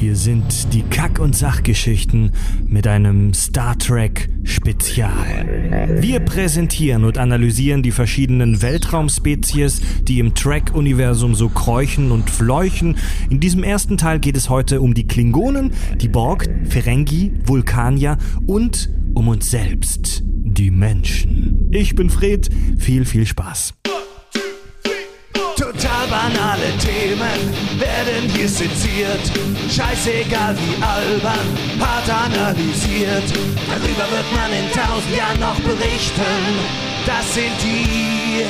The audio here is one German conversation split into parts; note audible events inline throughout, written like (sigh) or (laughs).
Hier sind die Kack- und Sachgeschichten mit einem Star Trek Spezial. Wir präsentieren und analysieren die verschiedenen Weltraumspezies, die im Trek-Universum so kräuchen und fleuchen. In diesem ersten Teil geht es heute um die Klingonen, die Borg, Ferengi, Vulkanier und um uns selbst, die Menschen. Ich bin Fred, viel, viel Spaß. Banale Themen werden hier seziert. Scheißegal wie albern, hart analysiert. Darüber wird man in tausend Jahren noch berichten. Das sind die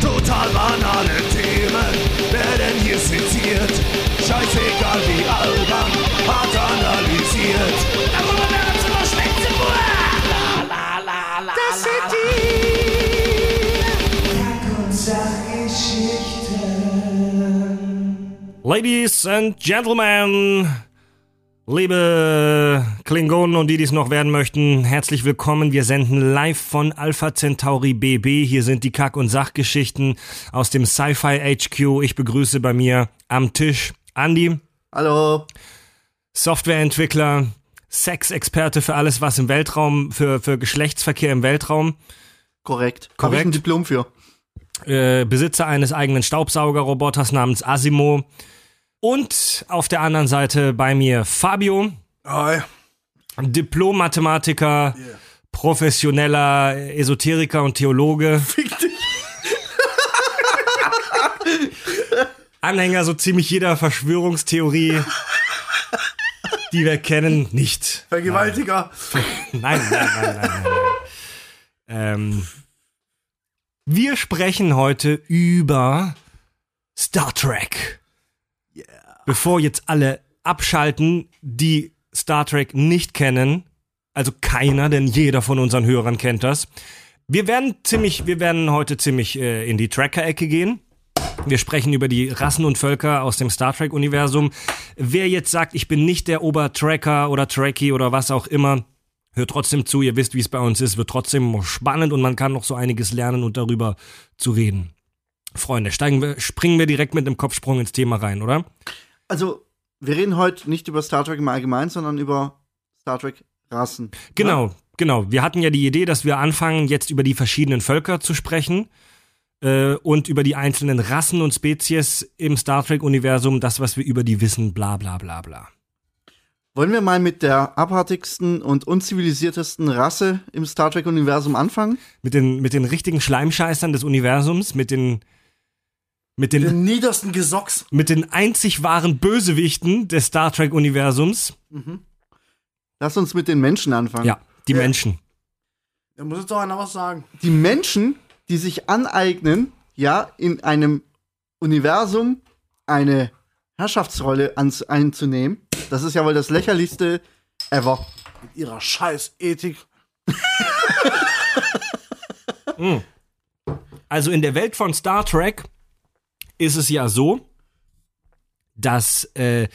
total banale Themen werden hier seziert. Scheißegal wie albern, hart analysiert. Darüber werden sie noch schwätzen. La la la la. Das sind Ladies and Gentlemen, liebe Klingonen und die, die es noch werden möchten, herzlich willkommen. Wir senden live von Alpha Centauri BB. Hier sind die Kack- und Sachgeschichten aus dem Sci-Fi HQ. Ich begrüße bei mir am Tisch Andy, Hallo. Softwareentwickler, Sexexperte für alles, was im Weltraum, für, für Geschlechtsverkehr im Weltraum, Korrekt. Habe ich Korrekt. ein Diplom für. äh, Besitzer eines eigenen Staubsaugerroboters namens Asimo. Und auf der anderen Seite bei mir Fabio, Hi. Diplom-Mathematiker, professioneller Esoteriker und Theologe. Anhänger so ziemlich jeder Verschwörungstheorie, die wir kennen, nicht. Vergewaltiger. Nein, nein, nein, nein, nein. nein. Ähm, wir sprechen heute über Star Trek. Bevor jetzt alle abschalten, die Star Trek nicht kennen, also keiner, denn jeder von unseren Hörern kennt das. Wir werden ziemlich, wir werden heute ziemlich äh, in die Tracker-Ecke gehen. Wir sprechen über die Rassen und Völker aus dem Star Trek-Universum. Wer jetzt sagt, ich bin nicht der Obertracker oder Trekkie oder was auch immer, hört trotzdem zu. Ihr wisst, wie es bei uns ist. Wird trotzdem spannend und man kann noch so einiges lernen und darüber zu reden. Freunde, steigen wir, springen wir direkt mit einem Kopfsprung ins Thema rein, oder? Also, wir reden heute nicht über Star Trek im Allgemeinen, sondern über Star Trek Rassen. Genau, genau. Wir hatten ja die Idee, dass wir anfangen, jetzt über die verschiedenen Völker zu sprechen äh, und über die einzelnen Rassen und Spezies im Star Trek-Universum, das, was wir über die wissen, bla bla bla bla. Wollen wir mal mit der abartigsten und unzivilisiertesten Rasse im Star Trek-Universum anfangen? Mit den, mit den richtigen Schleimscheißern des Universums, mit den, mit den, Den niedersten Gesocks. mit den einzig wahren Bösewichten des Star Trek-Universums. Lass uns mit den Menschen anfangen. Ja, die Ja. Menschen. Da muss jetzt doch einer was sagen. Die Menschen, die sich aneignen, ja, in einem Universum eine Herrschaftsrolle ans einzunehmen, das ist ja wohl das lächerlichste ever. Mit ihrer scheiß Ethik. (laughs) Also in der Welt von Star Trek ist es ja so, dass äh,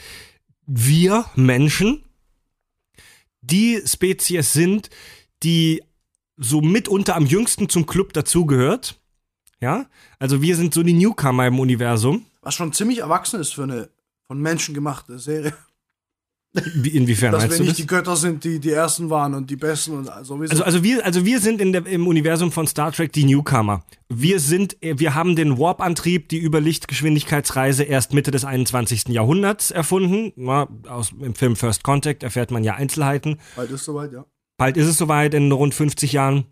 wir Menschen die Spezies sind, die so mitunter am jüngsten zum Club dazugehört. Ja, also wir sind so die Newcomer im Universum. Was schon ziemlich erwachsen ist für eine von Menschen gemachte Serie. Wie, inwiefern Dass meinst wir du nicht das? die Götter sind, die die Ersten waren und die Besten und sowieso. Also, also wir, also wir sind in der, im Universum von Star Trek die Newcomer. Wir sind, wir haben den Warp-Antrieb, die Überlichtgeschwindigkeitsreise erst Mitte des 21. Jahrhunderts erfunden. Na, aus, Im Film First Contact erfährt man ja Einzelheiten. Bald ist soweit, ja. Bald ist es soweit in rund 50 Jahren.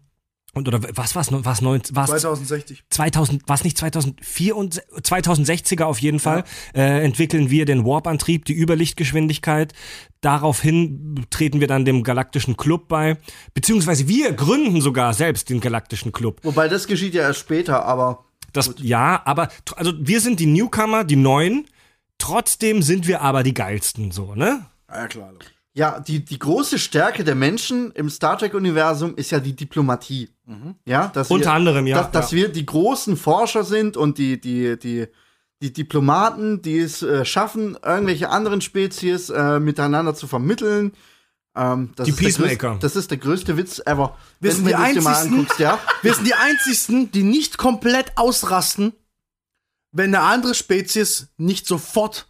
Und oder was was was neun was 2060. 2000 was nicht 2004 und 2060er auf jeden Fall äh, entwickeln wir den Warp-Antrieb, die Überlichtgeschwindigkeit. Daraufhin treten wir dann dem galaktischen Club bei, beziehungsweise wir gründen sogar selbst den galaktischen Club. Wobei das geschieht ja erst später, aber Das ja, aber also wir sind die Newcomer, die Neuen. Trotzdem sind wir aber die geilsten, so ne? Ja, klar. logisch. Ja, die, die große Stärke der Menschen im Star Trek-Universum ist ja die Diplomatie. Ja, dass Unter wir, anderem, ja, Dass, dass ja. wir die großen Forscher sind und die, die, die, die Diplomaten, die es äh, schaffen, irgendwelche anderen Spezies äh, miteinander zu vermitteln. Ähm, das Die Peacemaker. größte- das ist der größte Witz ever. Wir sind die einzigsten- ja. (laughs) Wir sind die einzigsten, die nicht komplett ausrasten, wenn eine andere Spezies nicht sofort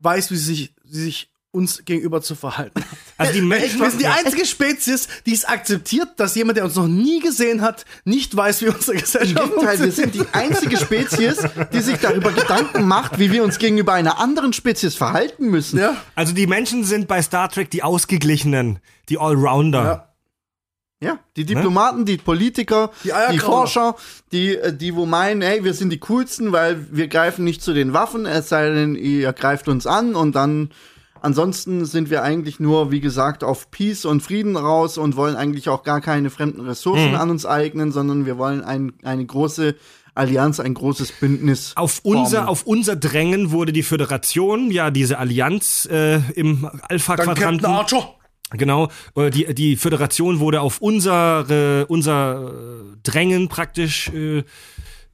weiß, wie sie sich, sie sich uns gegenüber zu verhalten. (laughs) Also die Menschen, Wir sind die einzige Spezies, die es akzeptiert, dass jemand, der uns noch nie gesehen hat, nicht weiß, wie unsere Gesellschaft Gegenteil, wir sind die einzige Spezies, die sich darüber Gedanken macht, wie wir uns gegenüber einer anderen Spezies verhalten müssen. Ja. also die Menschen sind bei Star Trek die Ausgeglichenen, die Allrounder. Ja. Ja, die Diplomaten, die Politiker, Die die. Forscher, die, äh, die wo meinen, hey, wir sind die coolsten, weil wir greifen nicht zu den Waffen, es sei denn, ihr greift uns an und dann ansonsten sind wir eigentlich nur, wie gesagt, auf Peace und Frieden raus und wollen eigentlich auch gar keine fremden Ressourcen an uns eignen, sondern wir wollen ein, eine große Allianz, ein großes Bündnis. Auf unser, formen. auf unser Drängen wurde die Föderation, ja, diese Allianz äh, im Alpha-Quadranten. Genau, äh, die, die Föderation wurde auf unsere, unser äh, Drängen praktisch äh,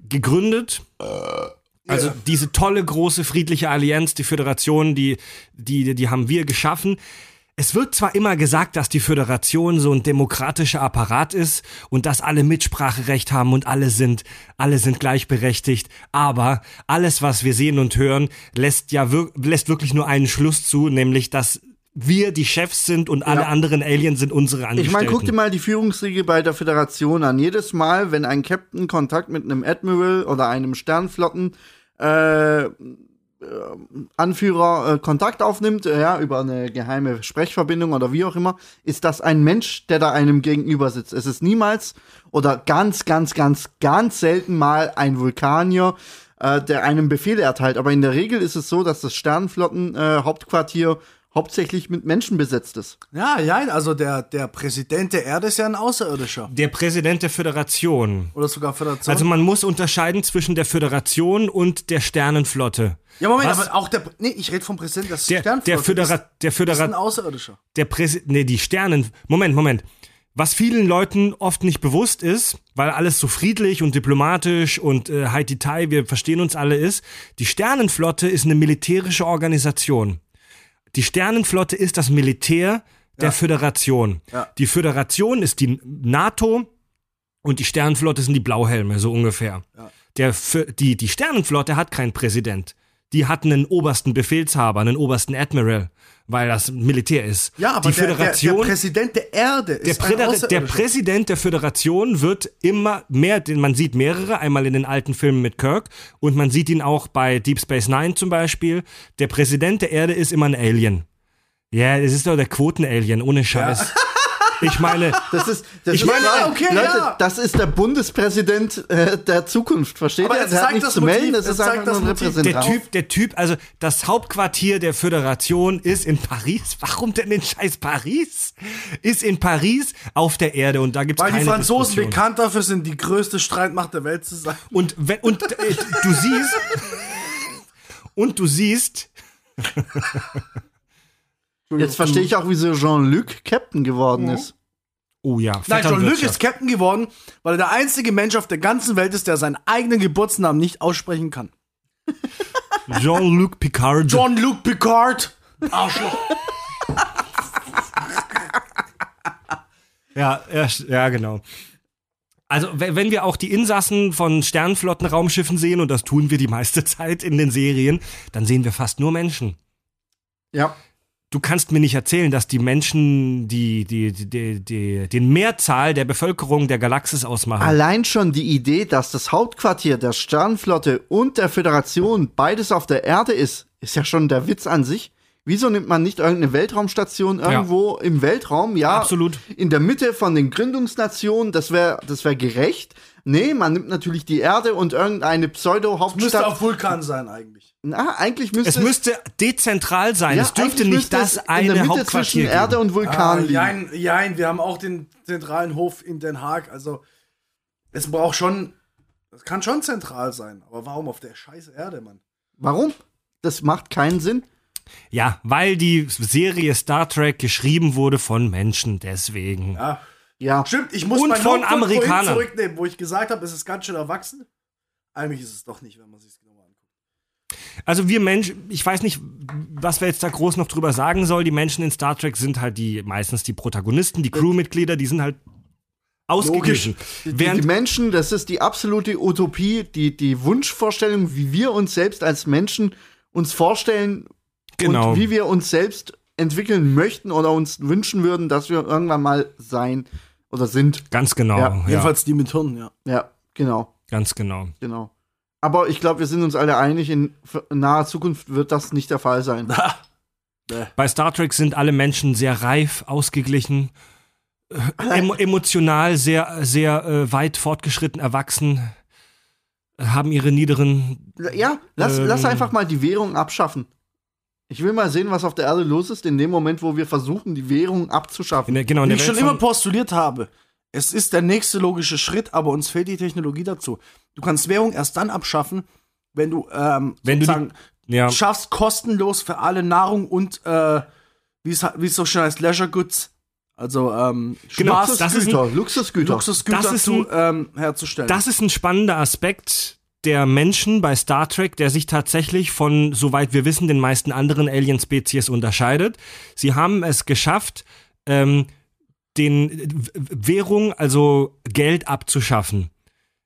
gegründet. Also diese tolle, große, friedliche Allianz, die Föderation, die, die, die haben wir geschaffen. Es wird zwar immer gesagt, dass die Föderation so ein demokratischer Apparat ist und dass alle Mitspracherecht haben und alle sind, alle sind gleichberechtigt, aber alles, was wir sehen und hören, lässt ja wir lässt wirklich nur einen Schluss zu, nämlich, dass wir die Chefs sind und alle Ja. anderen Aliens sind unsere Ich Angestellten. meine, guck dir mal die Führungsriege bei der Föderation an. Jedes Mal, wenn ein Captain Kontakt mit einem Admiral oder einem Sternflotten äh, äh, Anführer äh, Kontakt aufnimmt, äh, ja, über eine geheime Sprechverbindung oder wie auch immer, ist das ein Mensch, der da einem gegenüber sitzt. Es ist niemals oder ganz, ganz, ganz, ganz selten mal ein Vulkanier, äh, der einem Befehle erteilt. Aber in der Regel ist es so, dass das Sternflotten-Hauptquartier äh, Hauptquartier hauptsächlich mit Menschen besetzt ist. Ja, ja, also der, der Präsident der Erde ist ja ein Außerirdischer. Der Präsident der Föderation. Oder sogar Föderation. Also man muss unterscheiden zwischen der Föderation und der Sternenflotte. ja, Moment, Was? aber auch der. Nee, ich rede vom Präsidenten der Der, Sternflotte. der, Födera ist, der ist ein Föderation. Außerirdischer. der Präsident, nee, die Sternen, Moment, Moment. Was vielen Leuten oft nicht bewusst ist, weil alles so friedlich und diplomatisch und äh, High Detail, wir verstehen uns alle ist, die Sternenflotte ist eine militärische Organisation. Die Sternenflotte ist das Militär der Föderation. Ja. Die Föderation ist die NATO und die Sternenflotte sind die Blauhelme, so ungefähr. Der, Fö- die, die Sternenflotte hat keinen Präsident. Die hat einen obersten Befehlshaber, einen obersten Admiral, weil das Militär ist. Ja, aber die der, der, Föderation, der Präsident der Erde der, ist ein Präder- der. Präsident der Föderation wird immer mehr, man sieht mehrere, einmal in den alten Filmen mit Kirk und man sieht ihn auch bei Deep Space Nine zum Beispiel. Der Präsident der Erde ist immer ein Alien. Ja, es ist doch der Quoten-Alien, ohne Scheiß. (laughs) Ich meine, Das ist, das Ich ist meine, klar. okay, Leute, ja. das ist der Bundespräsident äh, der Zukunft, versteht Aber ihr? es Der hat zeigt nichts das zu Motiv, melden, das es ist einfach das nur ein. Repräsentant. der Typ, der Typ, also das Hauptquartier der Föderation ist in Paris. (laughs) Warum denn in scheiß Paris? Ist in Paris auf der Erde und da gibt's Weil keine die Franzosen Diskussion. bekannt dafür sind, die größte Streitmacht der Welt zu sein. Und wenn, und äh, du siehst (laughs) und du siehst Jetzt verstehe ich auch, wieso Jean-Luc Captain geworden ist. Oh ja, Nein, John Luke Vetternwirtschaft. ist Captain geworden, weil er der einzige Mensch auf der ganzen Welt ist, der seinen eigenen Geburtsnamen nicht aussprechen kann. (laughs) Jean-Luc Picard. John Luke Picard. Arschloch. Ja, ja, ja, genau. Also, we- wenn wir auch die Insassen von Sternenflotten-Raumschiffen sehen, und das tun wir die meiste Zeit in den Serien, dann sehen wir fast nur Menschen. Ja. Du kannst mir nicht erzählen, dass die Menschen die, die, die, die, die den Mehrzahl der Bevölkerung der Galaxis ausmachen. Allein schon die Idee, dass das Hauptquartier der Sternenflotte und der Föderation beides auf der Erde ist, ist ja schon der Witz an sich. Wieso nimmt man nicht irgendeine Weltraumstation irgendwo im Weltraum? Ja, Absolut. In der Mitte von den Gründungsnationen, das wäre das wär gerecht. Nee, man nimmt natürlich die Erde und irgendeine Müsste Pseudo-Hauptstadt. auf Vulkan sein eigentlich. Na, eigentlich müsste es müsste dezentral sein. ja, es dürfte nicht das es in eine der Mitte Hauptquartier zwischen. Erde und Vulkan Ah, liegen. jein, jein, wir haben auch den zentralen Hof in Den Haag. Also, es braucht schon, es kann schon zentral sein. Aber warum auf der scheiß Erde, Mann? Warum? Das macht keinen Sinn. Ja, weil die Serie Star Trek geschrieben wurde von Menschen, deswegen. Ja, Ja. stimmt, ich muss Und mein von Amerikanern. zurücknehmen, wo ich gesagt habe, es ist ganz schön erwachsen. Eigentlich ist es doch nicht, wenn man sich. Also wir Menschen, ich weiß nicht, was wir jetzt da groß noch drüber sagen soll. Die Menschen in Star Trek sind halt die meistens die Protagonisten, die Crewmitglieder, die sind halt Ausgeglichen. Die, Während die Menschen, das ist die absolute Utopie, die, die Wunschvorstellung, wie wir uns selbst als Menschen uns vorstellen Genau. und wie wir uns selbst entwickeln möchten oder uns wünschen würden, dass wir irgendwann mal sein oder sind. ganz genau. Ja, Ja, Jedenfalls die mit Hirn, ja. Ja, genau, ganz genau. genau. Aber ich glaube, wir sind uns alle einig, in naher Zukunft wird das nicht der Fall sein. (laughs) Bei Star Trek sind alle Menschen sehr reif, ausgeglichen, äh, emo emotional sehr, sehr äh, weit fortgeschritten, erwachsen, haben ihre niederen. Ja, lass, Ähm. lass einfach mal die Währung abschaffen. Ich will mal sehen, was auf der Erde los ist, in dem Moment, wo wir versuchen, die Währung In abzuschaffen. der, genau, in Wie ich Welt schon immer postuliert habe, es ist der nächste logische Schritt, aber uns fehlt die Technologie dazu. Du kannst Währung erst dann abschaffen, wenn du, ähm, Wenn du die- ja, schaffst, kostenlos für alle Nahrung und, äh, wie es so schön heißt, Leisure Goods. Also, ähm, Genau, Spaß, das ist ein- Luxusgüter, Luxusgüter. Das ist zu, ähm, herzustellen. Das ist ein spannender Aspekt der Menschen bei Star Trek, der sich tatsächlich von, soweit wir wissen, den meisten anderen Alien-Spezies unterscheidet. Sie haben es geschafft, ähm, den W- Währung, also Geld abzuschaffen.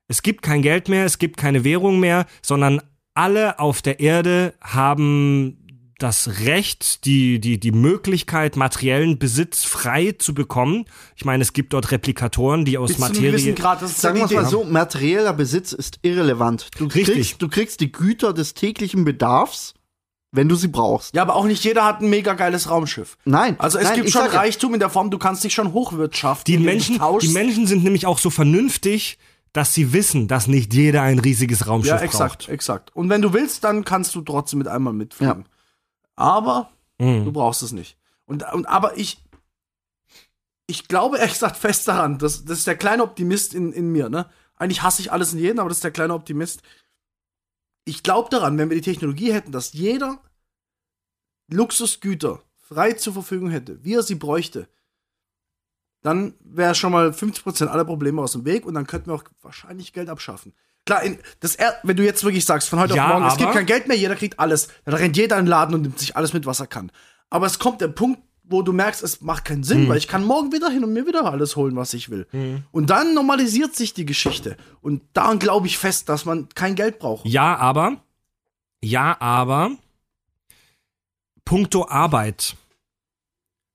Es gibt kein Geld mehr, es gibt keine Währung mehr, sondern alle auf der Erde haben das Recht, die, die, die Möglichkeit, materiellen Besitz frei zu bekommen. Ich meine, es gibt dort Replikatoren, die aus Bis Materie. gewissen Grad, das ist Sagen wir es mal so, materieller Besitz ist irrelevant. Du Richtig. kriegst, du kriegst die Güter des täglichen Bedarfs, wenn du sie brauchst. Ja, aber auch nicht jeder hat ein mega geiles Raumschiff. Nein. Also es nein, gibt schon ja, Reichtum in der Form, du kannst dich schon hochwirtschaften. Die Menschen, die Menschen sind nämlich auch so vernünftig, dass sie wissen, dass nicht jeder ein riesiges Raumschiff Ja, exakt, braucht. exakt. Und wenn du willst, dann kannst du trotzdem mit einmal mitfliegen. Aber Mhm. du brauchst es nicht. Und, und aber ich, ich glaube ehrlich gesagt fest daran, das, das ist der kleine Optimist in, in mir, ne? Eigentlich hasse ich alles und jeden, aber das ist der kleine Optimist. Ich glaube daran, wenn wir die Technologie hätten, dass jeder Luxusgüter frei zur Verfügung hätte, wie er sie bräuchte, dann wäre schon mal 50% aller Probleme aus dem Weg und dann könnten wir auch wahrscheinlich Geld abschaffen. Klar, in, das wenn du jetzt wirklich sagst, von heute Ja, auf morgen, es gibt kein Geld mehr, jeder kriegt alles, dann rennt jeder in den Laden und nimmt sich alles mit, was er kann. Aber es kommt der Punkt, wo du merkst, es macht keinen Sinn, Hm. weil ich kann morgen wieder hin und mir wieder alles holen, was ich will. Und dann normalisiert sich die Geschichte. Und daran glaube ich fest, dass man kein Geld braucht. Ja, aber, ja, aber, puncto Arbeit.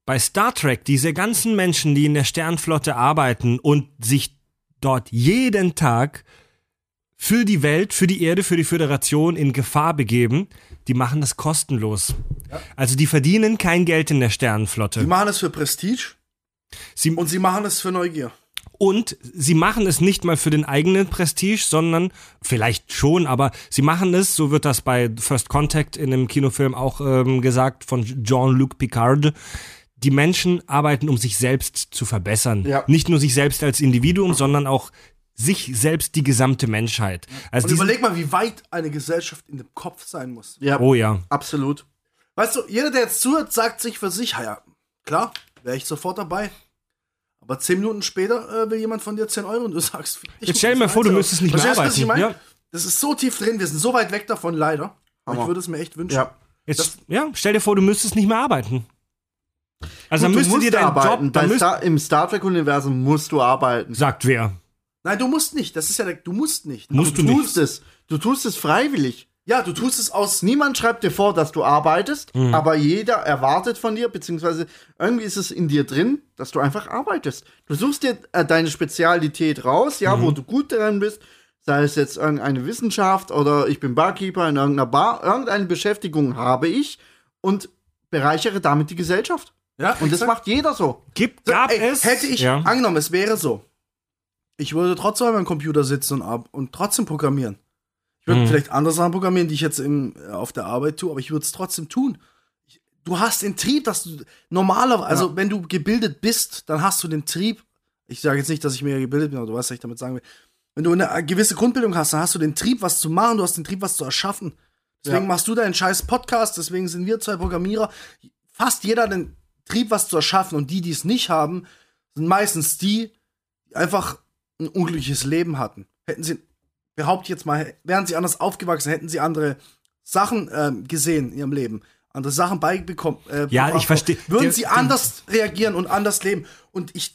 Bei Star Trek, diese ganzen Menschen, die in der Sternflotte arbeiten und sich dort jeden Tag für die Welt, für die Erde, für die Föderation in Gefahr begeben, die machen das kostenlos. Also die verdienen kein Geld in der Sie Sternenflotte. machen es für Prestige Sie, und sie machen es für Neugier. Und sie machen es nicht mal für den eigenen Prestige, sondern vielleicht schon, aber sie machen es, so wird das bei First Contact in einem Kinofilm auch ähm, gesagt von Jean-Luc Picard. Die Menschen arbeiten, um sich selbst zu verbessern. Ja. Nicht nur sich selbst als Individuum, sondern auch sich selbst, die gesamte Menschheit. Also Und überleg mal, wie weit eine Gesellschaft in dem Kopf sein muss. Ja, oh ja. absolut. Weißt du, jeder, der jetzt zuhört, sagt sich für sich, ja, klar, wäre ich sofort dabei. Aber zehn Minuten später äh, will jemand von dir 10 Euro und du (laughs) sagst, ich Jetzt stell dir mal vor, du müsstest nicht mehr du, was ich arbeiten. meine? Ja. Das ist so tief drin, wir sind so weit weg davon, leider. Aber ich würde es mir echt wünschen. Ja. Jetzt, ja, stell dir vor, du müsstest nicht mehr arbeiten. Also dann Gut, du müsste musst dir dein arbeiten. Job, dann Star, Im Star Trek-Universum musst du arbeiten. sagt wer. Nein, du musst nicht. Das ist ja, der, du musst nicht. Musst du du nicht. tust es. Du tust es freiwillig. Ja, du tust es aus. Niemand schreibt dir vor, dass du arbeitest, Mhm. aber jeder erwartet von dir, beziehungsweise irgendwie ist es in dir drin, dass du einfach arbeitest. Du suchst dir äh, deine Spezialität raus, ja, Mhm. wo du gut daran bist, sei es jetzt irgendeine Wissenschaft oder ich bin Barkeeper in irgendeiner Bar, irgendeine Beschäftigung habe ich und bereichere damit die Gesellschaft. Ja, Und das exakt. macht jeder so. Gibt, gab Ey, es. Hätte ich ja. angenommen, es wäre so. Ich würde trotzdem an meinem Computer sitzen und, ab und trotzdem programmieren. Ich würde Mhm. vielleicht andere Sachen programmieren, die ich jetzt im, äh, auf der Arbeit tue, aber ich würde es trotzdem tun. Ich, du hast den Trieb, dass du normalerweise, also wenn du gebildet bist, dann hast du den Trieb. Ich sage jetzt nicht, dass ich mehr gebildet bin, aber du weißt, was ich damit sagen will. Wenn du eine gewisse Grundbildung hast, dann hast du den Trieb, was zu machen, du hast den Trieb, was zu erschaffen. Deswegen Ja. machst du deinen scheiß Podcast, deswegen sind wir zwei Programmierer. Fast jeder den Trieb, was zu erschaffen und die, die es nicht haben, sind meistens die, die einfach ein unglückliches Leben hatten. Hätten sie, behaupte ich jetzt mal, wären sie anders aufgewachsen, hätten sie andere Sachen ähm, gesehen in ihrem Leben, andere Sachen beibekommen. Äh, Ja, ich versteh- Würden der- sie der- anders reagieren und anders leben. Und ich,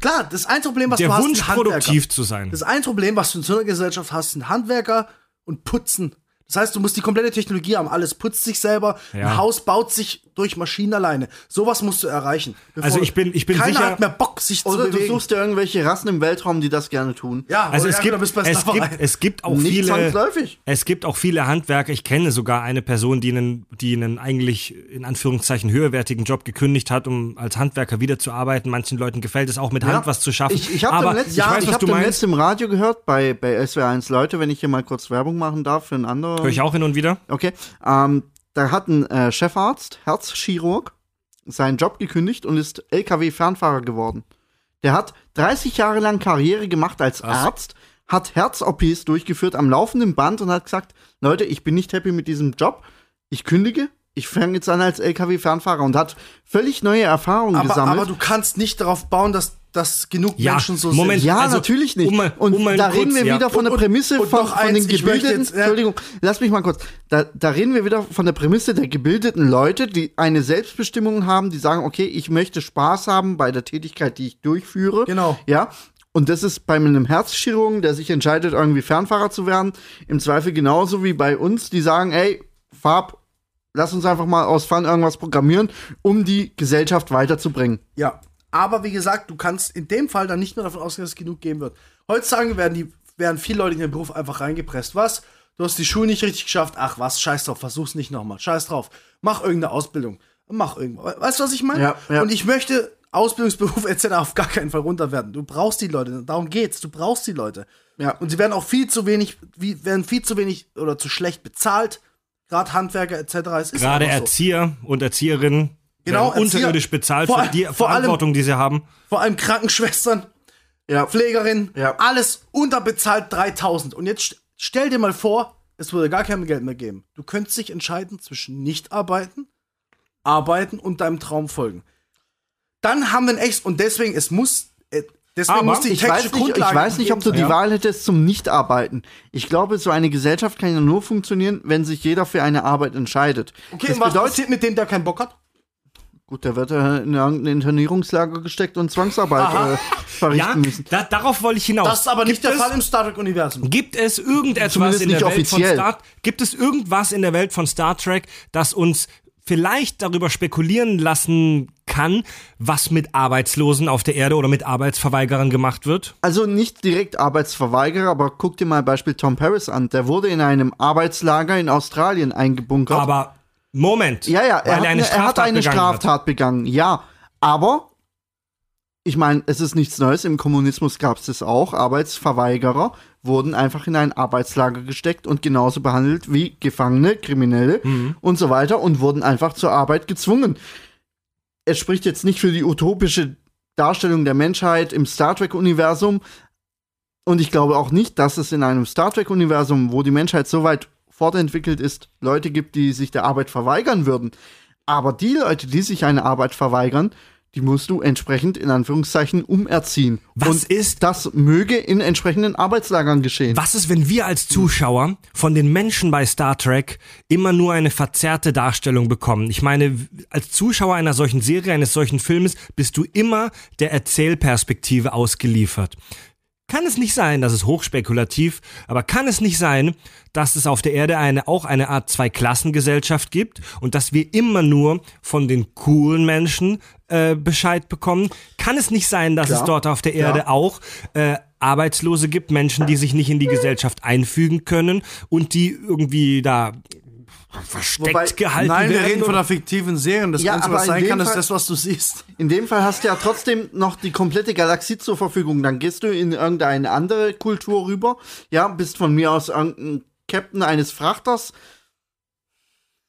Klar, das ein Problem, was Der du hast, Wunsch, sind Handwerker. produktiv zu sein. Das ein Problem, was du in so einer Gesellschaft hast, sind Handwerker und Putzen. Das heißt, du musst die komplette Technologie haben. Alles putzt sich selber. Ja. Ein Haus baut sich durch Maschinen alleine. Sowas musst du erreichen. Also ich bin- ich bin keiner sicher- hat mehr Bock, sich Oder zu du bewegen. suchst dir irgendwelche Rassen im Weltraum, die das gerne tun. ja, Also oder es ja, gibt, genau, es, gibt, es gibt auch Nicht viele. zwangsläufig. Es gibt auch viele Handwerker. Ich kenne sogar eine Person, die einen, die einen eigentlich in Anführungszeichen höherwertigen Job gekündigt hat, um als Handwerker wieder zu arbeiten. Manchen Leuten gefällt es auch mit Hand was zu schaffen. Ich, ich habe letzten, ich weiß, ich hab du letzten im Radio gehört bei, bei SWR1 Leute, wenn ich hier mal kurz Werbung machen darf für einen anderen. Höre ich auch hin und wieder. Okay. Ähm, da hat ein äh, Chefarzt, Herzchirurg, seinen Job gekündigt und ist LKW-Fernfahrer geworden. Der hat 30 Jahre lang Karriere gemacht als Arzt, hat Herz-OPs durchgeführt am laufenden Band und hat gesagt, Leute, ich bin nicht happy mit diesem Job, ich kündige, ich fange jetzt an als LKW-Fernfahrer und hat völlig neue Erfahrungen aber, gesammelt. aber du kannst nicht darauf bauen, dass, dass genug Ja, Menschen so Moment. sind. Ja, Also, natürlich nicht. um mal- und um mal da kurz, reden wir ja. wieder von der Und- Prämisse und von, noch von den eins, möchte gebildeten. jetzt, Entschuldigung, lass mich mal kurz. Da, da reden wir wieder von der Prämisse der gebildeten Leute, die eine Selbstbestimmung haben, die sagen, okay, ich möchte Spaß haben bei der Tätigkeit, die ich durchführe. Genau. Ja. Und das ist bei einem Herzchirurgen, der sich entscheidet, irgendwie Fernfahrer zu werden, im Zweifel genauso wie bei uns, die sagen, ey, Farb, lass uns einfach mal aus Fun irgendwas programmieren, um die Gesellschaft weiterzubringen. Ja, aber wie gesagt, du kannst in dem Fall dann nicht mehr davon ausgehen, dass es genug geben wird. Heutzutage werden, die, werden viele Leute in den Beruf einfach reingepresst. Was? Du hast die Schule nicht richtig geschafft. Ach was, scheiß drauf, versuch's nicht nochmal. Scheiß drauf. Mach irgendeine Ausbildung. Mach irgendwas. Weißt du, was ich meine? Ja, ja. Und ich möchte Ausbildungsberuf (laughs) etc. auf gar keinen Fall runterwerten. Du brauchst die Leute. Darum geht's. Du brauchst die Leute. Ja. Und sie werden auch viel zu wenig, wie, werden viel zu wenig oder zu schlecht bezahlt. Gerade Handwerker etc. Es ist Gerade so. Erzieher und Erzieherinnen Genau, Erzieher- unterirdisch bezahlt vor für allem- die vor allem- Verantwortung, die sie haben. Vor allem Krankenschwestern, Ja. Pflegerin, Ja. alles unterbezahlt 3000. Und jetzt st- stell dir mal vor, es würde gar kein Geld mehr geben. Du könntest dich entscheiden zwischen nicht arbeiten, arbeiten und deinem Traum folgen. Dann haben wir ein echt und deswegen es muss äh, deswegen Aber muss die ich weiß, nicht, ich weiß nicht, ob du die Ja. Wahl hättest zum Nichtarbeiten. Ich glaube, so eine Gesellschaft kann ja nur funktionieren, wenn sich jeder für eine Arbeit entscheidet. Okay, das und was bedeutet, passiert mit dem, der keinen Bock hat? Gut, der wird äh, in irgendein Internierungslager gesteckt und Zwangsarbeit äh, verrichten Ja, müssen. da, darauf wollte ich hinaus. Das ist aber nicht Gibt der es- Fall im Star Trek Universum. Gibt es irgendetwas Zumindest in der Welt offiziell. von Star Gibt es irgendwas in der Welt von Star Trek, das uns vielleicht darüber spekulieren lassen kann, was mit Arbeitslosen auf der Erde oder mit Arbeitsverweigerern gemacht wird? Also nicht direkt Arbeitsverweigerer, aber guck dir mal Beispiel Tom Paris an. Der wurde in einem Arbeitslager in Australien eingebunkert. Aber Moment. Ja, ja, er, hat, eine er hat Straftat eine begangen hat. Straftat begangen, ja. Aber, ich meine, es ist nichts Neues. Im Kommunismus gab es das auch. Arbeitsverweigerer wurden einfach in ein Arbeitslager gesteckt und genauso behandelt wie Gefangene, Kriminelle Mhm. und so weiter und wurden einfach zur Arbeit gezwungen. Es spricht jetzt nicht für die utopische Darstellung der Menschheit im Star Trek-Universum. Und ich glaube auch nicht, dass es in einem Star Trek-Universum, wo die Menschheit so weit fortentwickelt ist, Leute gibt, die sich der Arbeit verweigern würden. Aber die Leute, die sich eine Arbeit verweigern, die musst du entsprechend in Anführungszeichen umerziehen. Was Und ist- das möge in entsprechenden Arbeitslagern geschehen. Was ist, wenn wir als Zuschauer von den Menschen bei Star Trek immer nur eine verzerrte Darstellung bekommen? Ich meine, als Zuschauer einer solchen Serie, eines solchen Filmes, bist du immer der Erzählperspektive ausgeliefert. Kann es nicht sein, das ist hochspekulativ, aber kann es nicht sein, dass es auf der Erde eine, auch eine Art Zweiklassengesellschaft gibt und dass wir immer nur von den coolen Menschen äh, Bescheid bekommen? Kann es nicht sein, dass es Klar. dort auf der Erde Ja. auch äh, Arbeitslose gibt, Menschen, die sich nicht in die Gesellschaft einfügen können und die irgendwie da versteckt Wobei- gehalten Nein, wir reden von einer fiktiven Serie und das Ja, Einzige, was in sein dem kann, ist Fall- das, was du siehst. (laughs) In dem Fall hast du ja trotzdem noch die komplette Galaxie zur Verfügung. Dann gehst du in irgendeine andere Kultur rüber. Ja, bist von mir aus irgendein Captain eines Frachters.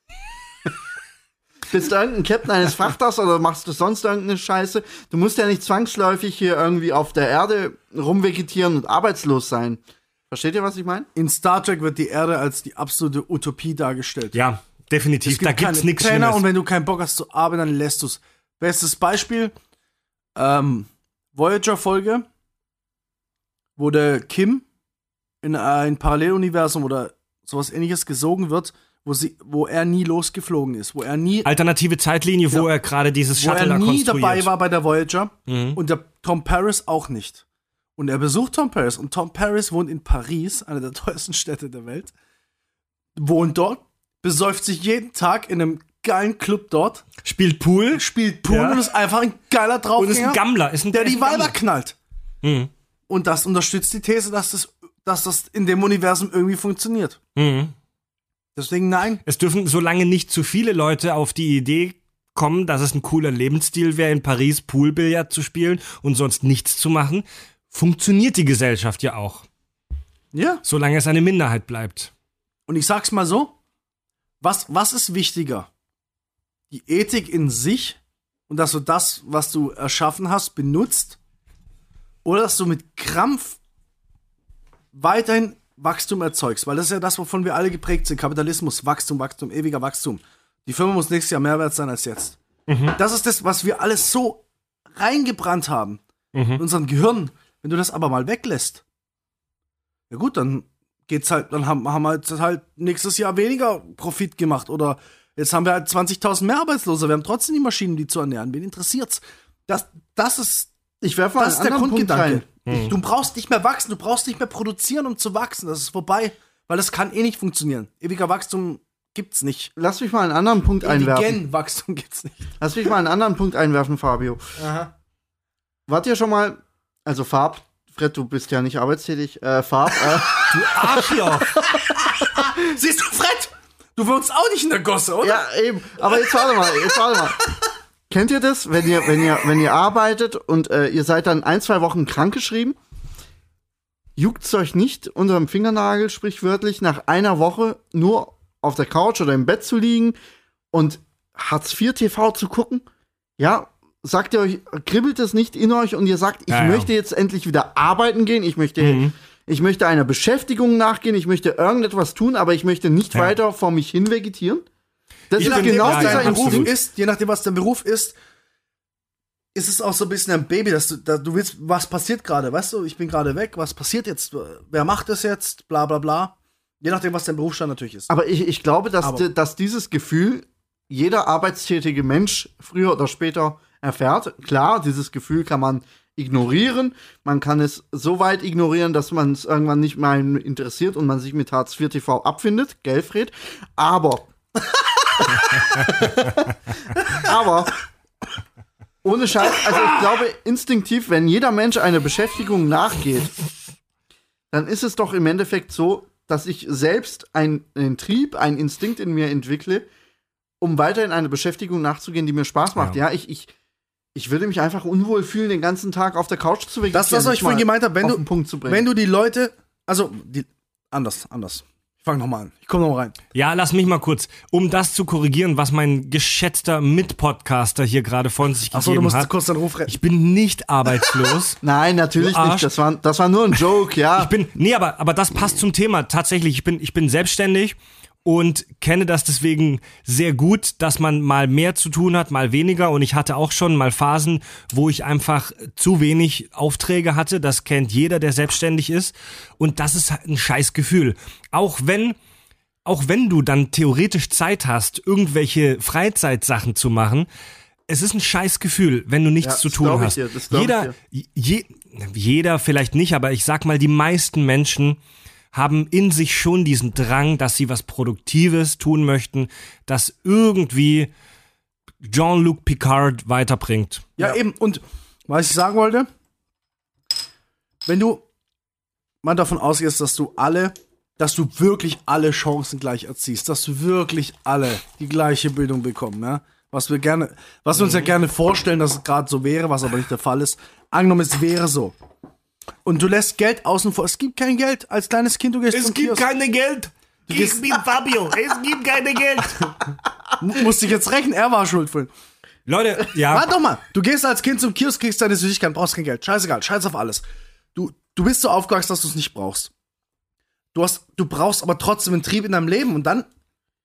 (laughs) bist irgendein Captain eines Frachters oder machst du sonst irgendeine Scheiße. Du musst ja nicht zwangsläufig hier irgendwie auf der Erde rumvegetieren und arbeitslos sein. Versteht ihr, was ich meine? In Star Trek wird die Erde als die absolute Utopie dargestellt. ja, definitiv. Da gibt's nichts Schlimmes. und wenn du keinen Bock hast zu arbeiten, dann lässt du's. Bestes Beispiel, ähm, Voyager-Folge, wo der Kim in ein Paralleluniversum oder sowas ähnliches gesogen wird, wo, sie, wo er nie losgeflogen ist, wo er nie, Alternative Zeitlinie, wo Ja. er gerade dieses wo Shuttle er da nie konstruiert. Mhm. dabei war bei der Voyager und der Tom Paris auch nicht. Und er besucht Tom Paris und Tom Paris wohnt in Paris, einer der (laughs) teuersten Städte der Welt, wohnt dort, besäuft sich jeden Tag in einem geilen Club dort, Spielt Pool. spielt Pool Ja. und ist einfach ein geiler Und ist Draufgänger, ein Gammler. Ist ein, der die Weiber knallt. Mhm. Und das unterstützt die These, dass das, dass das in dem Universum irgendwie funktioniert. Mhm. Deswegen nein. Es dürfen solange nicht zu viele Leute auf die Idee kommen, dass es ein cooler Lebensstil wäre, in Paris Poolbillard zu spielen und sonst nichts zu machen, funktioniert die Gesellschaft ja auch, Ja. solange es eine Minderheit bleibt. Und ich sag's mal so: was, was ist wichtiger? Die Ethik in sich und dass du das, was du erschaffen hast, benutzt? Oder dass du mit Krampf weiterhin Wachstum erzeugst? Weil das ist ja das, wovon wir alle geprägt sind: Kapitalismus, Wachstum, Wachstum, ewiger Wachstum. Die Firma muss nächstes Jahr mehr wert sein als jetzt. Das ist das, was wir alles so reingebrannt haben. In unserem Gehirn. Wenn du das aber mal weglässt, ja gut, dann geht's halt, dann haben, haben wir jetzt halt nächstes Jahr weniger Profit gemacht oder jetzt haben wir halt 20.000 mehr Arbeitslose. Wir haben trotzdem die Maschinen, die zu ernähren. Wen interessiert's? Das, das ist, Ich werfe mal das ist einen der anderen Punkt rein. Grundgedanke. Du brauchst nicht mehr wachsen, du brauchst nicht mehr produzieren, um zu wachsen. Das ist vorbei, weil das kann eh nicht funktionieren. Ewiger Wachstum gibt's nicht. Lass mich mal einen anderen Punkt einwerfen. Ewigen Wachstum gibt's nicht. Lass mich mal einen anderen Punkt einwerfen, Fabio. Aha. Wart ihr schon mal, also Farb, Fred, du bist ja nicht arbeitstätig, äh, Farb, äh, (laughs) Arschloch! (laughs) Siehst du, Fred? Du wohnst auch nicht in der Gosse, oder? ja, eben, aber jetzt warte mal, jetzt warte mal. Kennt ihr das, wenn ihr, wenn ihr, wenn ihr arbeitet und äh, ihr seid dann ein, zwei Wochen krankgeschrieben? Juckt's euch nicht, unterm Fingernagel sprichwörtlich, nach einer Woche nur auf der Couch oder im Bett zu liegen und Hartz IV TV zu gucken? Ja, sagt ihr euch, kribbelt es nicht in euch und ihr sagt, ich Ja, ja. möchte jetzt endlich wieder arbeiten gehen, ich möchte, ich möchte einer Beschäftigung nachgehen, ich möchte irgendetwas tun, aber ich möchte nicht Ja. weiter vor mich hin vegetieren? Das Ich ist bin- genau ja, dieser ja, dein Beruf absolut. Ist, je nachdem, was dein Beruf ist, ist es auch so ein bisschen ein Baby, dass du, da, du willst, was passiert gerade, weißt du, ich bin gerade weg, was passiert jetzt, wer macht das jetzt, bla bla bla. Je nachdem, was dein Berufsstand natürlich ist. Aber ich, ich glaube, dass, dass dieses Gefühl jeder arbeitstätige Mensch früher oder später erfährt. Klar, dieses Gefühl kann man ignorieren. Man kann es so weit ignorieren, dass man es irgendwann nicht mehr interessiert und man sich mit Hartz IV TV abfindet. Gell, Fred? Aber. (laughs) aber. Ohne Scheiß, also ich glaube instinktiv, wenn jeder Mensch einer Beschäftigung nachgeht, dann ist es doch im Endeffekt so, dass ich selbst ein- einen Trieb, einen Instinkt in mir entwickle, um weiterhin eine Beschäftigung nachzugehen, die mir Spaß macht. Ja, ich, ich, ich würde mich einfach unwohl fühlen, den ganzen Tag auf der Couch zu vegetieren. Das, was ich vorhin gemeint habe, wenn du, den Punkt zu bringen. wenn du die Leute, also, die, anders, anders. Ich fange nochmal an. Ich komme nochmal rein. Ja, lass mich mal kurz, um das zu korrigieren, was mein geschätzter Mitpodcaster hier gerade von sich Achso, du gegeben musst hat. kurz deinen Ruf retten. Ich bin nicht arbeitslos. (laughs) Nein, natürlich nicht. Das war, das war nur ein Joke, ja. Ich bin, nee, aber, aber das passt zum Thema. Tatsächlich, ich bin, ich bin selbstständig und kenne das deswegen sehr gut, dass man mal mehr zu tun hat, mal weniger. Und ich hatte auch schon mal Phasen, wo ich einfach zu wenig Aufträge hatte. Das kennt jeder, der selbstständig ist. Und das ist ein scheiß Gefühl. Auch wenn, auch wenn du dann theoretisch Zeit hast, irgendwelche Freizeitsachen zu machen, es ist ein scheiß Gefühl, wenn du nichts Ja, zu tun hast. dir, jeder, je, jeder vielleicht nicht, aber ich sag mal, die meisten Menschen haben in sich schon diesen Drang, dass sie was Produktives tun möchten, das irgendwie Jean-Luc Picard weiterbringt. Ja, eben. Und was ich sagen wollte, wenn du mal davon ausgehst, dass du alle, dass du wirklich alle Chancen gleich erziehst, dass du wirklich alle die gleiche Bildung bekommen, ja? Was wir gerne, was wir uns ja gerne vorstellen, dass es gerade so wäre, was aber nicht der Fall ist. Angenommen, es wäre so. Und du lässt Geld außen vor. Es gibt kein Geld. Als kleines Kind, du gehst zum Kiosk. keine Geld. gehst- bin Fabio. Es gibt keine Geld. (laughs) Mu- Musste ich jetzt rechnen, er war schuld vorhin. Leute, ja. Warte doch mal, du gehst als Kind zum Kiosk, kriegst deine Süßigkeiten, brauchst kein Geld. Scheißegal, scheiß auf alles. Du, du bist so aufgewachsen, dass du es nicht brauchst. Du, hast, du brauchst aber trotzdem einen Trieb in deinem Leben und dann.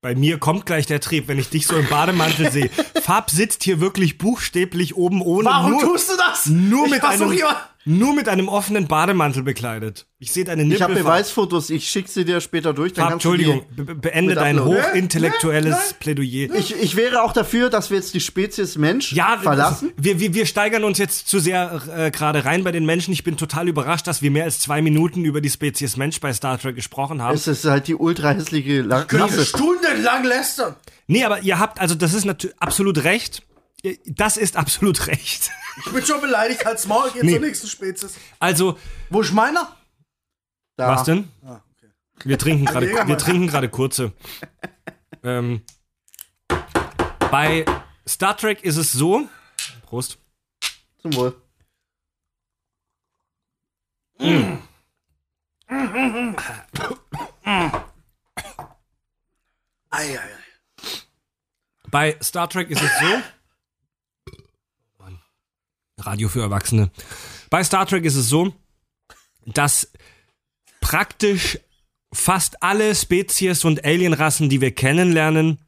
Bei mir kommt gleich der Trieb, wenn ich dich so im Bademantel sehe. (laughs) Fab sitzt hier wirklich buchstäblich oben ohne Warum nur, tust du das? nur ich mit einem hier, nur mit einem offenen Bademantel bekleidet. Ich sehe deine Nippel. Ich habe Beweisfotos, ich schicke sie dir später durch. Dann du Entschuldigung, be beende dein hochintellektuelles Plädoyer. Ich, ich wäre auch dafür, dass wir jetzt die Spezies Mensch Ja, verlassen. Wir, wir, wir steigern uns jetzt zu sehr äh, gerade rein bei den Menschen. Ich bin total überrascht, dass wir mehr als zwei Minuten über die Spezies Mensch bei Star Trek gesprochen haben. Es ist halt die ultra hässliche La- Können Rasse. stundenlang lästern. Nee, aber ihr habt, also das ist natürlich absolut recht. Das ist absolut (laughs) recht. Ich bin schon beleidigt, halt's Maul, geht Nee. zur nächsten Spezies. Also, Wo ist meiner? Da. was denn? Ah, okay. Wir trinken (laughs) gerade, Jägermeister. wir trinken gerade kurze. Ähm, bei Star Trek ist es so. Prost. Zum Wohl. Ei, ei. Bei Star Trek ist es so. Radio für Erwachsene. Bei Star Trek ist es so, dass praktisch fast alle Spezies und Alienrassen, die wir kennenlernen,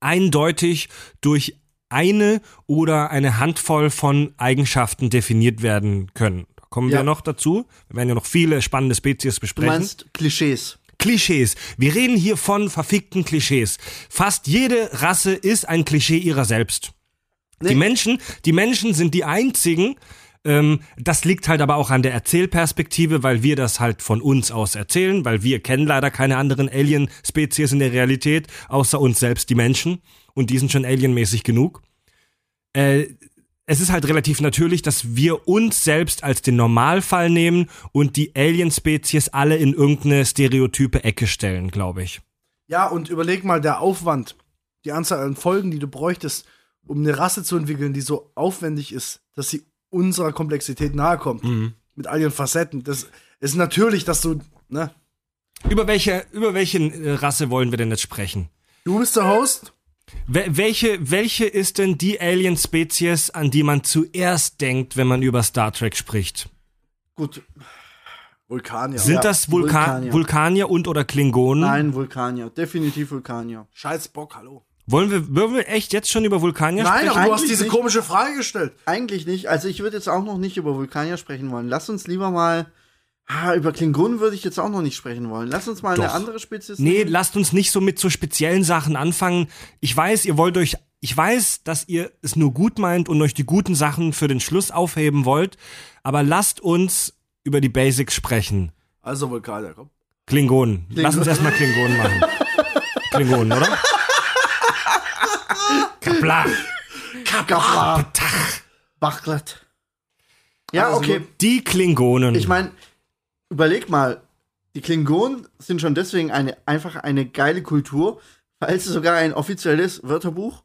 eindeutig durch eine oder eine Handvoll von Eigenschaften definiert werden können. Da kommen Ja. wir noch dazu. Wir werden ja noch viele spannende Spezies Du besprechen. meinst Klischees. Klischees. Wir reden hier von verfickten Klischees. Fast jede Rasse ist ein Klischee ihrer selbst. Die Menschen, die Menschen sind die einzigen. Ähm, das liegt halt aber auch an der Erzählperspektive, weil wir das halt von uns aus erzählen, weil wir kennen leider keine anderen Alien-Spezies in der Realität, außer uns selbst, die Menschen. Und die sind schon alienmäßig genug. Äh, es ist halt relativ natürlich, dass wir uns selbst als den Normalfall nehmen und die Alien-Spezies alle in irgendeine stereotype Ecke stellen, glaube ich. Ja, und überleg mal, der Aufwand, die Anzahl an Folgen, die du bräuchtest, um eine Rasse zu entwickeln, die so aufwendig ist, dass sie unserer Komplexität nahe kommt. Mit all ihren Facetten. Das ist natürlich, dass du, ne? Über welche, über welche äh, Rasse wollen wir denn jetzt sprechen? Du bist der Host. Wel welche, welche ist denn die Alien-Spezies, an die man zuerst denkt, wenn man über Star Trek spricht? Gut, Vulkanier. Sind Ja, das Vulka Vulkanier. Vulkanier und oder Klingonen? nein, Vulkanier. Definitiv Vulkanier. Scheiß Bock, hallo. Wollen wir, wollen wir echt jetzt schon über Vulkanier Nein, sprechen? aber du hast diese nicht. komische Frage gestellt. Eigentlich nicht. Also ich würde jetzt auch noch nicht über Vulkanier sprechen wollen. Lass uns lieber mal. Ah, über Klingonen würde ich jetzt auch noch nicht sprechen wollen. Lass uns mal eine Doch. andere Spezies. Nee, nehmen. lasst uns nicht so mit so speziellen Sachen anfangen. Ich weiß, ihr wollt euch, ich weiß, dass ihr es nur gut meint und euch die guten Sachen für den Schluss aufheben wollt, aber lasst uns über die Basics sprechen. Also Vulkanier, komm. Klingonen. Lass uns erstmal Klingonen machen. (laughs) Klingonen, oder? Kapla. Kapla. Bachglatt. Ja, Also okay. Die Klingonen. Ich meine, überleg mal, die Klingonen sind schon deswegen eine, einfach eine geile Kultur, weil es sogar ein offizielles Wörterbuch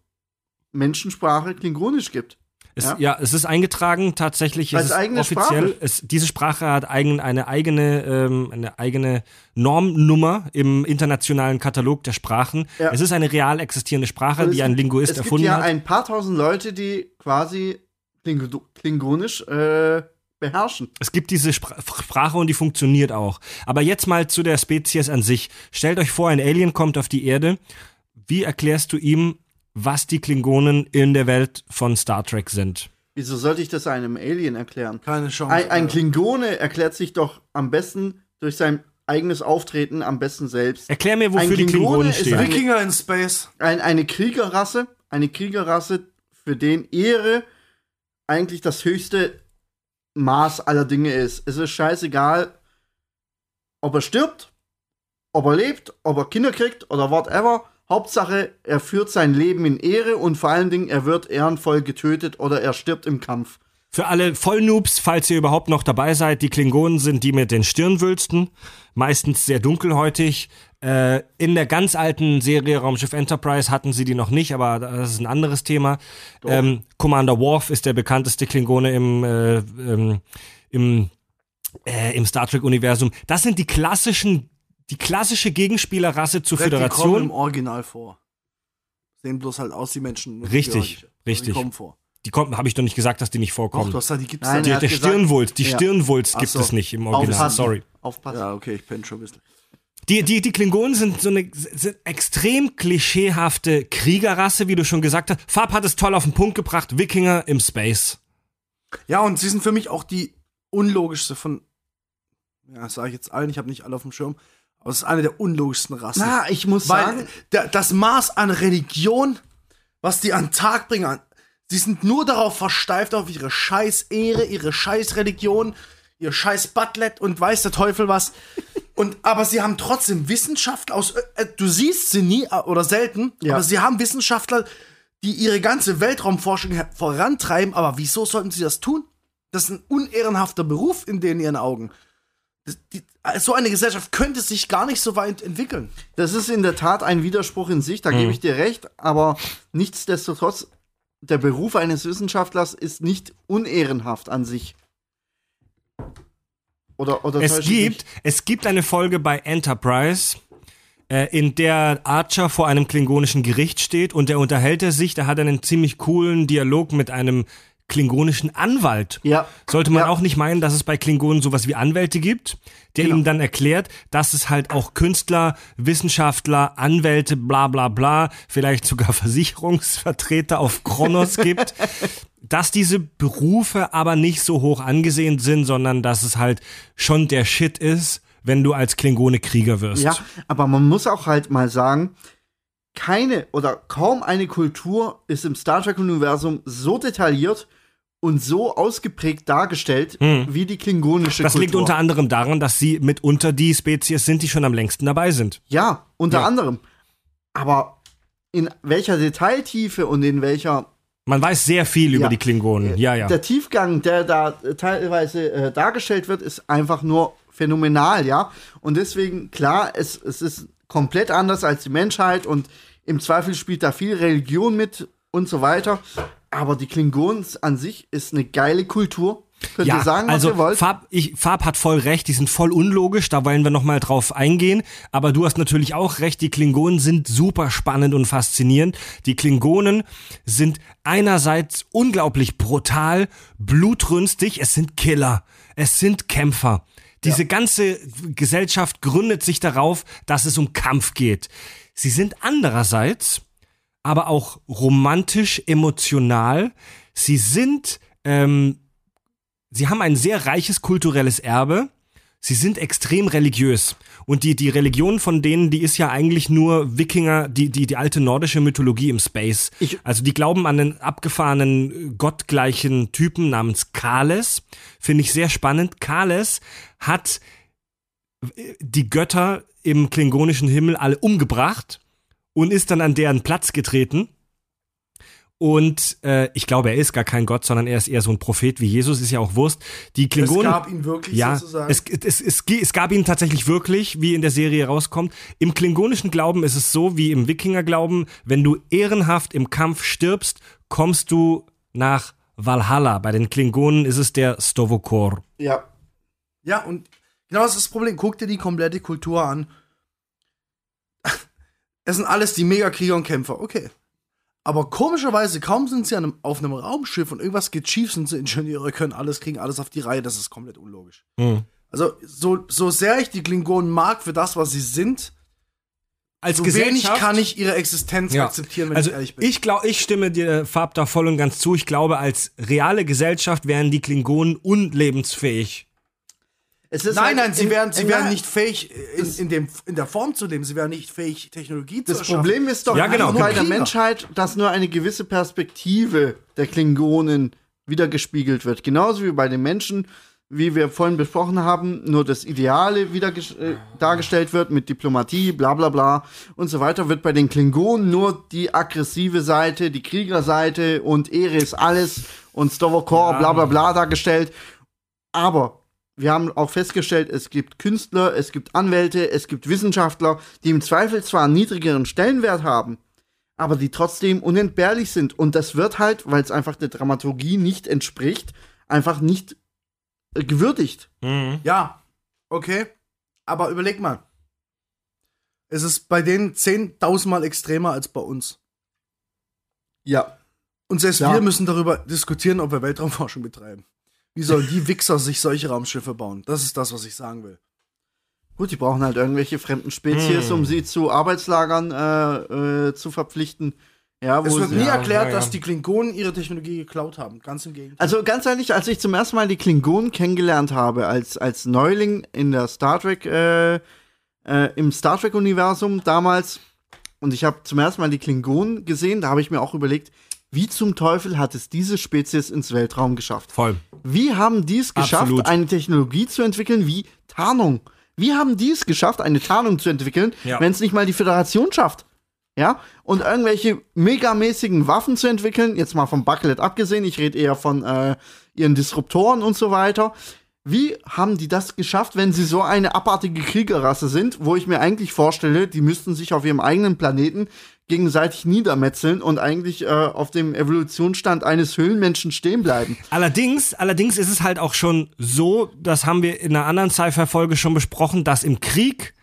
Menschensprache Klingonisch gibt. Es, ja. ja. es ist eingetragen, tatsächlich Als ist es eigene offiziell. Sprache. Es, diese Sprache hat eigen, eine eigene, ähm, eine eigene Normnummer im internationalen Katalog der Sprachen. Ja. Es ist eine real existierende Sprache, Und die ein Linguist es gibt erfunden ja hat. ein paar tausend Leute, die quasi Klingo Klingonisch äh, beherrschen. Es gibt diese Spra Sprache und die funktioniert auch. Aber jetzt mal zu der Spezies an sich. Stellt euch vor, ein Alien kommt auf die Erde. Wie erklärst du ihm, was die Klingonen in der Welt von Star Trek sind? Wieso sollte ich das einem Alien erklären? Keine Chance. Ein, ein Klingone erklärt sich doch am besten durch sein eigenes Auftreten am besten selbst. Erklär mir, wofür Ein die Klingone Klingonen stehen. Wikinger in Space. Ein, eine Kriegerrasse, eine Kriegerrasse, für den Ehre eigentlich das höchste Maß aller Dinge ist. Es ist scheißegal, ob er stirbt, ob er lebt, ob er Kinder kriegt oder whatever. Hauptsache, er führt sein Leben in Ehre und vor allen Dingen, er wird ehrenvoll getötet oder er stirbt im Kampf. Für alle Vollnoobs, falls ihr überhaupt noch dabei seid, die Klingonen sind die mit den Stirnwülsten, meistens sehr dunkelhäutig. Äh, in der ganz alten Serie Raumschiff Enterprise hatten sie die noch nicht, aber das ist ein anderes Thema. Ähm, Commander Worf ist der bekannteste Klingone im, äh, ähm, im, äh, im Star Trek-Universum. Das sind die klassischen, die klassische Gegenspielerrasse zur Die kommen im Föderation. Original vor. Sehen bloß halt aus, die Menschen. nur Richtig, die richtig. Die kommen vor. Die kommen, habe ich doch nicht gesagt, dass die nicht Doch, vorkommen. du hast gesagt, die gibt's Nein, die, er der Stirnwulst, die Ja. Stirnwulst Ach gibt so. es nicht im Original. Aufpassen. Sorry. Aufpassen. Ja, okay, ich penne schon ein bisschen. Die, die, die Klingonen sind so eine sind extrem klischeehafte Kriegerrasse, wie du schon gesagt hast. Farb hat es toll auf den Punkt gebracht. Wikinger im Space. Ja, und sie sind für mich auch die unlogischste von, ja, das sage ich jetzt allen, ich habe nicht alle auf dem Schirm, aber es ist eine der unlogischsten Rassen. Na, ich muss Weil sagen, das Maß an Religion, was die an den Tag bringen, an- sie sind nur darauf versteift, auf ihre scheiß Ehre, ihre scheiß Religion, ihr scheiß Butlet und weiß der Teufel was. Und, aber sie haben trotzdem Wissenschaftler aus, äh, du siehst sie nie äh, oder selten, Ja. aber sie haben Wissenschaftler, die ihre ganze Weltraumforschung vorantreiben, aber wieso sollten sie das tun? Das ist ein unehrenhafter Beruf in denen ihren Augen. Die, so eine Gesellschaft könnte sich gar nicht so weit entwickeln. das ist in der Tat ein Widerspruch in sich, da gebe ich dir recht, aber nichtsdestotrotz, der Beruf eines Wissenschaftlers ist nicht unehrenhaft an sich. Oder, oder Es gibt, es gibt eine Folge bei Enterprise, äh, in der Archer vor einem klingonischen Gericht steht und der unterhält er sich, der hat einen ziemlich coolen Dialog mit einem klingonischen Anwalt. Ja. Sollte man Ja. auch nicht meinen, dass es bei Klingonen sowas wie Anwälte gibt, der Genau. ihm dann erklärt, dass es halt auch Künstler, Wissenschaftler, Anwälte, bla bla bla, vielleicht sogar (laughs) Versicherungsvertreter auf Kronos gibt, (laughs) dass diese Berufe aber nicht so hoch angesehen sind, sondern dass es halt schon der Shit ist, wenn du als Klingone Krieger wirst. Ja, aber man muss auch halt mal sagen, keine oder kaum eine Kultur ist im Star Trek-Universum so detailliert und so ausgeprägt dargestellt wie die klingonische Hm. Das Kultur. liegt unter anderem daran, dass sie mitunter die Spezies sind, die schon am längsten dabei sind. ja, unter Ja. anderem. Aber in welcher Detailtiefe und in welcher Man weiß sehr viel über Ja. die Klingonen. Ja, ja. der Tiefgang, der da äh, teilweise äh, dargestellt wird, ist einfach nur phänomenal, ja. Und deswegen, klar, es, es ist komplett anders als die Menschheit und im Zweifel spielt da viel Religion mit und so weiter. Aber die Klingonen an sich ist eine geile Kultur. Könnt ihr sagen, was also ihr wollt? Farb, ich, Farb hat voll recht, die sind voll unlogisch, da wollen wir nochmal drauf eingehen. Aber du hast natürlich auch recht, die Klingonen sind super spannend und faszinierend. Die Klingonen sind einerseits unglaublich brutal, blutrünstig, es sind Killer, es sind Kämpfer. Diese ganze Gesellschaft gründet sich darauf, dass es um Kampf geht. Sie sind andererseits aber auch romantisch, emotional. Sie sind ähm, sie haben ein sehr reiches kulturelles Erbe. Sie sind extrem religiös. Und die, die Religion von denen, die ist ja eigentlich nur Wikinger, die, die, die alte nordische Mythologie im Space. Ich- also die glauben an einen abgefahrenen, gottgleichen Typen namens Kales. Finde ich sehr spannend. Kales hat äh, die Götter im klingonischen Himmel alle umgebracht und ist dann an deren Platz getreten. Und äh, ich glaube, er ist gar kein Gott, sondern er ist eher so ein Prophet wie Jesus, ist ja auch Wurst. Die Es Klingonen. gab ihn wirklich ja, sozusagen. es, es, es, es gab ihn tatsächlich wirklich, wie in der Serie rauskommt. Im klingonischen Glauben ist es so wie im Wikinger-Glauben, wenn du ehrenhaft im Kampf stirbst, kommst du nach Valhalla. Bei den Klingonen ist es der Stovokor. ja. Ja, und genau das ist das Problem. Guck dir die komplette Kultur an. Es sind alles die Megakrieger und Kämpfer, okay. Aber komischerweise, kaum sind sie einem, auf einem Raumschiff und irgendwas geht schief, sind sie Ingenieure, können alles, kriegen alles auf die Reihe, das ist komplett unlogisch. Hm. Also, so, so sehr ich die Klingonen mag für das, was sie sind, Als so wenig kann ich ihre Existenz Ja. akzeptieren, wenn also ich ehrlich bin. ich glaube, ich stimme dir Farb da voll und ganz zu. Ich glaube, als reale Gesellschaft wären die Klingonen unlebensfähig. Es ist nein, halt nein, sie in- wären, sie in- wären nicht fähig, in, in, dem, in der Form zu leben. Sie wären nicht fähig, Technologie zu Das erschaffen. Problem ist doch Ja, genau. bei der. Menschheit, dass nur eine gewisse Perspektive der Klingonen wiedergespiegelt wird. Genauso wie bei den Menschen, wie wir vorhin besprochen haben, nur das Ideale wieder äh, dargestellt wird mit Diplomatie, bla bla bla und so weiter, wird bei den Klingonen nur die aggressive Seite, die Kriegerseite und Ehre ist alles und Stovokor, bla bla bla dargestellt. Aber wir haben auch festgestellt, es gibt Künstler, es gibt Anwälte, es gibt Wissenschaftler, die im Zweifel zwar einen niedrigeren Stellenwert haben, aber die trotzdem unentbehrlich sind. Und das wird halt, weil es einfach der Dramaturgie nicht entspricht, einfach nicht äh, gewürdigt. Ja, okay. Aber überleg mal. Es ist bei denen 10.000 Mal extremer als bei uns. Ja. Und selbst Ja. wir müssen darüber diskutieren, ob wir Weltraumforschung betreiben. Wie sollen die Wichser sich solche Raumschiffe bauen? Das ist das, was ich sagen will. Gut, die brauchen halt irgendwelche fremden Spezies, Hm. um sie zu Arbeitslagern äh, äh, zu verpflichten. Ja, wo Es wird sie, nie Ja, erklärt, ja, ja. dass die Klingonen ihre Technologie geklaut haben. Ganz im Gegenteil. Also ganz ehrlich, als ich zum ersten Mal die Klingonen kennengelernt habe, als, als Neuling in der Star Trek, äh, äh, im Star Trek-Universum damals, und ich habe zum ersten Mal die Klingonen gesehen, da habe ich mir auch überlegt, wie zum Teufel hat es diese Spezies ins Weltraum geschafft? Voll. Wie haben die es geschafft, Absolut. eine Technologie zu entwickeln wie Tarnung? Wie haben die es geschafft, eine Tarnung zu entwickeln, Ja. wenn es nicht mal die Föderation schafft? Ja, und irgendwelche megamäßigen Waffen zu entwickeln, jetzt mal vom Bucklet abgesehen, ich rede eher von äh, ihren Disruptoren und so weiter. Wie haben die das geschafft, wenn sie so eine abartige Kriegerrasse sind, wo ich mir eigentlich vorstelle, die müssten sich auf ihrem eigenen Planeten gegenseitig niedermetzeln und eigentlich äh, auf dem Evolutionsstand eines Höhlenmenschen stehen bleiben? Allerdings, allerdings ist es halt auch schon so, das haben wir in einer anderen Sci-Fi-Folge schon besprochen, dass im Krieg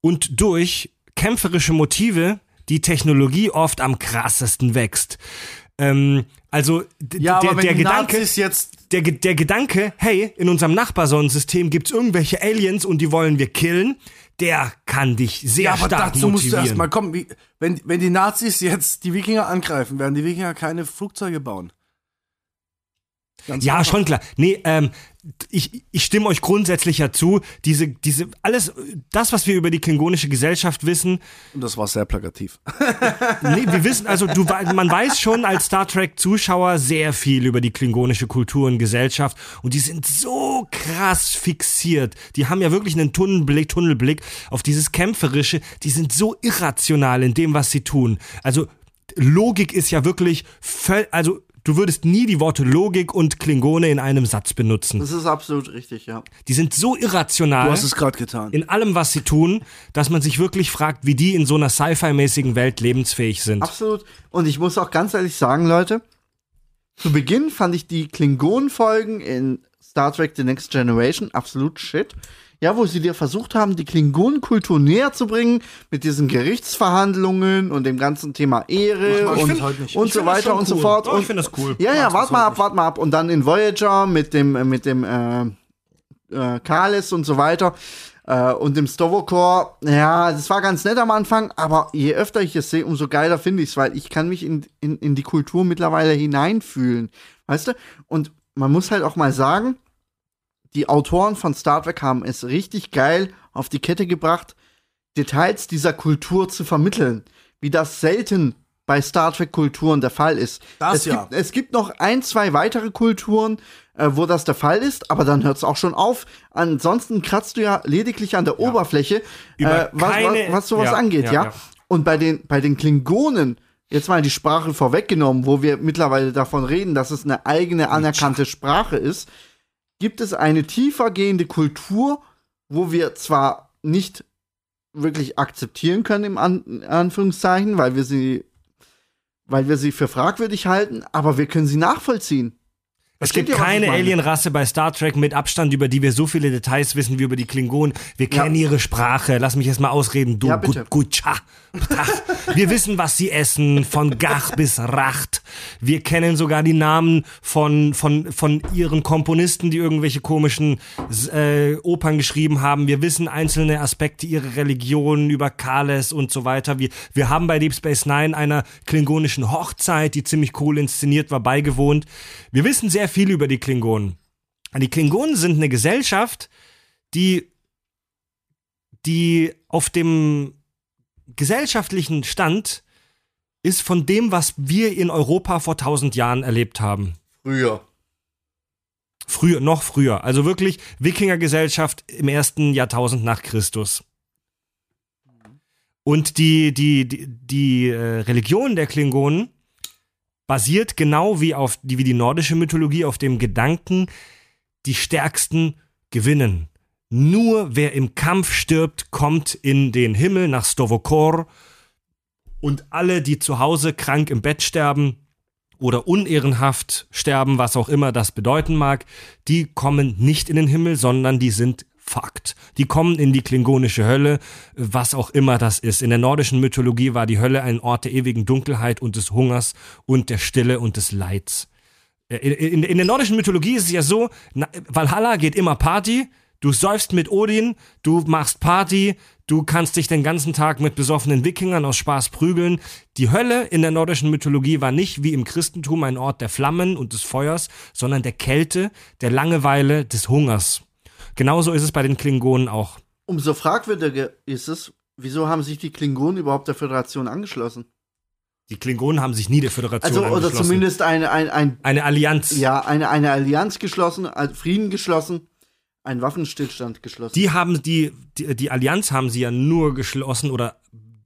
und durch kämpferische Motive die Technologie oft am krassesten wächst. Ähm, also ja, der, der Gedanke, Nazis jetzt der, der Gedanke, hey, in unserem Nachbarsonnensystem gibt's irgendwelche Aliens und die wollen wir killen, der kann dich sehr Ja, aber stark dazu musst du motivieren. erstmal kommen. Wie, wenn, wenn die Nazis jetzt die Wikinger angreifen, werden die Wikinger keine Flugzeuge bauen. Ganz Ja, einfach. schon klar. Nee, ähm, ich, ich stimme euch grundsätzlich ja zu. Diese, diese, alles, das, was wir über die klingonische Gesellschaft wissen, Und das war sehr plakativ. (laughs) nee, wir wissen, also du, man weiß schon als Star Trek-Zuschauer sehr viel über die klingonische Kultur und Gesellschaft und die sind so krass fixiert. Die haben ja wirklich einen Tunnelblick, Tunnelblick auf dieses Kämpferische. Die sind so irrational in dem, was sie tun. Also Logik ist ja wirklich, also du würdest nie die Worte Logik und Klingone in einem Satz benutzen. Das ist absolut richtig, ja. Die sind so irrational Du hast es gerade getan. in allem, was sie tun, dass man sich wirklich fragt, wie die in so einer Sci-Fi-mäßigen Welt lebensfähig sind. Absolut. Und ich muss auch ganz ehrlich sagen, Leute, zu Beginn fand ich die Klingonen-Folgen in Star Trek The Next Generation absolut shit. Ja, wo sie dir versucht haben, die Klingonenkultur näher zu bringen mit diesen Gerichtsverhandlungen und dem ganzen Thema Ehre und, find heute nicht. und Ich so find weiter und so fort. Doch, und, ich find das cool. Ja, ja, warte mal ab, warte mal ab. Und dann in Voyager mit dem, äh, mit dem äh, äh, Kalis und so weiter äh, und dem Stovokor. Ja, das war ganz nett am Anfang, aber je öfter ich es sehe, umso geiler finde ich es, weil ich kann mich in, in, in die Kultur mittlerweile hineinfühlen. Weißt du? Und man muss halt auch mal sagen, die Autoren von Star Trek haben es richtig geil auf die Kette gebracht, Details dieser Kultur zu vermitteln, wie das selten bei Star Trek-Kulturen der Fall ist. Das es, ja. gibt, es gibt noch ein, zwei weitere Kulturen, äh, wo das der Fall ist, aber dann hört es auch schon auf. Ansonsten kratzt du ja lediglich an der Oberfläche, Über äh, was, was, was sowas ja, angeht, ja, ja. ja. Und bei den, bei den Klingonen, jetzt mal die Sprache vorweggenommen, wo wir mittlerweile davon reden, dass es eine eigene anerkannte Sprache ist, gibt es eine tiefer gehende Kultur, wo wir zwar nicht wirklich akzeptieren können, im An in Anführungszeichen, weil wir sie, weil wir sie für fragwürdig halten, aber wir können sie nachvollziehen. Es gibt keine? Alienrasse bei Star Trek mit Abstand, über die wir so viele Details wissen wie über die Klingonen. Wir Ja. kennen ihre Sprache. Lass mich erst mal ausreden, du Ja, bitte. gut, gut, tschah, tach. Wir wissen, was sie essen, von Gach bis Racht. Wir kennen sogar die Namen von, von, von ihren Komponisten, die irgendwelche komischen äh, Opern geschrieben haben. Wir wissen einzelne Aspekte ihrer Religion über Kales und so weiter. Wir, wir haben bei Deep Space Nine einer klingonischen Hochzeit, die ziemlich cool inszeniert war, beigewohnt. Wir wissen sehr viel über die Klingonen. Die Klingonen sind eine Gesellschaft, die, die auf dem gesellschaftlichen Stand ist von dem, was wir in Europa vor tausend Jahren erlebt haben. Früher. Früher, noch früher. Also wirklich Wikingergesellschaft im ersten Jahrtausend nach Christus. Und die, die, die, die äh, Religion der Klingonen basiert genau wie auf die, wie die nordische Mythologie auf dem Gedanken, die Stärksten gewinnen. Nur wer im Kampf stirbt, kommt in den Himmel nach Stovokor und alle, die zu Hause krank im Bett sterben, oder unehrenhaft sterben, was auch immer das bedeuten mag, die kommen nicht in den Himmel, sondern die sind fucked. Die kommen in die klingonische Hölle, was auch immer das ist. In der nordischen Mythologie war die Hölle ein Ort der ewigen Dunkelheit und des Hungers und der Stille und des Leids. Äh, In, in, in der nordischen Mythologie ist es ja so, Valhalla geht immer Party, du säufst mit Odin, du machst Party, Du kannst dich den ganzen Tag mit besoffenen Wikingern aus Spaß prügeln. Die Hölle in der nordischen Mythologie war nicht wie im Christentum ein Ort der Flammen und des Feuers, sondern der Kälte, der Langeweile, des Hungers. Genauso ist es bei den Klingonen auch. Umso fragwürdiger ist es, wieso haben sich die Klingonen überhaupt der Föderation angeschlossen? Die Klingonen haben sich nie der Föderation Also, oder angeschlossen. zumindest eine, ein, ein, eine Allianz. ja, eine, eine Allianz geschlossen, Frieden geschlossen, einen Waffenstillstand geschlossen. Die haben die, die, die Allianz haben sie ja nur geschlossen oder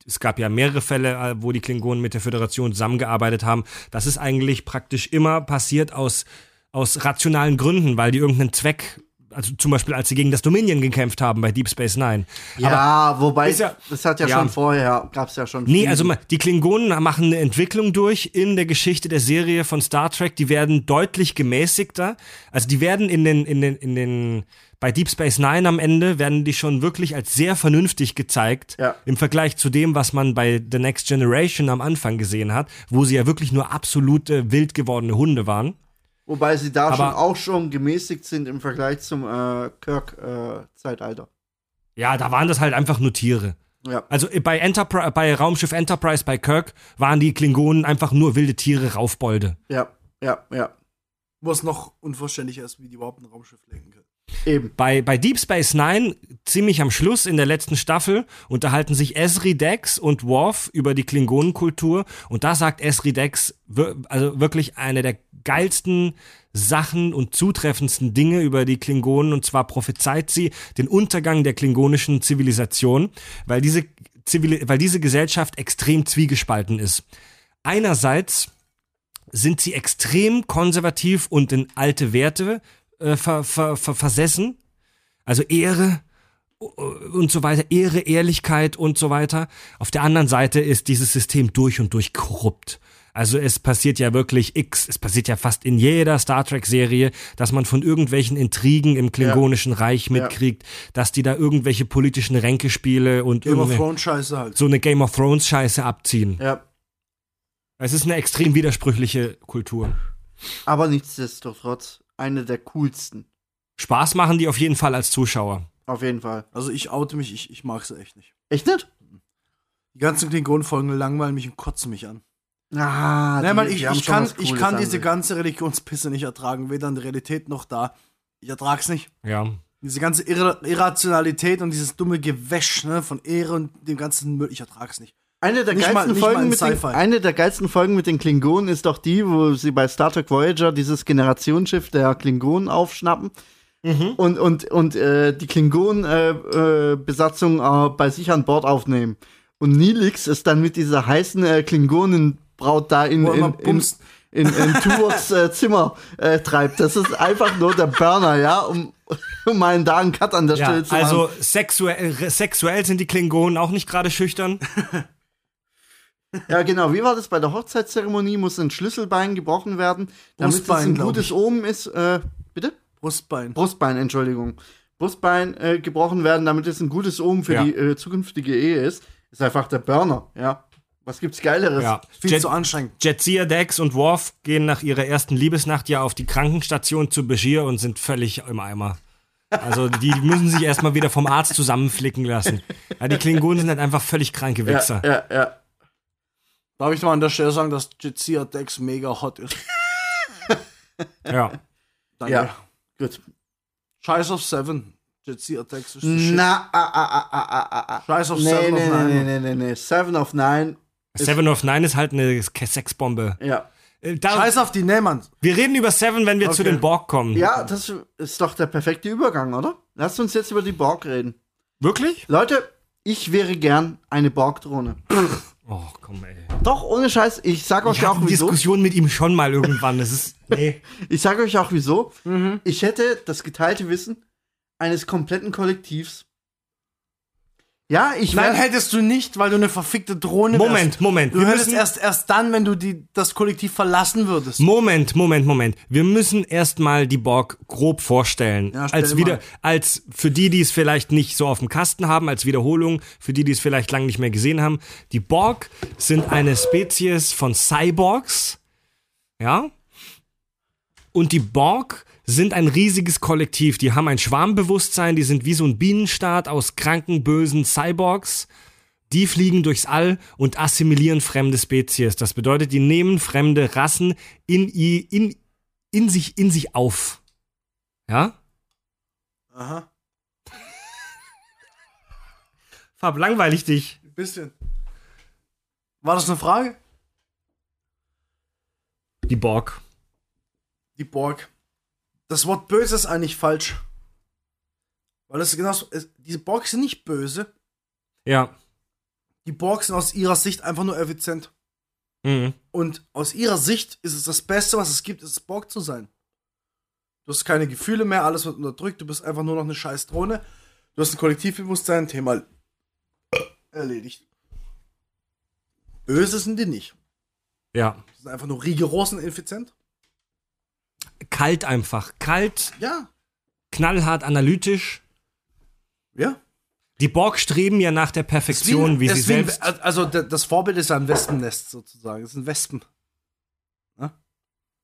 es gab ja mehrere Fälle, äh, wo die Klingonen mit der Föderation zusammengearbeitet haben. Das ist eigentlich praktisch immer passiert aus, aus rationalen Gründen, weil die irgendeinen Zweck, also zum Beispiel als sie gegen das Dominion gekämpft haben bei Deep Space Nine. ja, wobei, ist ja- das hat ja, ja. schon vorher, gab es ja schon. Nee, also die Klingonen machen eine Entwicklung durch in der Geschichte der Serie von Star Trek. Die werden deutlich gemäßigter. Also die werden in den, in den, in den, bei Deep Space Nine am Ende werden die schon wirklich als sehr vernünftig gezeigt. Ja. Im Vergleich zu dem, was man bei The Next Generation am Anfang gesehen hat, wo sie ja wirklich nur absolute wild gewordene Hunde waren. Wobei sie da schon Aber- auch schon gemäßigt sind im Vergleich zum äh, Kirk-Zeitalter. Ja, da waren das halt einfach nur Tiere. ja. Also äh, bei, Enterpri bei Raumschiff Enterprise, bei Kirk, waren die Klingonen einfach nur wilde Tiere, Raufbolde. ja, ja, ja. Was noch unverständlicher ist, wie die überhaupt ein Raumschiff lenken können. Eben. Bei, bei Deep Space Nine, ziemlich am Schluss in der letzten Staffel, unterhalten sich Esri Dex und Worf über die Klingonenkultur. Und da sagt Esri Dex wir- also wirklich eine der geilsten Sachen und zutreffendsten Dinge über die Klingonen. Und zwar prophezeit sie den Untergang der klingonischen Zivilisation, weil diese, Zivili weil diese Gesellschaft extrem zwiegespalten ist. Einerseits sind sie extrem konservativ und in alte Werte äh, ver, ver, ver, versessen. Also Ehre äh, und so weiter, Ehre, Ehrlichkeit und so weiter. Auf der anderen Seite ist dieses System durch und durch korrupt. Also es passiert ja wirklich X, es passiert ja fast in jeder Star Trek-Serie, dass man von irgendwelchen Intrigen im Klingonischen Reich mitkriegt, dass die da irgendwelche politischen Ränkespiele und Game of Thrones Scheiße halt. so eine Game of Thrones Scheiße abziehen. Ja. Es ist eine extrem widersprüchliche Kultur. Aber nichtsdestotrotz eine der coolsten. Spaß machen die auf jeden Fall als Zuschauer. Auf jeden Fall. Also ich oute mich, ich, ich mag sie echt nicht. Echt nicht? Die ganzen Klingonenfolgen langweilen mich und kotzen mich an. Ah, Nein, die- ich, ich kann, ich kann an diese sich. ganze Religionspisse nicht ertragen, weder in der Realität noch da. Ich ertrag's nicht. Ja. Diese ganze Irra Irrationalität und dieses dumme Gewäsch ne, von Ehre und dem ganzen Müll, ich ertrag's nicht. Eine der, Nicht geilsten mal Folgen mit den, eine der geilsten Folgen mit den Klingonen ist doch die, wo sie bei Star Trek Voyager dieses Generationsschiff der Klingonen aufschnappen Mhm. und, und, und äh, die Klingonen-Besatzung äh, Besatzung, äh, bei sich an Bord aufnehmen. Und Nilix ist dann mit dieser heißen äh, Klingonenbraut da in, in, immer in, in, in Tuvoks äh, Zimmer äh, treibt. Das ist einfach nur der Burner, ja, um, um einen da einen Cut an der Ja, Stelle zu machen. also sexuell, re- sexuell sind die Klingonen auch nicht gerade schüchtern. (laughs) Ja, genau. Wie war das bei der Hochzeitszeremonie? Muss ein Schlüsselbein gebrochen werden, damit es Brustbein, ein glaub gutes. Omen ist. Äh, bitte? Brustbein. Brustbein, Entschuldigung. Brustbein äh, gebrochen werden, damit es ein gutes Omen für Ja. die äh, zukünftige Ehe ist. Ist einfach der Burner, ja. Was gibt's Geileres? Ja. Viel Jet, zu anstrengend. Jetsia, Dex und Worf gehen nach ihrer ersten Liebesnacht ja auf die Krankenstation zu Bashir und sind völlig im Eimer. Also die (laughs) müssen sich erstmal wieder vom Arzt zusammenflicken lassen. Ja, die Klingonen sind halt einfach völlig kranke ja, Wichser. ja, ja. Darf ich mal an der Stelle sagen, dass Jizia Dex mega hot ist? (laughs) Ja. Danke. ja. Gut. Scheiß auf Seven. Jizia Dex ist. Na, ah, ah, ah, ah, ah, ah, ah. Scheiß auf nee, Seven nee, of Nine. nee, nee, nee, nee. Seven of Nine. Seven of Nine ist halt eine Sexbombe. Ja. Äh, Da, Scheiß auf die Nähmann. wir reden über Seven, wenn wir zu Okay. den Borg kommen. Ja, das ist doch der perfekte Übergang, oder? Lasst uns jetzt über die Borg reden. Wirklich? Leute, ich wäre gern eine Borg-Drohne. Oh, komm, ey. Doch, ohne Scheiß, ich sag euch Ich auch eine wieso. Diskussion mit ihm schon mal irgendwann. Das ist. (laughs) Nee. Ich sag euch auch wieso. Mhm. Ich hätte das geteilte Wissen eines kompletten Kollektivs. Ja, ich Nein, hättest du nicht, weil du eine verfickte Drohne wärst. Moment, Moment. Du Wir hättest müssen, erst, erst dann, wenn du die, das Kollektiv verlassen würdest. Moment, Moment, Moment. Wir müssen erstmal die Borg grob vorstellen. Ja, als mal. wieder, als für die, die es vielleicht nicht so auf dem Kasten haben, als Wiederholung, für die, die es vielleicht lange nicht mehr gesehen haben. Die Borg sind eine Spezies von Cyborgs. Ja? Und die Borg sind ein riesiges Kollektiv. Die haben ein Schwarmbewusstsein, die sind wie so ein Bienenstaat aus kranken, bösen Cyborgs. Die fliegen durchs All und assimilieren fremde Spezies. Das bedeutet, die nehmen fremde Rassen in, in, in, sich, in sich auf. Ja? Aha. (laughs) Fab, langweilig dich. Ein bisschen. War das eine Frage? Die Borg. Die Borg. Das Wort böse ist eigentlich falsch. Weil ist genau es, diese Borg sind nicht böse. Ja. Die Borg sind aus ihrer Sicht einfach nur effizient. Mhm. Und aus ihrer Sicht ist es das Beste, was es gibt, ist Borg zu sein. Du hast keine Gefühle mehr, alles wird unterdrückt, du bist einfach nur noch eine scheiß Drohne. Du hast ein Kollektivbewusstsein, Thema erledigt. Böse sind die nicht. Ja. Die sind einfach nur rigoros und effizient. Kalt einfach. Kalt, Ja. knallhart analytisch. Ja. Die Borg streben ja nach der Perfektion, wie, es sie selbst. Also das Vorbild ist ja ein Wespennest sozusagen. Es sind Wespen.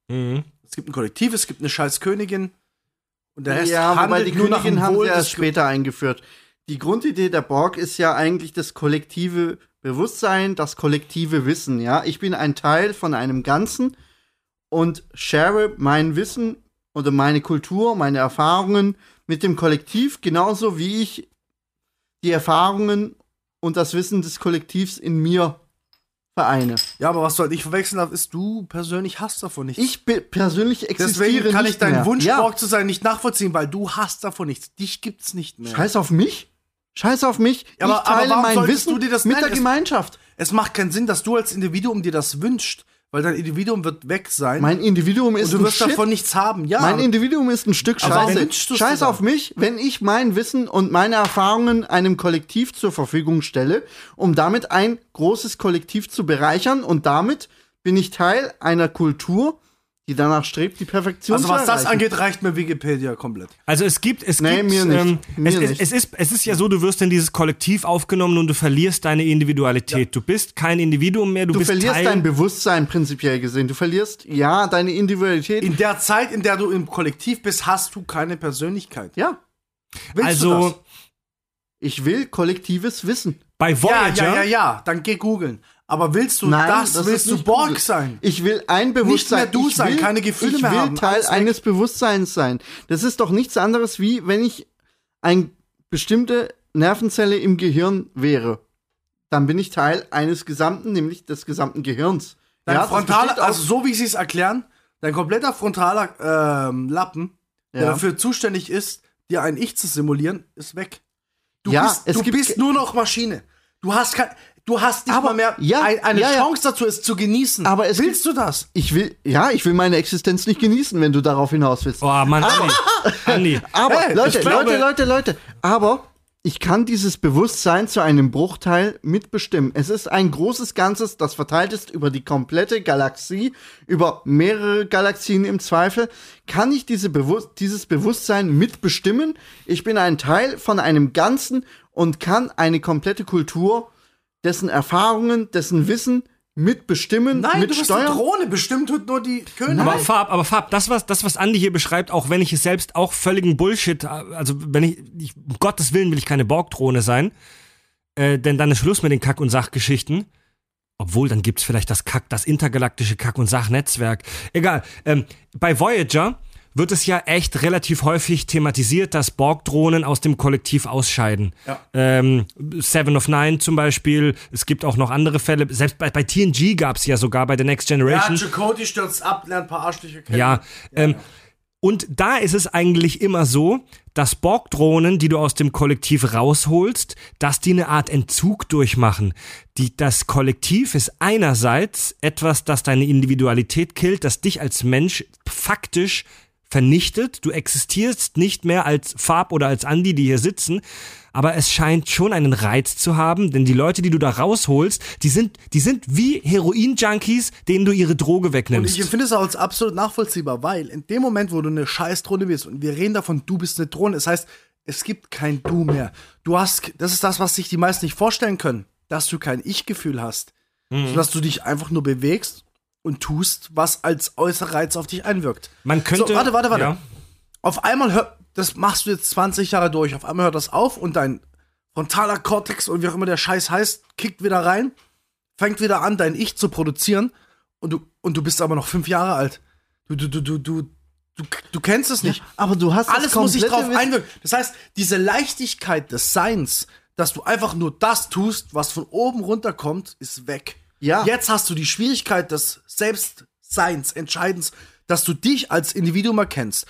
Mhm. Es gibt ein Kollektiv, es gibt eine scheiß Königin. Und der Rest ja, handelt die nur nach Königin dem haben Wohl sie erst des später eingeführt. Die Grundidee der Borg ist ja eigentlich das kollektive Bewusstsein, das kollektive Wissen. Ja, ich bin ein Teil von einem Ganzen und share mein Wissen oder meine Kultur, meine Erfahrungen mit dem Kollektiv, genauso wie ich die Erfahrungen und das Wissen des Kollektivs in mir vereine. Ja, aber was du halt nicht verwechseln darfst, ist, du persönlich hast davon nichts. Ich persönlich existiere Deswegen kann nicht ich deinen mehr. Wunsch, ja. Borg zu sein, nicht nachvollziehen, weil du hast davon nichts. Dich gibt's nicht mehr. Scheiß auf mich. Scheiß auf mich. Ja, aber- ich teile aber warum mein Wissen du dir das- mit Nein, der es- Gemeinschaft. Es macht keinen Sinn, dass du als Individuum dir das wünschst, weil dein Individuum wird weg sein Mein Individuum ist und du wirst Shit. davon nichts haben. Ja, Mein Individuum ist ein Stück Scheiße. Scheiß auf mich, wenn ich mein Wissen und meine Erfahrungen einem Kollektiv zur Verfügung stelle, um damit ein großes Kollektiv zu bereichern und damit bin ich Teil einer Kultur, die danach strebt, die Perfektion also zu was das erreichen. angeht, reicht mir Wikipedia komplett. Also es gibt, es Nee, gibt, mir nicht. Ähm, Mir es, es, nicht. es, ist, es ist ja so, du wirst in dieses Kollektiv aufgenommen und du verlierst deine Individualität. Du bist kein Individuum mehr, du, Du bist verlierst Teil. dein Bewusstsein prinzipiell gesehen. Du verlierst, ja, deine Individualität. In der Zeit, in der du im Kollektiv bist, hast du keine Persönlichkeit. ja, Willst du also das? ich will kollektives Wissen. bei Ja, Voyager, ja, ja, ja, dann geh googeln. Aber willst du Nein, das? das willst du nicht Borg Google. sein? Ich will ein Bewusstsein. mehr du ich sein, will, keine Gefühle ich mehr will haben, Teil alles weg. eines Bewusstseins sein. Das ist doch nichts anderes wie, wenn ich eine bestimmte Nervenzelle im Gehirn wäre. Dann bin ich Teil eines Gesamten, nämlich des gesamten Gehirns. Dein das frontaler, also so wie sie es erklären, dein kompletter frontaler ähm, Lappen, der Ja. dafür zuständig ist, dir ein Ich zu simulieren, ist weg. Du Ja, bist, du bist nur noch Maschine. Du hast kein, du hast nicht Aber- mal mehr ja, ein, eine ja, ja. Chance dazu, es zu genießen. Aber es Willst du das? ich will, ja, ich will meine Existenz nicht genießen, wenn du darauf hinaus willst. Oh Mann, Andi. (laughs) Andi. Aber, Hey, Leute, ich glaube- Leute, Leute, Leute, aber ich kann dieses Bewusstsein zu einem Bruchteil mitbestimmen. Es ist ein großes Ganzes, das verteilt ist über die komplette Galaxie, über mehrere Galaxien im Zweifel. Kann ich diese Bewus dieses Bewusstsein mitbestimmen? Ich bin ein Teil von einem Ganzen und kann eine komplette Kultur, dessen Erfahrungen, dessen Wissen mitbestimmen, Nein, du bist mitsteuern. eine Drohne. Bestimmt tut nur die Königin. Aber Farb, aber Farb, das was, das was Andi hier beschreibt, auch wenn ich es selbst auch völligen Bullshit, also wenn ich, ich um Gottes Willen will ich keine Borgdrohne sein, äh, denn dann ist Schluss mit den Kack- und Sachgeschichten. Obwohl, dann gibt's vielleicht das Kack, das intergalaktische Kack- und Sachnetzwerk. Egal. Ähm, bei Voyager wird es ja echt relativ häufig thematisiert, dass Borg-Drohnen aus dem Kollektiv ausscheiden. Ja. Ähm, Seven of Nine zum Beispiel. Es gibt auch noch andere Fälle. Selbst bei, bei TNG gab's ja sogar bei The Next ja, Generation. Chakotay stürzt ab, lernt ein paar Arschlöcher kennen. Ja, ähm, und da ist es eigentlich immer so, dass Borg-Drohnen, die du aus dem Kollektiv rausholst, dass die eine Art Entzug durchmachen. Die, das Kollektiv ist einerseits etwas, das deine Individualität killt, das dich als Mensch faktisch vernichtet. Du existierst nicht mehr als Farb oder als Andi, die hier sitzen. Aber es scheint schon einen Reiz zu haben, denn die Leute, die du da rausholst, die sind, die sind wie Heroin-Junkies, denen du ihre Droge Und wegnimmst. ich empfinde es auch als absolut nachvollziehbar, weil in dem Moment, wo du eine Scheißdrohne bist und wir reden davon, du bist eine Drohne, das heißt, es gibt kein Du mehr. Du hast, das ist das, was sich die meisten nicht vorstellen können, dass du kein Ich-Gefühl hast, Mhm. sondern dass du dich einfach nur bewegst und tust, was als äußerer Reiz auf dich einwirkt. Man könnte. So, warte, warte, warte. Ja. Auf einmal hört, das machst du jetzt 20 Jahre durch, auf einmal hört das auf und dein frontaler Kortex und wie auch immer der Scheiß heißt, kickt wieder rein, fängt wieder an, dein Ich zu produzieren und du, und du bist aber noch fünf Jahre alt. Du, du, du, du, du, du, du kennst es nicht. Aber du hast Alles muss sich drauf einwirken. Das heißt, diese Leichtigkeit des Seins, dass du einfach nur das tust, was von oben runterkommt, ist weg. Ja. Jetzt hast du die Schwierigkeit des Selbstseins, Entscheidens, dass du dich als Individuum erkennst.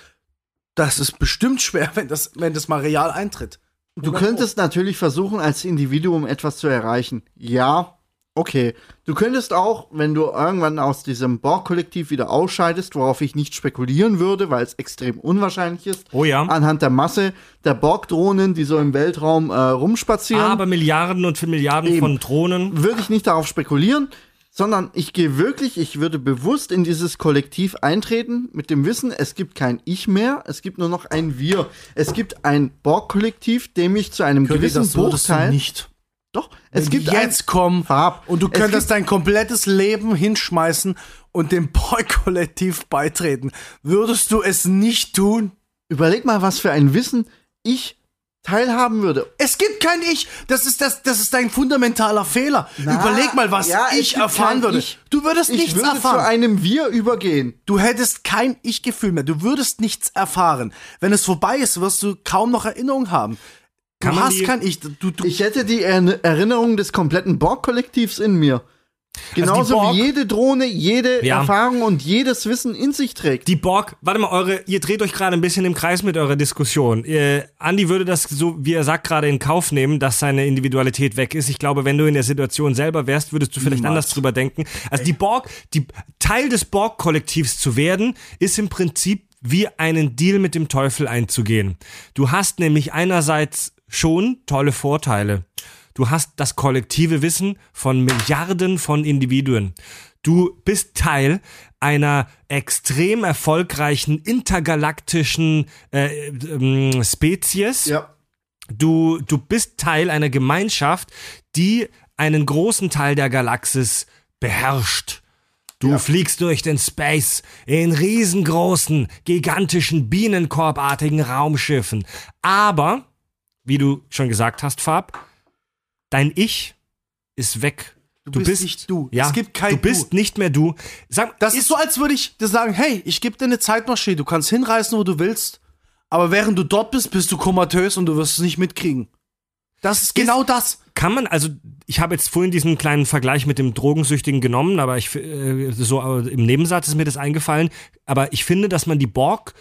Das ist bestimmt schwer, wenn das, wenn das mal real eintritt. Du könntest natürlich versuchen, als Individuum etwas zu erreichen. Ja, okay. Du könntest auch, wenn du irgendwann aus diesem Borg-Kollektiv wieder ausscheidest, worauf ich nicht spekulieren würde, weil es extrem unwahrscheinlich ist, Oh ja. anhand der Masse der Borg-Drohnen, die so im Weltraum äh, rumspazieren, Aber Milliarden und für Milliarden Eben. von Drohnen. würde ich nicht darauf spekulieren, sondern ich gehe wirklich, ich würde bewusst in dieses Kollektiv eintreten, mit dem Wissen, es gibt kein Ich mehr, es gibt nur noch ein Wir. Es gibt ein Borg-Kollektiv, dem ich zu einem gewissen Bruchteil. nicht. Doch, es Wenn gibt jetzt kommen Farb. und du Es könntest dein komplettes Leben hinschmeißen und dem Boy-Kollektiv beitreten. Würdest du es nicht tun? Überleg mal, was für ein Wissen ich teilhaben würde. Es gibt kein Ich. Das ist, das, das ist dein fundamentaler Fehler. Na, Überleg mal, was ja, ich erfahren würde. Ich. Du würdest Ich nichts würde zu erfahren. einem Wir übergehen. Du hättest kein Ich-Gefühl mehr. Du würdest nichts erfahren. Wenn es vorbei ist, wirst du kaum noch Erinnerung haben. Du Kann man hast die- kein Ich. Du, du, Ich hätte die er Erinnerung des kompletten Borg-Kollektivs in mir. Genauso Borg- wie jede Drohne jede Ja. Erfahrung und jedes Wissen in sich trägt. Die Borg, warte mal, eure, ihr dreht euch gerade ein bisschen im Kreis mit eurer Diskussion. Äh, Andi würde das so, wie er sagt, gerade in Kauf nehmen, dass seine Individualität weg ist. Ich glaube, wenn du in der Situation selber wärst, würdest du vielleicht Niemals. anders drüber denken. Also die Borg, die Teil des Borg-Kollektivs zu werden, ist im Prinzip wie einen Deal mit dem Teufel einzugehen. Du hast nämlich einerseits schon tolle Vorteile. Du hast das kollektive Wissen von Milliarden von Individuen. Du bist Teil einer extrem erfolgreichen intergalaktischen äh, ähm, Spezies. Ja. Du, du bist Teil einer Gemeinschaft, die einen großen Teil der Galaxis beherrscht. Du fliegst durch den Space in riesengroßen, gigantischen, bienenkorbartigen Raumschiffen. Aber, wie du schon gesagt hast, Fab, dein Ich ist weg. Du bist nicht du. Ja, Es gibt kein Du bist Du. nicht mehr du. Sag, Das ist so, als würde ich dir sagen, hey, ich gebe dir eine Zeitmaschine, du kannst hinreisen, wo du willst, aber während du dort bist, bist du komatös und du wirst es nicht mitkriegen. Das ist genau das. kann man, also ich habe jetzt vorhin diesen kleinen Vergleich mit dem Drogensüchtigen genommen, aber ich äh, so äh, im Nebensatz ist mir das eingefallen. Aber ich finde, dass man die Borg,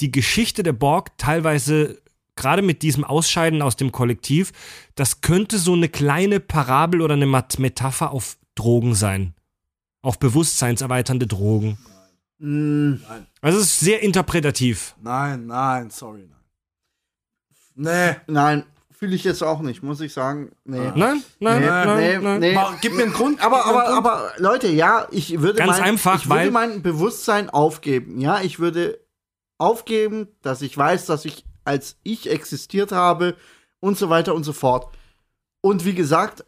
die Geschichte der Borg teilweise gerade mit diesem Ausscheiden aus dem Kollektiv, das könnte so eine kleine Parabel oder eine Metapher auf Drogen sein. Auf bewusstseinserweiternde Drogen. Also es ist sehr interpretativ. Nein, nein, sorry, nein. Nee. Nein, fühle ich jetzt auch nicht, muss ich sagen. Nee. Nein, nein, Nee, nein, nee, nein. nee. Mal, gib mir einen Grund. Aber, aber, einen Grund. aber, Leute, ja, ich würde, Ganz mein, einfach, ich würde weil- mein Bewusstsein aufgeben. Ja, ich würde aufgeben, dass ich weiß, dass ich als ich existiert habe und so weiter und so fort. Und wie gesagt,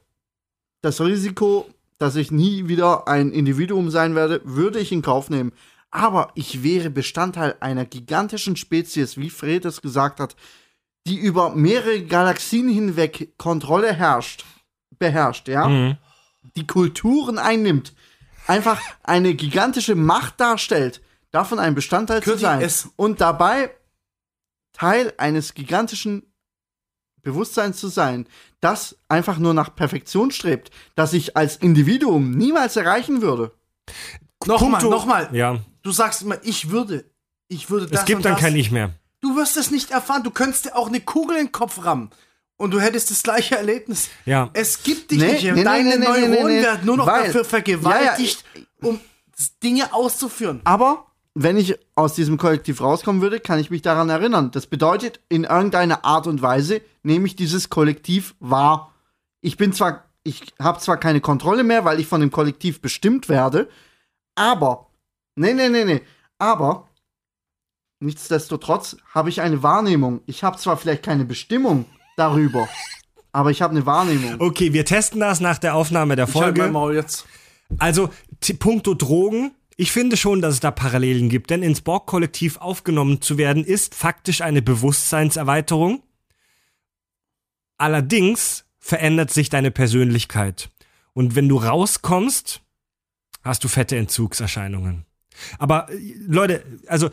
das Risiko, dass ich nie wieder ein Individuum sein werde, würde ich in Kauf nehmen. Aber ich wäre Bestandteil einer gigantischen Spezies, wie Fred es gesagt hat, die über mehrere Galaxien hinweg Kontrolle herrscht, beherrscht, ja Mhm. die Kulturen einnimmt, einfach eine gigantische Macht darstellt, davon ein Bestandteil zu Kürti, sein und dabei Teil eines gigantischen Bewusstseins zu sein, das einfach nur nach Perfektion strebt, das ich als Individuum niemals erreichen würde. Nochmal, nochmal. Ja, Du sagst immer, ich würde. Ich würde das es gibt und dann das. kein Ich mehr. Du wirst es nicht erfahren. Du könntest dir auch eine Kugel in den Kopf rammen. Und du hättest das gleiche Erlebnis. Ja. Es gibt dich Nee, nicht. nee, Deine nee, Neuronen nee, nee. werden nur noch Weil- dafür vergewaltigt, Ja, um Dinge auszuführen. Aber wenn ich aus diesem Kollektiv rauskommen würde, kann ich mich daran erinnern. Das bedeutet, in irgendeiner Art und Weise nehme ich dieses Kollektiv wahr. Ich bin zwar, ich habe zwar keine Kontrolle mehr, weil ich von dem Kollektiv bestimmt werde, aber, nee, nee, nee, nee, aber, nichtsdestotrotz habe ich eine Wahrnehmung. Ich habe zwar vielleicht keine Bestimmung darüber, aber ich habe eine Wahrnehmung. Okay, wir testen das nach der Aufnahme der Ich halt Folge. mein Maul jetzt. Also, puncto Drogen, Ich finde schon, dass es da Parallelen gibt, denn ins Borg-Kollektiv aufgenommen zu werden, ist faktisch eine Bewusstseinserweiterung. Allerdings verändert sich deine Persönlichkeit. Und wenn du rauskommst, hast du fette Entzugserscheinungen. Aber äh, Leute, also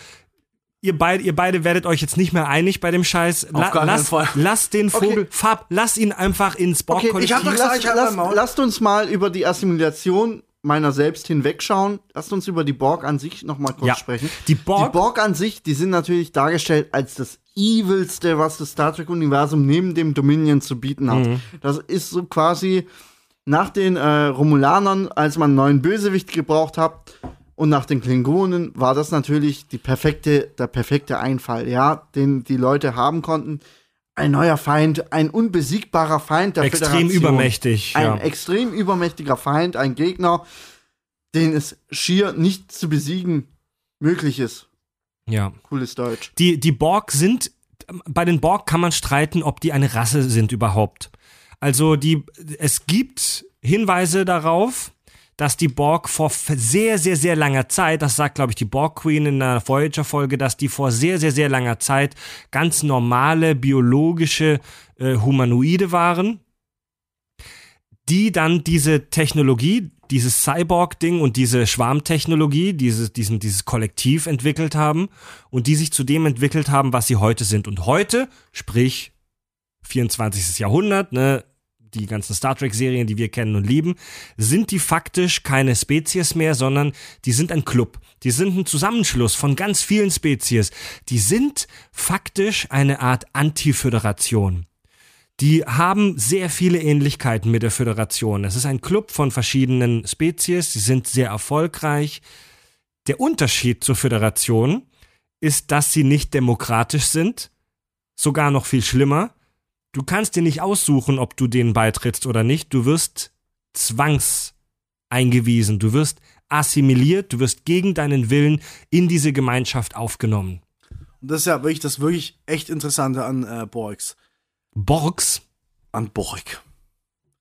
ihr beide, ihr beide werdet euch jetzt nicht mehr einig bei dem Scheiß. Auf gar keinen lass, Fall. lass den Vogel, Okay. Fab, lass ihn einfach ins Okay, Borg-Kollektiv. ich hab doch gesagt, lass, ich hab lass, lasst uns mal über die Assimilation meiner selbst hinwegschauen. Lasst uns über die Borg an sich noch mal kurz Ja. sprechen. Die Borg- die Borg an sich, die sind natürlich dargestellt als das Evilste, was das Star Trek-Universum neben dem Dominion zu bieten hat. Mhm. Das ist so quasi nach den äh, Romulanern, als man einen neuen Bösewicht gebraucht hat, und nach den Klingonen war das natürlich die perfekte, der perfekte Einfall, ja, den die Leute haben konnten. Ein neuer Feind, ein unbesiegbarer Feind der Extrem Föderation. übermächtig, Ein ja. extrem übermächtiger Feind, ein Gegner, den es schier nicht zu besiegen möglich ist. ja. Cooles Deutsch. Die, die Borg sind, bei den Borg kann man streiten, ob die eine Rasse sind überhaupt. Also die, es gibt Hinweise darauf, dass die Borg vor sehr, sehr, sehr langer Zeit, das sagt, glaube ich, die Borg Queen in einer Voyager-Folge, dass die vor sehr, sehr, sehr langer Zeit ganz normale biologische äh, Humanoide waren, die dann diese Technologie, dieses Cyborg-Ding und diese Schwarmtechnologie, dieses, diesen, dieses Kollektiv entwickelt haben und die sich zu dem entwickelt haben, was sie heute sind. Und heute, sprich 24. Jahrhundert, ne, die ganzen Star Trek-Serien, die wir kennen und lieben, sind die faktisch keine Spezies mehr, sondern die sind ein Club. Die sind ein Zusammenschluss von ganz vielen Spezies. Die sind faktisch eine Art Antiföderation. Die haben sehr viele Ähnlichkeiten mit der Föderation. Es ist ein Club von verschiedenen Spezies, sie sind sehr erfolgreich. Der Unterschied zur Föderation ist, dass sie nicht demokratisch sind, sogar noch viel schlimmer. Du kannst dir nicht aussuchen, ob du denen beitrittst oder nicht. Du wirst zwangs eingewiesen, du wirst assimiliert, du wirst gegen deinen Willen in diese Gemeinschaft aufgenommen. Und das ist ja wirklich das wirklich echt Interessante an äh, Borgs. Borgs, An Borg.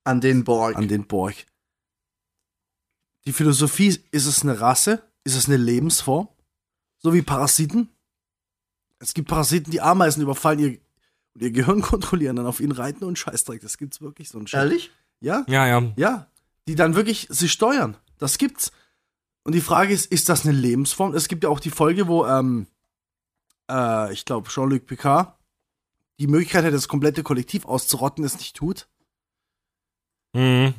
An den Borg. An den Borg. Die Philosophie, ist es eine Rasse? Ist es eine Lebensform? So wie Parasiten? Es gibt Parasiten, die Ameisen überfallen ihr, und ihr Gehirn (laughs) kontrollieren, dann auf ihn reiten und Scheißdreck. Das gibt's wirklich so ein Shit. Ehrlich? Ja, ja, ja. ja. Die dann wirklich sie steuern. Das gibt's. Und die Frage ist, ist das eine Lebensform? Es gibt ja auch die Folge, wo, ähm, äh, ich glaube, Jean-Luc Picard die Möglichkeit hat, das komplette Kollektiv auszurotten, es nicht tut, Mhm.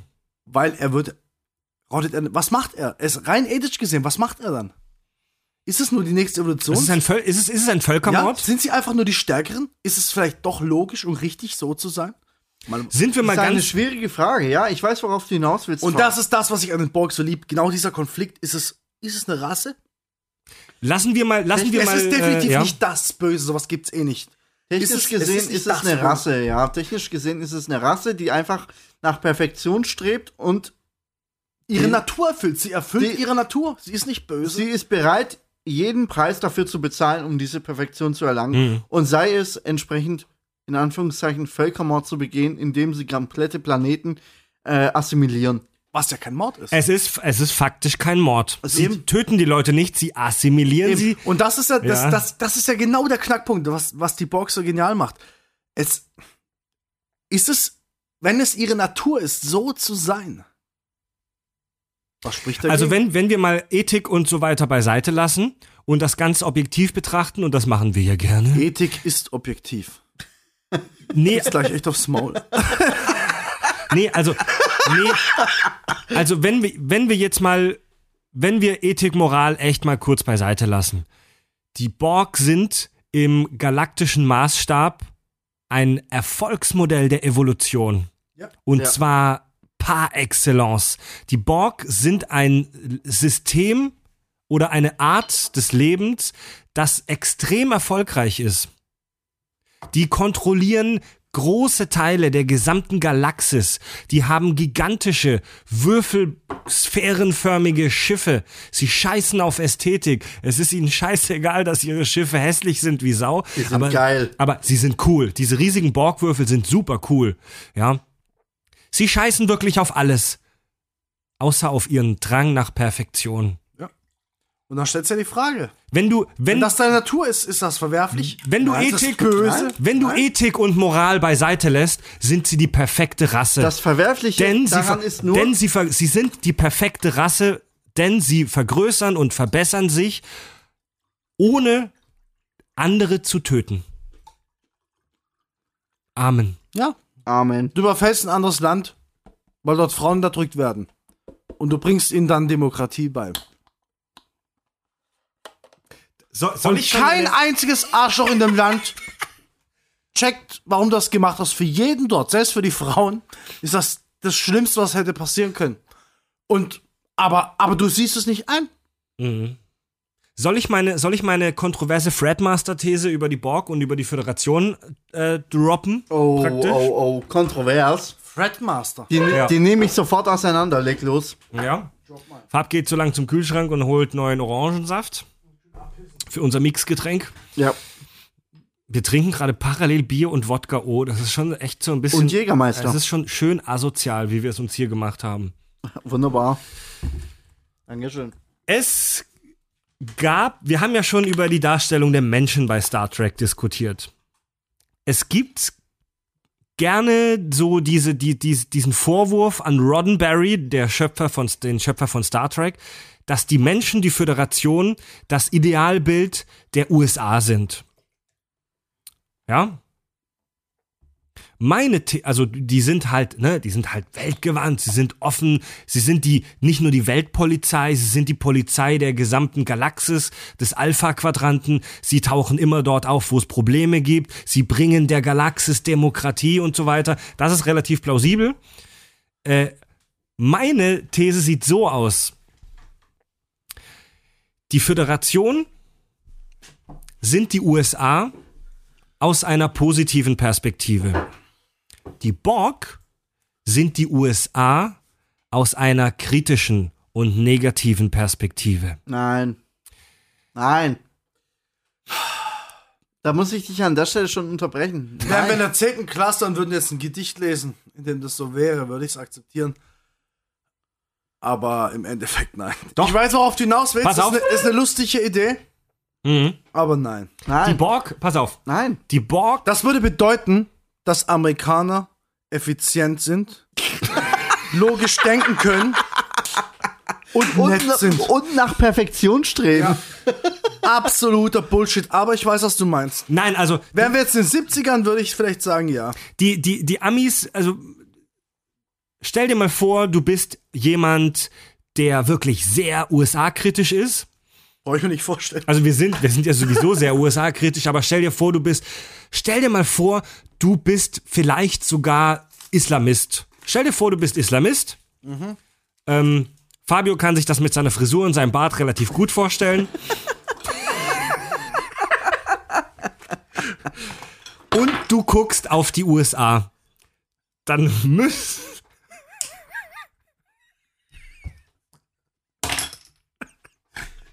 weil er wird. Rottet er, was macht er? Er ist rein ethisch gesehen, was macht er dann? Ist es nur die nächste Evolution? Ist es ein, Völ ist es, ist es ein ja, Völkermord? sind sie einfach nur die Stärkeren? Ist es vielleicht doch logisch und richtig, so zu sein? Mal, Sind wir Das mal ist eine ganz. schwierige Frage, ja. Ich weiß, worauf du hinaus willst. und das ist das, was ich an den Borg so lieb. Genau dieser Konflikt. Ist es, ist es eine Rasse? Lassen wir mal. Lassen wir es mal. ist definitiv äh, ja. nicht das Böse, sowas gibt's eh nicht. Technisch Ist es- gesehen es ist ist, es eine Böse. Rasse, ja. Technisch gesehen ist es eine Rasse, die einfach nach Perfektion strebt und Ihre Die- Natur erfüllt. Sie erfüllt die- ihre Natur. Sie ist nicht böse. sie ist bereit, jeden Preis dafür zu bezahlen, um diese Perfektion zu erlangen. Mhm. Und sei es entsprechend, in Anführungszeichen, Völkermord zu begehen, indem sie komplette Planeten äh, assimilieren. was ja kein Mord ist. Es ist, es ist faktisch kein Mord. Sie Eben. töten die Leute nicht, sie assimilieren Eben. sie. Und das ist ja, das, Ja. Das, das ist ja genau der Knackpunkt, was, was die Borg so genial macht. Es ist es, wenn es ihre Natur ist, so zu sein. Was spricht dagegen? Also wenn, wenn wir mal Ethik und so weiter beiseite lassen und das ganz objektiv betrachten, und das machen wir ja gerne. Ethik ist objektiv. (laughs) Nee, Jetzt gleich echt aufs Maul. (laughs) nee, also, nee, also wenn wir, wenn wir jetzt mal, wenn wir Ethik, Moral echt mal kurz beiseite lassen. Die Borg sind im galaktischen Maßstab ein Erfolgsmodell der Evolution. Ja. Und Ja. zwar par excellence. Die Borg sind ein System oder eine Art des Lebens, das extrem erfolgreich ist. Die kontrollieren große Teile der gesamten Galaxis. Die haben gigantische, würfelsphärenförmige Schiffe. Sie scheißen auf Ästhetik. Es ist ihnen scheißegal, dass ihre Schiffe hässlich sind wie Sau. Die sind aber, geil. aber sie sind cool. Diese riesigen Borgwürfel sind super cool. Ja. Sie scheißen wirklich auf alles. Außer auf ihren Drang nach Perfektion. Und dann stellt sich ja die Frage, Wenn du, wenn, wenn das deine Natur ist, ist das verwerflich? wenn du Nein, Ethik, böse? wenn du Ethik und Moral beiseite lässt, sind sie die perfekte Rasse. Das Verwerfliche denn sie, daran ist nur, denn sie, sie sind die perfekte Rasse, denn sie vergrößern und verbessern sich, ohne andere zu töten. Amen. Ja. Amen. Du überfällst ein anderes Land, weil dort Frauen unterdrückt werden. Und du bringst ihnen dann Demokratie bei. So, soll Und kein einziges Arschloch in dem Land checkt, warum du das gemacht hast. Für jeden dort, selbst für die Frauen, ist das das Schlimmste, was hätte passieren können. Und, aber, aber du siehst es nicht ein. Soll ich meine, soll ich meine kontroverse Fredmaster-These über die Borg und über die Föderation äh, droppen? Oh, Praktisch? oh, oh, kontrovers. Fredmaster. Die, Ja. die nehme ich sofort auseinander, leg los. Ja. Fab geht so lang zum Kühlschrank und holt neuen Orangensaft für unser Mixgetränk. Ja. Wir trinken gerade parallel Bier und Wodka O. Das ist schon echt so ein bisschen. Und Jägermeister. Das ist schon schön asozial, wie wir es uns hier gemacht haben. (laughs) Wunderbar. Dankeschön. Es gab, wir haben ja schon über die Darstellung der Menschen bei Star Trek diskutiert. Es gibt gerne so diese, die, die, diesen Vorwurf an Roddenberry, der Schöpfer von, den Schöpfer von Star Trek, dass die Menschen, die Föderation, das Idealbild der USA sind. Ja? Meine, The also die sind halt, ne, die sind halt weltgewandt, sie sind offen, sie sind die, nicht nur die Weltpolizei, sie sind die Polizei der gesamten Galaxis, des Alpha-Quadranten, sie tauchen immer dort auf, wo es Probleme gibt, sie bringen der Galaxis Demokratie und so weiter. Das ist relativ plausibel. Äh, meine These sieht so aus. Die Föderation sind die USA aus einer positiven Perspektive. Die Borg sind die USA aus einer kritischen und negativen Perspektive. Nein. Nein. Da muss ich dich an der Stelle schon unterbrechen. In Nein. der 10. Klasse und würden jetzt ein Gedicht lesen, in dem das so wäre, würde ich es akzeptieren. Aber im Endeffekt nein. Doch. Ich weiß, worauf du hinaus willst. Pass Das auf. Ist, eine, ist eine lustige Idee, Mhm. aber nein. Die Nein. Borg, pass auf, Nein. die Borg, Das würde bedeuten, dass Amerikaner effizient sind, (laughs) logisch denken können und Und, nett sind. und nach Perfektion streben. Absoluter Bullshit. Aber ich weiß, was du meinst. nein, also Wären wir jetzt in den 70ern, würde ich vielleicht sagen, ja. die, die, die Amis, also stell dir mal vor, du bist jemand, der wirklich sehr USA-kritisch ist. Brauche ich mir nicht vorstellen. Also wir sind, wir sind ja sowieso sehr USA-kritisch, aber stell dir vor, du bist, stell dir mal vor, du bist vielleicht sogar Islamist. Stell dir vor, du bist Islamist. Ähm, Fabio kann sich das mit seiner Frisur und seinem Bart relativ gut vorstellen. und du guckst auf die USA. Dann müsst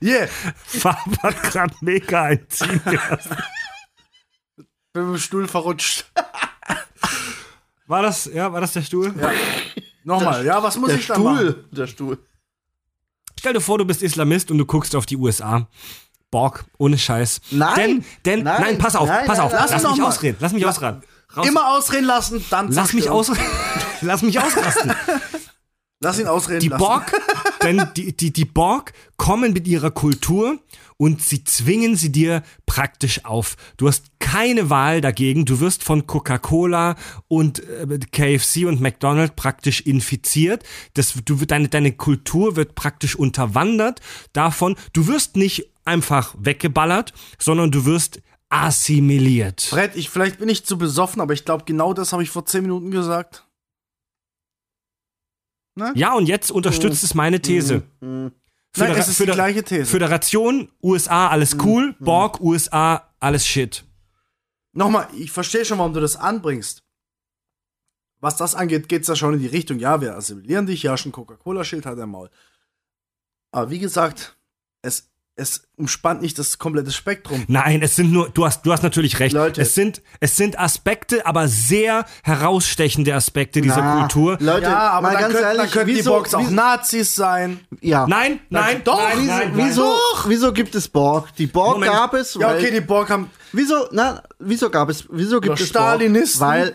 Yeah. Fab hat gerade mega einziehen gelassen. Bin mit dem Stuhl verrutscht. (laughs) War das, ja, war das der Stuhl? Nochmal, ja, was muss Der ich da machen? Stuhl. Der Stuhl. Stell dir vor, du bist Islamist und du guckst auf die USA. Borg, ohne Scheiß. Nein, Denn, denn, nein, nein, pass auf, nein, pass auf. nein, lass lass mich mal. ausreden, lass mich ausreden. Raus, Immer ausreden lassen, dann lass mich Zerstörung. ausreden. (laughs) lass mich ausrasten. (laughs) Lass ihn ausreden Die lassen. Borg, (laughs) denn die, die, die Borg kommen mit ihrer Kultur und sie zwingen sie dir praktisch auf. Du hast keine Wahl dagegen. Du wirst von Coca-Cola und äh, KFC und McDonald's praktisch infiziert. Das, du, deine, deine Kultur wird praktisch unterwandert davon. Du wirst nicht einfach weggeballert, sondern du wirst assimiliert. Brett, ich, vielleicht bin ich zu besoffen, aber ich glaube, genau das habe ich vor 10 Minuten gesagt. Ja, und jetzt unterstützt es meine These. Nein, Födera- es ist die gleiche These. Föderation, USA, alles cool. Borg, USA, alles shit. Nochmal, ich verstehe schon, warum du das anbringst. Was das angeht, geht's ja schon in die Richtung, ja, wir assimilieren dich, ja, schon Coca-Cola-Schild hat er Maul. Aber wie gesagt, es es umspannt nicht das komplette Spektrum. Nein, es sind nur, du hast, du hast natürlich recht. Leute. Es sind, es sind Aspekte, aber sehr herausstechende Aspekte dieser Na, Kultur. Leute, ja, aber dann, ganz könnt, ehrlich, dann könnten die wieso, Box auch wieso, Nazis sein. ja. Nein, nein, doch, nein, Wieso, nein, nein. wieso, wieso gibt es Borg? Die Borg Moment. gab es, Ja, okay, die Borg haben. wieso, na, wieso gab es, wieso gibt es Borg? Stalinisten. Weil,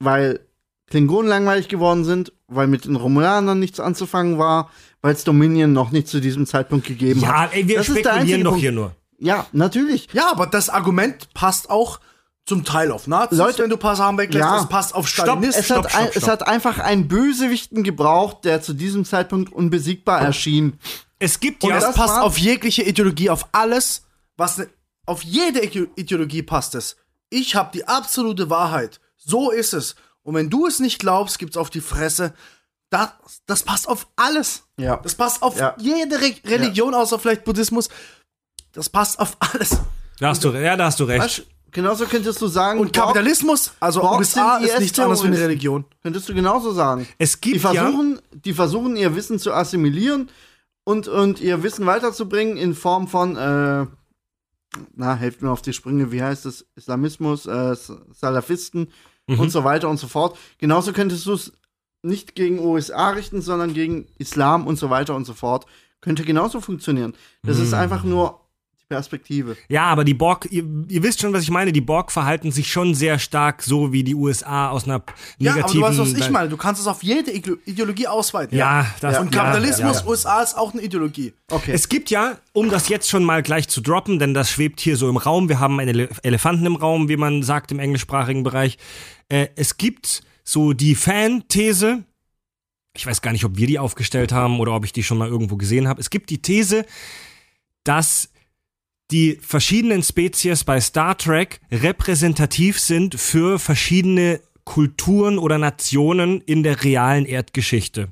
weil Klingonen langweilig geworden sind, weil mit den Romulanern nichts anzufangen war, weil es Dominion noch nicht zu diesem Zeitpunkt gegeben Ja, hat. ey, wir Das ist der spekulieren einzige doch Punkt. hier nur. Ja, natürlich. Ja, aber das Argument passt auch zum Teil auf Nazis, Leute, wenn du ein paar Sachen weglässt. ja. Das passt auf Stopp, Stalinisten. Es, Stopp, hat stopp, ein, es stopp. hat einfach einen Bösewichten gebraucht, der zu diesem Zeitpunkt unbesiegbar erschien. Es gibt Und ja, das, das passt auf jegliche Ideologie, auf alles, was ne, auf jede Ide- Ideologie passt es. Ich habe die absolute Wahrheit. So ist es. Und wenn du es nicht glaubst, gibt's auf die Fresse. Das, das passt auf alles. Ja. Das passt auf Ja. jede Re Religion, außer vielleicht Buddhismus. Das passt auf alles. da hast du, ja, da hast du recht. Weißt, genauso könntest du sagen, Und Kapitalismus, also Borg USA, sind ist nichts anderes wie eine. Religion. Könntest du genauso sagen. Es Die gibt ja, versuchen, die versuchen ihr Wissen zu assimilieren und, und ihr Wissen weiterzubringen in Form von, äh, na, helft mir auf die Sprünge, wie heißt es? Islamismus, äh, Salafisten Mhm. und so weiter und so fort. Genauso könntest du es nicht gegen USA richten, sondern gegen Islam und so weiter und so fort. Könnte genauso funktionieren. Das Mhm. ist einfach nur die Perspektive. ja, aber die Borg, ihr, ihr wisst schon, was ich meine. Die Borg verhalten sich schon sehr stark so wie die USA aus einer Ja, aber negativen. du weißt, was ich meine. Du kannst es auf jede Ide- Ideologie ausweiten. Ja, das- Und ja, Kapitalismus, ja, ja. USA ist auch eine Ideologie. Okay. Es gibt ja, um das jetzt schon mal gleich zu droppen, denn das schwebt hier so im Raum, wir haben einen Ele Elefanten im Raum, wie man sagt im englischsprachigen Bereich. Äh, es gibt so die Fan-These, ich weiß gar nicht, ob wir die aufgestellt haben oder ob ich die schon mal irgendwo gesehen habe. Es gibt die These, dass die verschiedenen Spezies bei Star Trek repräsentativ sind für verschiedene Kulturen oder Nationen in der realen Erdgeschichte.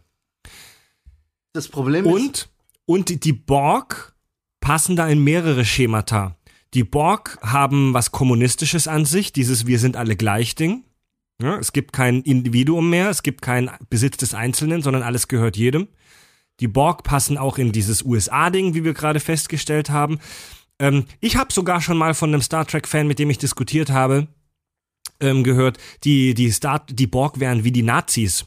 das Problem ist, Und, und die- die Borg passen da in mehrere Schemata. Die Borg haben was Kommunistisches an sich, dieses Wir sind alle gleich Ding. Ja, es gibt kein Individuum mehr, es gibt keinen Besitz des Einzelnen, sondern alles gehört jedem. Die Borg passen auch in dieses USA-Ding, wie wir gerade festgestellt haben. Ähm, ich habe sogar schon mal von einem Star Trek-Fan, mit dem ich diskutiert habe, ähm, gehört, die, die, Star die Borg wären wie die Nazis.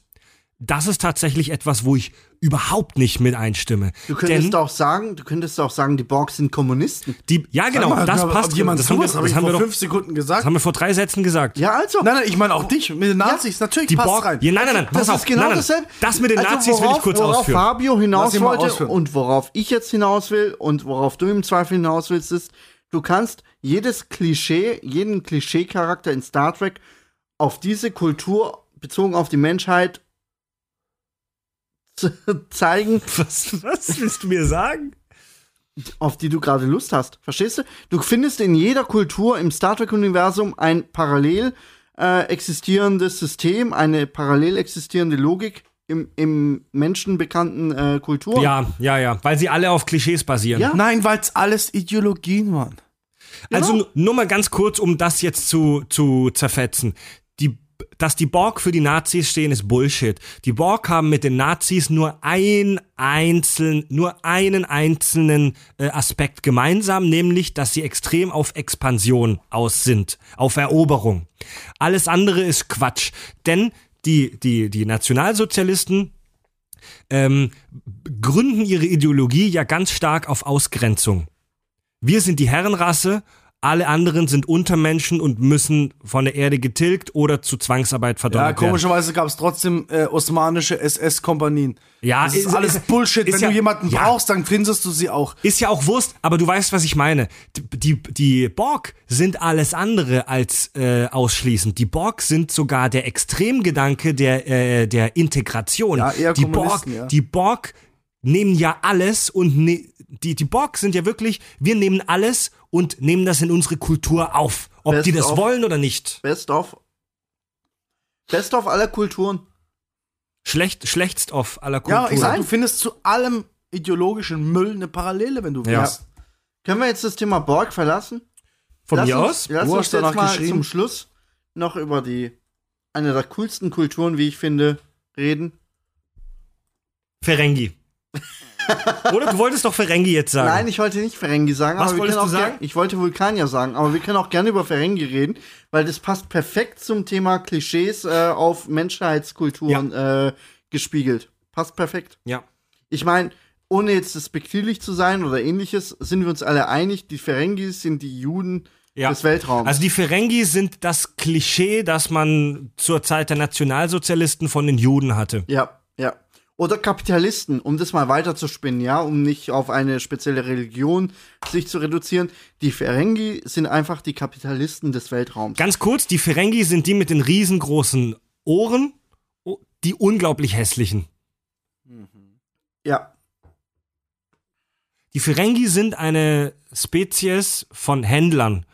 Das ist tatsächlich etwas, wo ich überhaupt nicht mit einstimme. du könntest Denn auch sagen, du könntest auch sagen, die Borg sind Kommunisten. die, ja genau, mal, das passt. Jemand das haben wir, habe das ich haben wir vor doch, fünf Sekunden das gesagt. haben wir vor drei Sätzen gesagt. Ja, also. Nein, nein, ich meine auch dich mit den Nazis. Natürlich die passt Borg, rein. ja, nein, nein, nein, Das pass auf, ist genau nein, nein, dasselbe. Das mit den Also Nazis will worauf, ich kurz worauf ausführen. Fabio hinaus wollte ausführen. und worauf ich jetzt hinaus will und worauf du im Zweifel hinaus willst, ist, du kannst jedes Klischee, jeden Klischee-Charakter in Star Trek auf diese Kultur bezogen auf die Menschheit (laughs) zeigen, Was, was willst du mir sagen? auf die du gerade Lust hast. Verstehst du? Du findest in jeder Kultur im Star Trek-Universum ein parallel äh, existierendes System, eine parallel existierende Logik im, im menschenbekannten äh, Kultur. Ja, ja, ja, weil sie alle auf Klischees basieren. Ja. Nein, weil es alles Ideologien waren. Also Genau. nu- nur mal ganz kurz, um das jetzt zu, zu zerfetzen. Dass die Borg für die Nazis stehen, ist Bullshit. Die Borg haben mit den Nazis nur ein einzeln, nur einen einzelnen äh, Aspekt gemeinsam, nämlich, dass sie extrem auf Expansion aus sind, auf Eroberung. Alles andere ist Quatsch. Denn die, die, die Nationalsozialisten ähm, gründen ihre Ideologie ja ganz stark auf Ausgrenzung. Wir sind die Herrenrasse, alle anderen sind Untermenschen und müssen von der Erde getilgt oder zu Zwangsarbeit Ja, verdonnert werden. komischerweise gab es trotzdem äh, osmanische SS-Kompanien. Ja, das ist, ist- alles ist- Bullshit. ist Wenn ja- du jemanden ja. brauchst, dann findest du sie auch. Ist ja auch Wurst, aber du weißt, was ich meine. Die, die, die Borg sind alles andere als äh, ausschließend. Die Borg sind sogar der Extremgedanke der, äh, der Integration. Ja, eher die Borg, ja. die Borg nehmen ja alles und ne, die, die Borg sind ja wirklich, wir nehmen alles und nehmen das in unsere Kultur auf. Ob Best die das of. wollen oder nicht. Best of. Best of aller Kulturen. Schlecht, schlechtst auf aller Ja, Kulturen. ich sag, du findest zu allem ideologischen Müll eine Parallele, wenn du Ja. willst. Können wir jetzt das Thema Borg verlassen? Von lass mir uns, aus? Lass Wo uns jetzt mal zum Schluss noch über die eine der coolsten Kulturen, wie ich finde, reden. Ferengi. (laughs) Oder du wolltest doch Ferengi jetzt sagen. Nein, ich wollte nicht Ferengi sagen. Was aber wir wolltest du sagen? Ich wollte Vulkanier sagen, aber wir können auch gerne über Ferengi reden, weil das passt perfekt zum Thema Klischees äh, auf Menschheitskulturen äh, gespiegelt. Passt perfekt. Ja. Ich meine, ohne jetzt despektierlich zu sein oder ähnliches, sind wir uns alle einig, die Ferengis sind die Juden Ja. des Weltraums. Also die Ferengi sind das Klischee, das man zur Zeit der Nationalsozialisten von den Juden hatte. ja, ja. Oder Kapitalisten, um das mal weiterzuspinnen, ja, um nicht auf eine spezielle Religion sich zu reduzieren. Die Ferengi sind einfach die Kapitalisten des Weltraums. Ganz kurz, die Ferengi sind die mit den riesengroßen Ohren, oh, die unglaublich hässlichen. Ja, Die Ferengi sind eine Spezies von Händlern.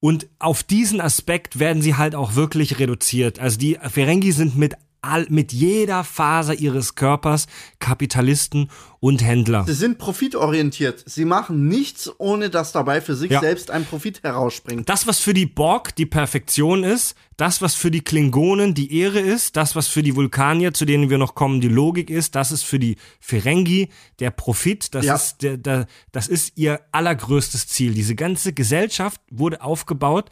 Und auf diesen Aspekt werden sie halt auch wirklich reduziert. Also die Ferengi sind mit all, mit jeder Faser ihres Körpers Kapitalisten und Händler. sie sind profitorientiert. Sie machen nichts, ohne dass dabei für sich Ja. selbst ein Profit herausspringt. Das, was für die Borg die Perfektion ist, das, was für die Klingonen die Ehre ist, das, was für die Vulkanier, zu denen wir noch kommen, die Logik ist, das ist für die Ferengi der Profit, das, Ja. ist, der, der, das ist ihr allergrößtes Ziel. Diese ganze Gesellschaft wurde aufgebaut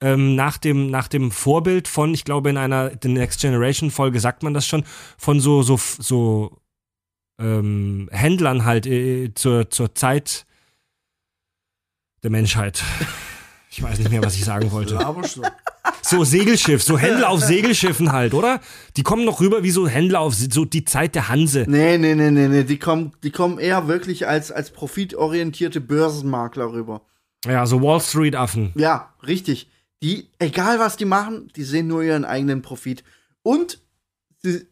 ähm, nach, dem, nach dem Vorbild von, ich glaube, in einer The Next Generation Folge sagt man das schon, von so, so, so ähm, Händlern halt äh, zur, zur Zeit der Menschheit. Ich weiß nicht mehr, was ich sagen wollte. (laughs) So Segelschiff, so Händler auf Segelschiffen halt, oder? Die kommen noch rüber wie so Händler auf so die Zeit der Hanse. Nee, nee, nee, nee, nee. Die kommen, die kommen eher wirklich als, als profitorientierte Börsenmakler rüber. Ja, so Wall Street Affen. Ja, richtig. Die, egal was die machen, die sehen nur ihren eigenen Profit. Und sie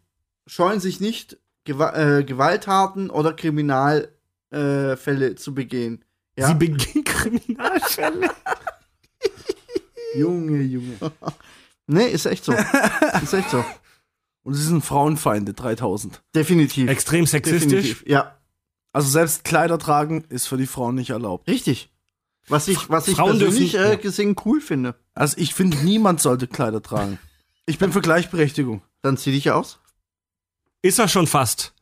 scheuen sich nicht, Gewa äh, Gewalttaten oder Kriminalfälle äh, zu begehen. Ja? Sie begehen (laughs) Kriminalfälle. (laughs) Junge, Junge. nee, ist echt so. ist echt so. (laughs) Und sie sind Frauenfeinde, 3000. Definitiv. Extrem sexistisch. Definitiv. Ja, Also selbst Kleider tragen ist für die Frauen nicht erlaubt. richtig. Was ich, was ich Frauen persönlich dürfen- äh, gesehen cool finde. Also ich finde, niemand sollte Kleider tragen. Ich bin für Gleichberechtigung. Dann zieh dich aus. Ist er schon fast.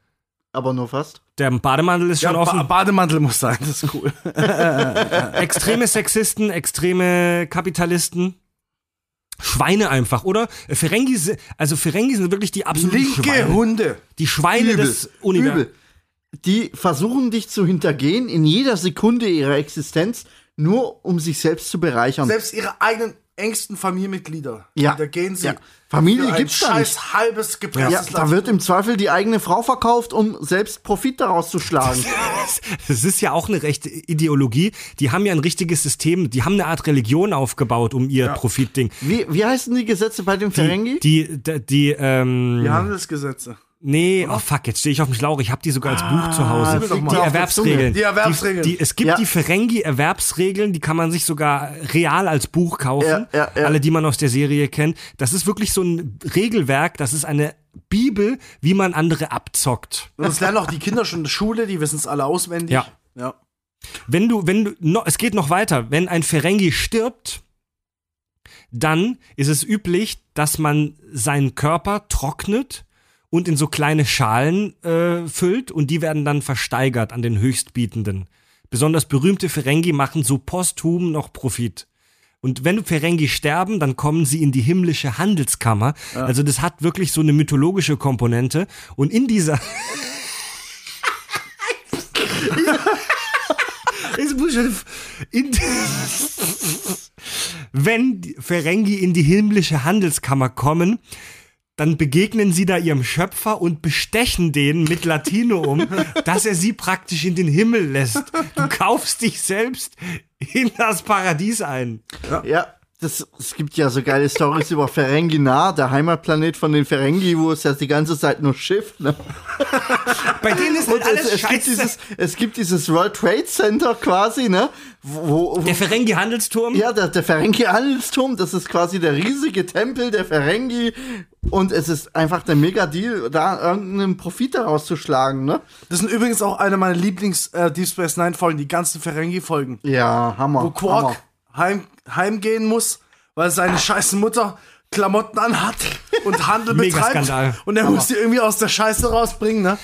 Aber nur fast. Der Bademantel ist schon Ja, ba offen. Bademantel muss sein, das ist cool. (laughs) extreme Sexisten, extreme Kapitalisten. Schweine einfach, oder? Ferengi, also Ferengi sind wirklich die absoluten Linke Schweine. Hunde. Die Schweine Übel. des Universums. Übel. Die versuchen dich zu hintergehen in jeder Sekunde ihrer Existenz, nur um sich selbst zu bereichern. Selbst ihre eigenen engsten Familienmitglieder. Ja. Da gehen sie. Ja. Familie für ein gibt's da nicht. scheiß halbes ja, gepresstes da wird im Zweifel die eigene Frau verkauft, um selbst Profit daraus zu schlagen. (laughs) Das ist ja auch eine rechte Ideologie. Die haben ja ein richtiges System, die haben eine Art Religion aufgebaut um ihr Profitding. Wie, wie heißen die Gesetze bei den Ferengi? Die, die, die, ähm, Die Handelsgesetze. Nee, oh fuck, jetzt stehe ich auf dem Schlauch. Ich habe die sogar als Buch zu Hause. dir mal Die Erwerbsregeln. Die Erwerbsregeln. Die, die, es gibt Ja. die Ferengi-Erwerbsregeln, die kann man sich sogar real als Buch kaufen. Ja, ja. Alle, die man aus der Serie kennt. Das ist wirklich so ein Regelwerk, das ist eine Bibel, wie man andere abzockt. Und das lernen auch die Kinder schon in der Schule, die wissen es alle auswendig. Ja. ja. Wenn du, wenn du, no, es geht noch weiter. Wenn ein Ferengi stirbt, dann ist es üblich, dass man seinen Körper trocknet und in so kleine Schalen äh, füllt und die werden dann versteigert an den Höchstbietenden. Besonders berühmte Ferengi machen so posthum noch Profit. Und wenn Ferengi sterben, dann kommen sie in die himmlische Handelskammer. Also das hat wirklich so eine mythologische Komponente. Und in dieser (laughs) in, (laughs) wenn Ferengi in die himmlische Handelskammer kommen, dann begegnen sie da ihrem Schöpfer und bestechen den mit Latino (laughs) dass er sie praktisch in den Himmel lässt. Du kaufst dich selbst in das Paradies ein. Ja, das, es gibt ja so geile Stories über Ferenginar, der Heimatplanet von den Ferengi, wo es ja die ganze Zeit nur schifft. Ne? Bei denen ist halt alles es, es, gibt scheiße. dieses, es gibt dieses World Trade Center quasi, ne? Wo, wo, Der Ferengi-Handelsturm? ja, der, der Ferengi-Handelsturm, das ist quasi der riesige Tempel der Ferengi. Und es ist einfach der Mega-Deal, da irgendeinen Profit daraus zu schlagen, ne? Das sind übrigens auch eine meiner Lieblings äh, Deep Space Nine Folgen, die ganzen Ferengi-Folgen. Ja, Hammer. Wo Quark Hammer. heim, heimgehen muss, weil seine scheiße Mutter Klamotten anhat. und Handel (laughs) Mega betreibt. Skandal. Und er muss die irgendwie aus der Scheiße rausbringen, ne?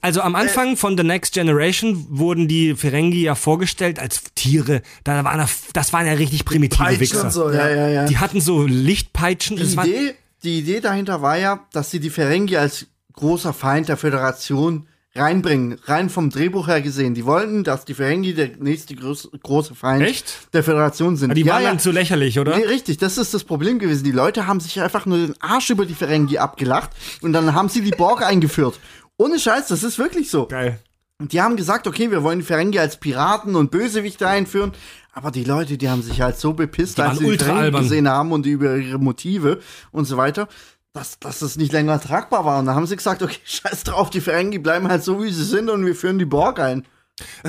Also am Anfang von The Next Generation wurden die Ferengi ja vorgestellt als Tiere. Da waren, das waren ja richtig primitive Peitschen Wichser. und so, Ja, ja. ja. Die hatten so Lichtpeitschen. Die Idee, die Idee dahinter war ja, dass sie die Ferengi als großer Feind der Föderation reinbringen. Rein vom Drehbuch her gesehen. Die wollten, dass die Ferengi der nächste groß, große Feind Echt? der Föderation sind. Ah, die ja, waren ja. dann zu lächerlich, oder? Nee, richtig, das ist das Problem gewesen. Die Leute haben sich einfach nur den Arsch über die Ferengi abgelacht und dann haben sie die Borg (laughs) eingeführt. Ohne Scheiß, das ist wirklich so. Geil. Und die haben gesagt, okay, wir wollen die Ferengi als Piraten und Bösewichte einführen. Aber die Leute, die haben sich halt so bepisst, als sie die ultra Ferengi albern. gesehen haben und über ihre Motive und so weiter, dass, dass das nicht länger tragbar war. Und da haben sie gesagt, okay, (laughs) scheiß drauf, die Ferengi bleiben halt so, wie sie sind und wir führen die Borg ein.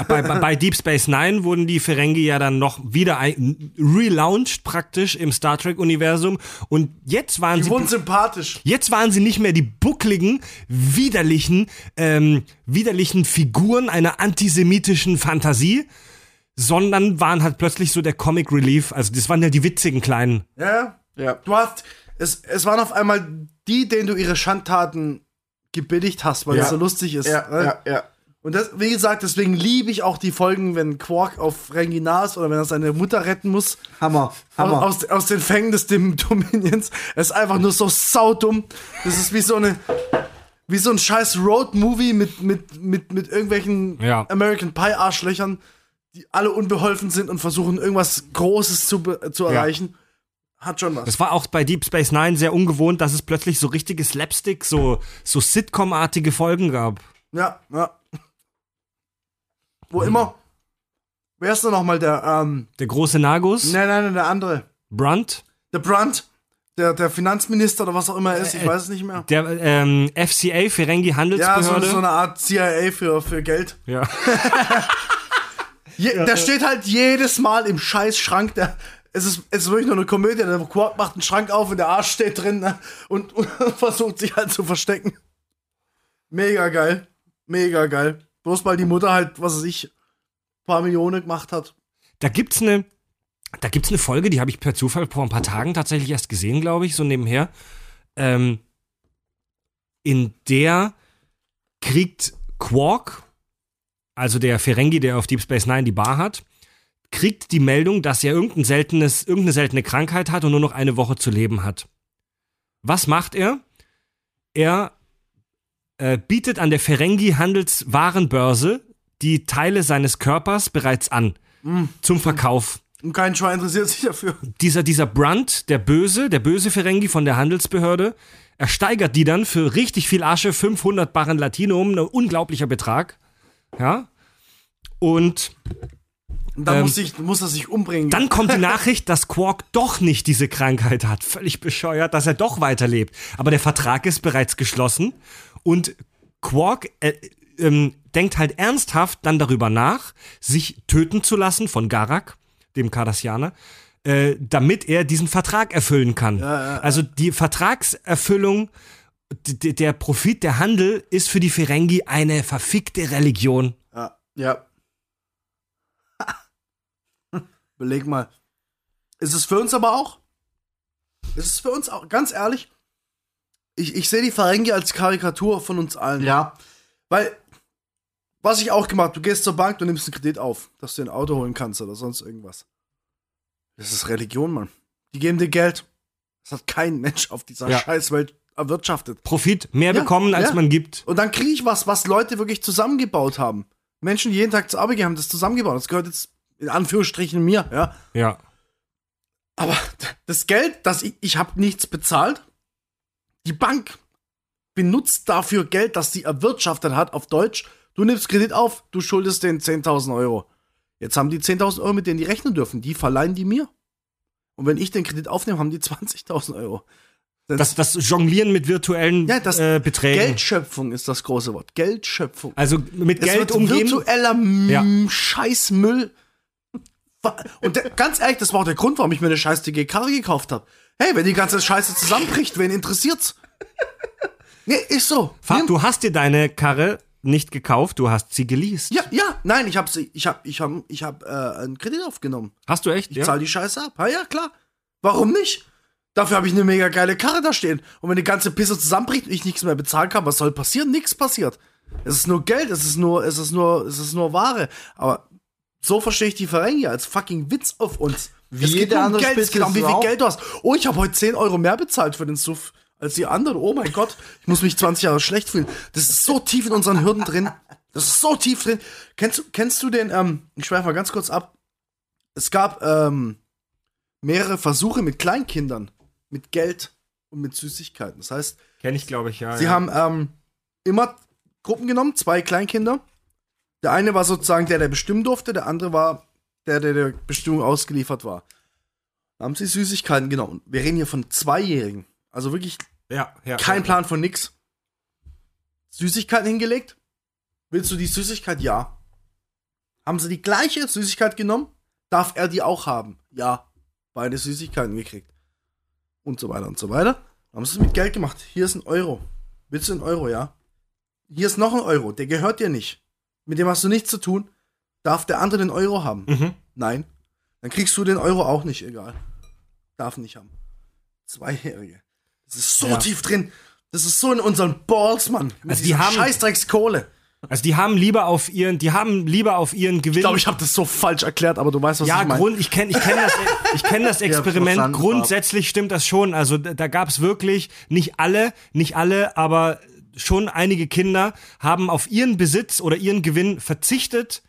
bei, bei, bei Deep Space Nine wurden die Ferengi ja dann noch wieder ein, relaunched praktisch im Star Trek Universum und jetzt waren Die sie wurden sympathisch. Jetzt waren sie nicht mehr die buckligen, widerlichen, ähm, widerlichen Figuren einer antisemitischen Fantasie, sondern waren halt plötzlich so der Comic Relief. Also das waren ja die witzigen kleinen. Ja. Ja. Du hast, es, es waren auf einmal die, denen du ihre Schandtaten gebilligt hast, weil Ja. es so lustig ist. ne? ja. Und das, wie gesagt, deswegen liebe ich auch die Folgen, wenn Quark auf Renginas oder wenn er seine Mutter retten muss. Hammer, Hammer. Aus, aus den Fängen des (laughs) Dim- Dominions. Es ist einfach nur so saudumm. Das ist wie so eine. Wie so ein scheiß Road-Movie mit, mit, mit, mit irgendwelchen Ja. American Pie-Arschlöchern, die alle unbeholfen sind und versuchen, irgendwas Großes zu, zu erreichen. Hat schon was. Das war auch bei Deep Space Nine sehr ungewohnt, dass es plötzlich so richtige Slapstick, so, so Sitcom-artige Folgen gab. Ja, ja. Wo immer. Wer ist denn nochmal der, ähm, Der große Nagus, nein, nein, nein, der andere. Brunt, Der Brandt, der, der Finanzminister oder was auch immer er ist, ich Äh, weiß es nicht mehr. der ähm, FCA, Ferengi Ja, so, Handelsbehörde. so eine Art CIA für, für Geld. ja. (laughs) Je, der steht halt jedes Mal im scheiß Schrank. Der, es, ist, es ist wirklich nur eine Komödie. Der Quark macht einen Schrank auf und der Arsch steht drin ne? und, und (laughs) versucht sich halt zu verstecken. Mega geil. Mega geil. Bloß weil die Mutter halt, was weiß ich, paar Millionen gemacht hat. Da gibt's eine, da gibt's eine Folge, die habe ich per Zufall vor ein paar Tagen tatsächlich erst gesehen, glaube ich, so nebenher. Ähm, in der kriegt Quark, also der Ferengi, der auf Deep Space Nine die Bar hat, kriegt die Meldung, dass er irgendein seltenes, irgendeine seltene Krankheit hat und nur noch eine Woche zu leben hat. Was macht er? Er äh, bietet an der Ferengi Handelswarenbörse die Teile seines Körpers bereits an zum Verkauf. Und kein Schwein interessiert sich dafür. Dieser, dieser Brunt, der Böse, der böse Ferengi von der Handelsbehörde, ersteigert die dann für richtig viel Asche, 500 Barren Latinum, ein unglaublicher Betrag. Ja. Und dann Ähm, muss, ich, muss er sich umbringen. dann kommt die (laughs) Nachricht, dass Quark doch nicht diese Krankheit hat. Völlig bescheuert, dass er doch weiterlebt. Aber der Vertrag ist bereits geschlossen und Quark äh, ähm, denkt halt ernsthaft dann darüber nach, sich töten zu lassen von Garak, dem Cardassianer, äh, damit er diesen Vertrag erfüllen kann. Also die Vertragserfüllung, der Profit, der Handel ist für die Ferengi eine verfickte Religion. ja. Ja. Beleg mal. Ist es für uns aber auch? Ist es für uns auch? Ganz ehrlich, ich, ich sehe die Ferengi als Karikatur von uns allen. Ja. Weil, was ich auch gemacht, du gehst zur Bank, du nimmst einen Kredit auf, dass du ein Auto holen kannst oder sonst irgendwas. Das ist Religion, Mann. Die geben dir Geld. Das hat kein Mensch auf dieser Ja. Scheißwelt erwirtschaftet. Profit mehr Ja, bekommen, als ja. man gibt. Und dann kriege ich was, was Leute wirklich zusammengebaut haben. Menschen, die jeden Tag zur Arbeit gehen, haben das zusammengebaut. Das gehört jetzt in Anführungsstrichen mir, ja. Ja. Aber das Geld, das ich, ich habe nichts bezahlt. Die Bank benutzt dafür Geld, das sie erwirtschaftet hat, auf Deutsch. Du nimmst Kredit auf, du schuldest denen 10.000 Euro. Jetzt haben die 10.000 Euro, mit denen die rechnen dürfen. Die verleihen die mir. Und wenn ich den Kredit aufnehme, haben die 20.000 Euro. Das, das Jonglieren mit virtuellen Ja, das äh, Beträgen. Geldschöpfung ist das große Wort. Geldschöpfung. Also mit Geld umgehen. virtueller Ja. Scheißmüll. Und der, ganz ehrlich, das war auch der Grund, warum ich mir eine scheiß Karre gekauft habe. Hey, wenn die ganze Scheiße zusammenbricht, wen interessiert's? Nee, ist so. Fa- Nimm- Du hast dir deine Karre nicht gekauft, du hast sie geleast. Ja, ja, nein, ich hab sie, ich hab, ich hab, ich hab äh, einen Kredit aufgenommen. Hast du echt? Ich ja? zahl die Scheiße ab. Ja, ja, klar. Warum nicht? Dafür habe ich eine mega geile Karre da stehen. Und wenn die ganze Pisse zusammenbricht und ich nichts mehr bezahlen kann, was soll passieren? Nichts passiert. Es ist nur Geld, es ist nur, es ist nur, es ist nur Ware. Aber so verstehe ich die Ferengi als fucking Witz auf uns. Wie es geht jede nur um andere Geld, es geht um wie ist viel. Geld du hast. Oh, ich habe heute 10 Euro mehr bezahlt für den Suff als die anderen. Oh mein Gott, ich muss mich 20 Jahre schlecht fühlen. Das ist so tief in unseren Hürden drin. Das ist so tief drin. Kennst du, kennst du den, ähm, ich schweife mal ganz kurz ab. Es gab ähm, mehrere Versuche mit Kleinkindern, mit Geld und mit Süßigkeiten. Das heißt, Kenne ich, glaube ich, ja. Sie ja. haben ähm, immer Gruppen genommen, zwei Kleinkinder. Der eine war sozusagen der, der bestimmen durfte, der andere war der, der der Bestimmung ausgeliefert war. Da haben sie Süßigkeiten genommen. Wir reden hier von Zweijährigen. Also wirklich ja, ja, kein ja. Plan von nix. Süßigkeiten hingelegt. Willst du die Süßigkeit? Ja. Haben sie die gleiche Süßigkeit genommen? Darf er die auch haben? Ja. Beide Süßigkeiten gekriegt. Und so weiter und so weiter. Dann haben sie es mit Geld gemacht. Hier ist ein Euro. Willst du einen Euro, ja? Hier ist noch ein Euro. Der gehört dir nicht. Mit dem hast du nichts zu tun. Darf der andere den Euro haben? Mhm. Nein. Dann kriegst du den Euro auch nicht, egal. Darf nicht haben. Zweijährige. Das ist so Ja. tief drin. Das ist so in unseren Balls, Mann. Mit Also die haben- Scheißdreckskohle. Also die haben lieber auf ihren, die haben lieber auf ihren Gewinn. Ich glaube, ich habe das so falsch erklärt, aber du weißt, was ja, ich meine. Grund, ich kenne ich kenn das, ich kenn das Experiment. verstanden, Grundsätzlich stimmt das schon. Also da, da gab es wirklich nicht alle, nicht alle, aber schon einige Kinder haben auf ihren Besitz oder ihren Gewinn verzichtet,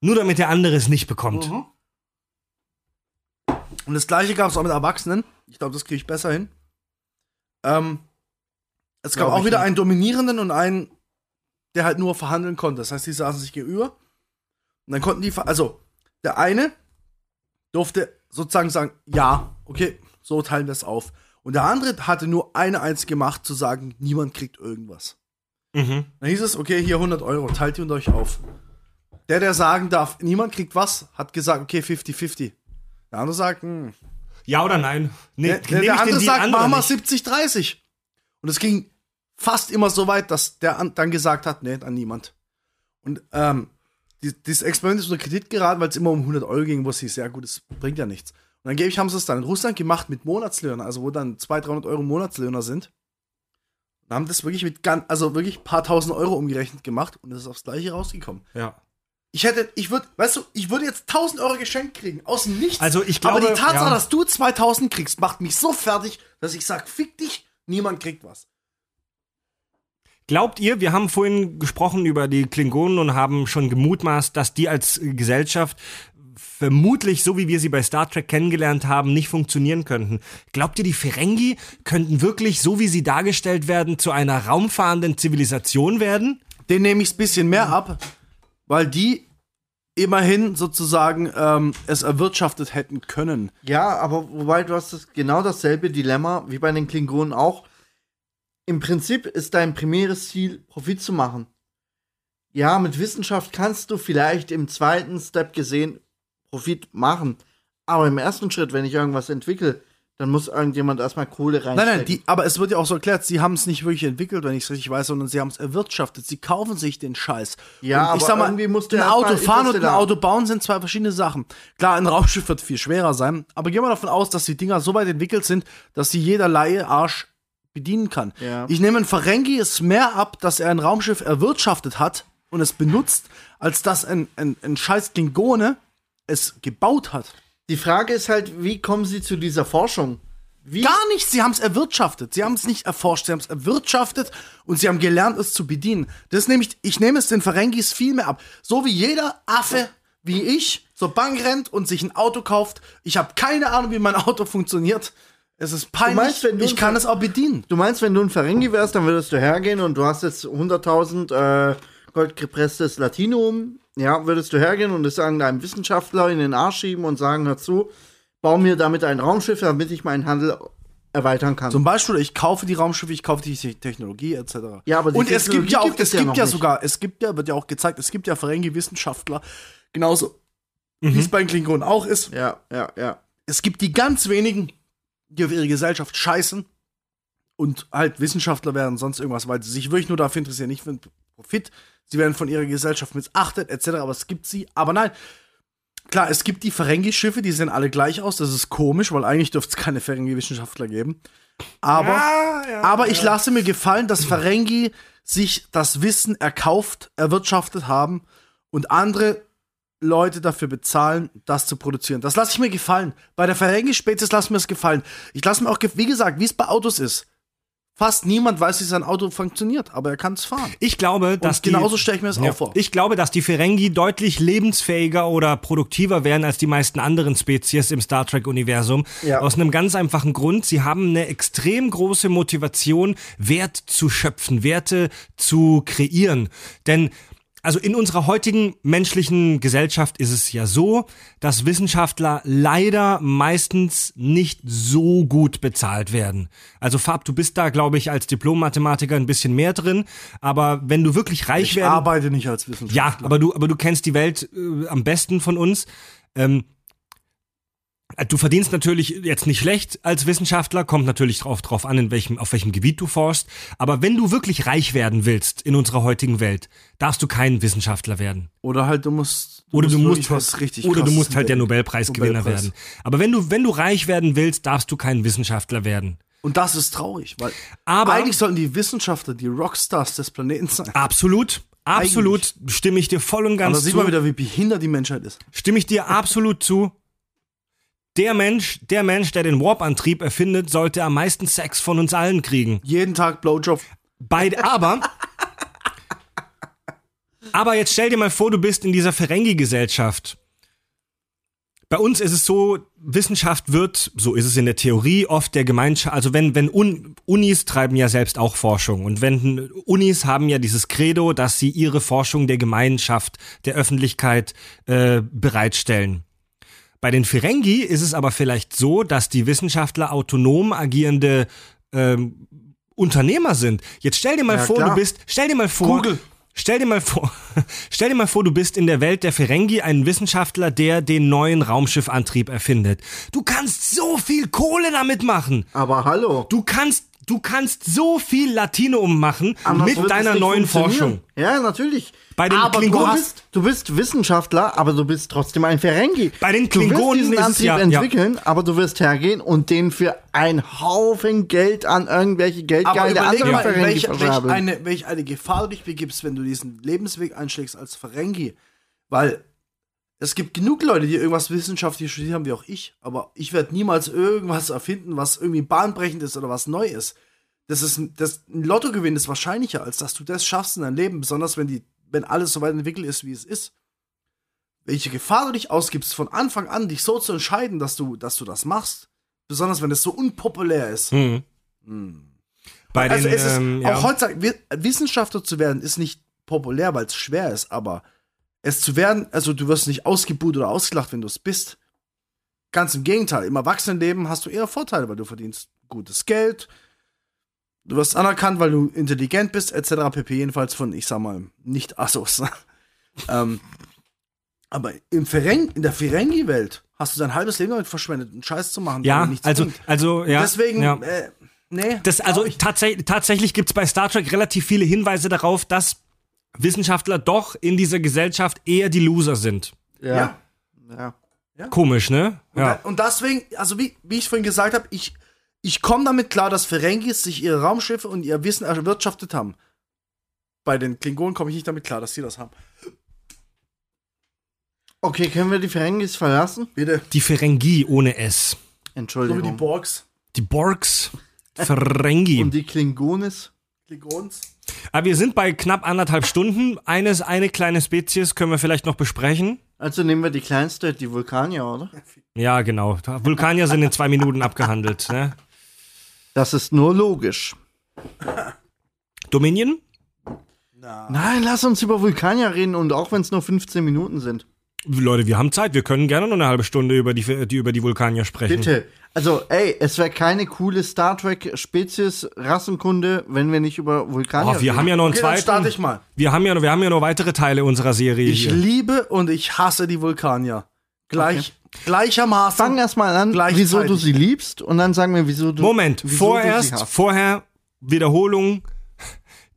nur damit der andere es nicht bekommt. Mhm. Und das gleiche gab es auch mit Erwachsenen. Ich glaube, das kriege ich besser hin. Ähm, es gab auch wieder nicht. einen dominierenden und einen, der halt nur verhandeln konnte. Das heißt, die saßen sich gegenüber. Und dann konnten die, also der eine durfte sozusagen sagen, ja, okay, so teilen wir es auf. Und der andere hatte nur eine einzige Macht zu sagen, niemand kriegt irgendwas. Mhm. Dann hieß es, okay, hier 100 Euro, teilt die unter euch auf. Der, der sagen darf, niemand kriegt was, hat gesagt, okay, 50-50. Der andere sagt, hm. Ja oder nein? Nee, der, der, der andere sagt, machen wir nicht? 70-30. Und es ging fast immer so weit, dass der an, dann gesagt hat, nee, an niemand. Und ähm, die, dieses Experiment ist unter Kredit geraten, weil es immer um 100 Euro ging, wo es hieß, ja gut, das bringt ja nichts. Und angeblich haben sie es dann in Russland gemacht mit Monatslöhner, also wo dann 200, 300 Euro Monatslöhner sind. Und haben das wirklich mit ganz, also wirklich ein paar tausend Euro umgerechnet gemacht und es ist aufs Gleiche rausgekommen. Ja. Ich hätte, ich würde, weißt du, ich würde jetzt 1000 Euro geschenkt kriegen, aus dem Nichts. Also ich Aber glaube, die Tatsache, ja. dass du 2000 kriegst, macht mich so fertig, dass ich sag, fick dich, niemand kriegt was. Glaubt ihr, wir haben vorhin gesprochen über die Klingonen und haben schon gemutmaßt, dass die als Gesellschaft vermutlich, so wie wir sie bei Star Trek kennengelernt haben, nicht funktionieren könnten. Glaubt ihr, die Ferengi könnten wirklich, so wie sie dargestellt werden, zu einer raumfahrenden Zivilisation werden? Den nehme ich ein bisschen mehr ab, weil die immerhin sozusagen ähm, es erwirtschaftet hätten können. Ja, aber wobei du hast das, genau dasselbe Dilemma wie bei den Klingonen auch. Im Prinzip ist dein primäres Ziel, Profit zu machen. Ja, mit Wissenschaft kannst du vielleicht im zweiten Step gesehen Profit machen. Aber im ersten Schritt, wenn ich irgendwas entwickle, dann muss irgendjemand erstmal Kohle reinstecken. Nein, nein, die, aber es wird ja auch so erklärt, sie haben es nicht wirklich entwickelt, wenn ich es richtig weiß, sondern sie haben es erwirtschaftet. Sie kaufen sich den Scheiß. Ja, Und ich aber sag mal, irgendwie musst du ein Auto fahren und ein Auto bauen sind zwei verschiedene Sachen. Klar, ein Raumschiff wird viel schwerer sein, aber gehen wir davon aus, dass die Dinger so weit entwickelt sind, dass sie jeder Laie Arsch bedienen kann. Ja. Ich nehme ein Ferengi es mehr ab, dass er ein Raumschiff erwirtschaftet hat und es benutzt, als dass ein, ein, ein scheiß Klingone es gebaut hat. Die Frage ist halt, wie kommen sie zu dieser Forschung? Wie? Gar nicht, sie haben es erwirtschaftet. Sie haben es nicht erforscht, sie haben es erwirtschaftet und sie haben gelernt, es zu bedienen. Das ist nämlich, ich nehme es den Ferengis viel mehr ab. So wie jeder Affe, wie ich, zur Bank rennt und sich ein Auto kauft. Ich habe keine Ahnung, wie mein Auto funktioniert. Es ist peinlich. meinst, ich kann es auch bedienen. Du meinst, wenn du ein Ferengi wärst, dann würdest du hergehen und du hast jetzt 100.000 äh, goldgepresstes Latinum. Ja, würdest du hergehen und es irgendeinem Wissenschaftler in den Arsch schieben und sagen, hör zu, bau mir damit ein Raumschiff, damit ich meinen Handel erweitern kann. Zum Beispiel, ich kaufe die Raumschiffe, ich kaufe die Te- Technologie etc. Ja, aber die und es gibt Technologie ja auch, gibt es es ja gibt ja nicht. sogar, es gibt ja, wird ja auch gezeigt, es gibt ja Ferengi-Wissenschaftler, genauso wie es bei den Klingonen auch ist. ja, ja, ja. es gibt die ganz wenigen, die auf ihre Gesellschaft scheißen und halt Wissenschaftler werden, sonst irgendwas, weil sie sich wirklich nur dafür interessieren, nicht für den Profit. Sie werden von ihrer Gesellschaft missachtet, etc., aber es gibt sie. Aber nein, klar, es gibt die Ferengi-Schiffe, die sehen alle gleich aus. Das ist komisch, weil eigentlich dürfte es keine Ferengi-Wissenschaftler geben. Aber, aber ich lasse mir gefallen, dass Ferengi sich das Wissen erkauft, erwirtschaftet haben und andere Leute dafür bezahlen, das zu produzieren. Das lasse ich mir gefallen. Bei der Ferengi-Spezies lasse ich mir das gefallen. Ich lasse mir auch, wie gesagt, wie es bei Autos ist. Fast niemand weiß, wie sein Auto funktioniert, aber er kann es fahren. Ich glaube, dass Und genauso die, stelle ich mir das Ja. auch vor. Ich glaube, dass die Ferengi deutlich lebensfähiger oder produktiver wären als die meisten anderen Spezies im Star Trek-Universum. Ja. Aus einem ganz einfachen Grund. Sie haben eine extrem große Motivation, Wert zu schöpfen, Werte zu kreieren. Denn also in unserer heutigen menschlichen Gesellschaft ist es ja so, dass Wissenschaftler leider meistens nicht so gut bezahlt werden. Also Fab, du bist da, glaube ich, als Diplom-Mathematiker ein bisschen mehr drin. Aber wenn du wirklich reich Ich werden arbeite nicht als Wissenschaftler. ja, aber du, aber du kennst die Welt äh, am besten von uns. Ähm, du verdienst natürlich jetzt nicht schlecht als Wissenschaftler, kommt natürlich drauf, drauf an, in welchem, auf welchem Gebiet du forschst. Aber wenn du wirklich reich werden willst in unserer heutigen Welt, darfst du kein Wissenschaftler werden. Oder halt, du musst. Oder du musst, was richtig oder du musst halt der. Nobelpreisgewinner Nobelpreis. werden. Aber wenn du, wenn du reich werden willst, darfst du kein Wissenschaftler werden. Und das ist traurig, weil Aber- eigentlich sollten die Wissenschaftler die Rockstars des Planeten sein. Absolut, absolut, stimme ich dir voll und Aber ganz da sieht zu. man wieder, wie behindert die Menschheit ist. Stimme ich dir absolut zu. Der Mensch, der Mensch, der den Warp-Antrieb erfindet, sollte am meisten Sex von uns allen kriegen. Jeden Tag Blowjob. Beide, aber. aber jetzt stell dir mal vor, du bist in dieser Ferengi-Gesellschaft. Bei uns ist es so, Wissenschaft wird, so ist es in der Theorie, oft der Gemeinschaft, also wenn, wenn Un, Unis treiben ja selbst auch Forschung und wenn Unis haben ja dieses Credo, dass sie ihre Forschung der Gemeinschaft, der Öffentlichkeit äh, bereitstellen. Bei den Ferengi ist es aber vielleicht so, dass die Wissenschaftler autonom agierende ähm, Unternehmer sind. Jetzt stell dir mal Ja, vor, klar. du bist, stell dir mal vor, Google. Stell dir mal vor, (laughs) stell dir mal vor, du bist in der Welt der Ferengi ein Wissenschaftler, der den neuen Raumschiffantrieb erfindet. Du kannst so viel Kohle damit machen. Aber hallo. Du kannst, du kannst so viel Latinium machen Anders mit deiner neuen. Forschung. Ja, natürlich. Bei den aber du Klingonen- bist, du bist Wissenschaftler, aber du bist trotzdem ein Ferengi. Bei den du Klingonen wirst diesen ist es Antrieb ja- ja. entwickeln, aber du wirst hergehen und den für einen Haufen Geld an irgendwelche geldgeile überleg andere mal, Ferengi welche, welch verschabeln. eine, welch eine Gefahr du dich begibst, wenn du diesen Lebensweg einschlägst als Ferengi. Weil es gibt genug Leute, die irgendwas wissenschaftlich studiert haben, wie auch ich. Aber ich werde niemals irgendwas erfinden, was irgendwie bahnbrechend ist oder was neu ist. Das ist das, ein Lottogewinn ist wahrscheinlicher, als dass du das schaffst in deinem Leben, besonders wenn, die, wenn alles so weit entwickelt ist, wie es ist. Welche Gefahr du dich ausgibst, von Anfang an dich so zu entscheiden, dass du, dass du das machst. Besonders wenn es so unpopulär ist. Mhm. Bei Also den, es ist ähm, ja. auch heutzutage Wi- Wissenschaftler zu werden ist nicht populär, weil es schwer ist, aber es zu werden, also du wirst nicht ausgebuht oder ausgelacht, wenn du es bist. Ganz im Gegenteil, im Erwachsenenleben hast du eher Vorteile, weil du verdienst gutes Geld, du wirst anerkannt, weil du intelligent bist, etc. pp. Jedenfalls von, ich sag mal, nicht Assos. (laughs) ähm, aber im Fereng, in der Ferengi-Welt hast du dein halbes Leben damit verschwendet, einen Scheiß zu machen, ja, also, bringt. also, ja. Deswegen, ja. äh, nee. Das, also ich- tatsächlich, tatsächlich gibt es bei Star Trek relativ viele Hinweise darauf, dass Wissenschaftler doch in dieser Gesellschaft eher die Loser sind. ja. ja. Komisch, ne? Ja. Und deswegen, also wie, wie ich vorhin gesagt habe, ich, ich komme damit klar, dass Ferengis sich ihre Raumschiffe und ihr Wissen erwirtschaftet haben. Bei den Klingonen komme ich nicht damit klar, dass sie das haben. Okay, können wir die Ferengis verlassen? Bitte. Die Ferengi ohne S. So wie die Entschuldigung. Borgs. Die Borgs. Ferengi. Und die Klingonis? Klingons. Aber wir sind bei knapp anderthalb Stunden. Eines, eine kleine Spezies können wir vielleicht noch besprechen. Also nehmen wir die kleinste, die Vulkanier, oder? Ja, genau. Vulkanier sind in zwei Minuten abgehandelt. Ne? Das ist nur logisch. Dominion? Nein, lass uns über Vulkanier reden und auch wenn es nur 15 Minuten sind. Leute, wir haben Zeit. Wir können gerne noch eine halbe Stunde über die, die, über die Vulkanier sprechen. Bitte. Also, ey, es wäre keine coole Star Trek Spezies Rassenkunde, wenn wir nicht über Vulkanier Oh, wir haben ja noch einen Okay, dann zweiten. starte ich mal. Wir haben ja, wir haben ja noch weitere Teile unserer Serie Ich hier. liebe und ich hasse die Vulkanier. Gleich, Gleichermaßen. Fang erstmal an, Gleichzeitig. wieso du sie liebst und dann sagen wir, wieso du Moment, wieso vorerst, du sie hast. vorher Wiederholung.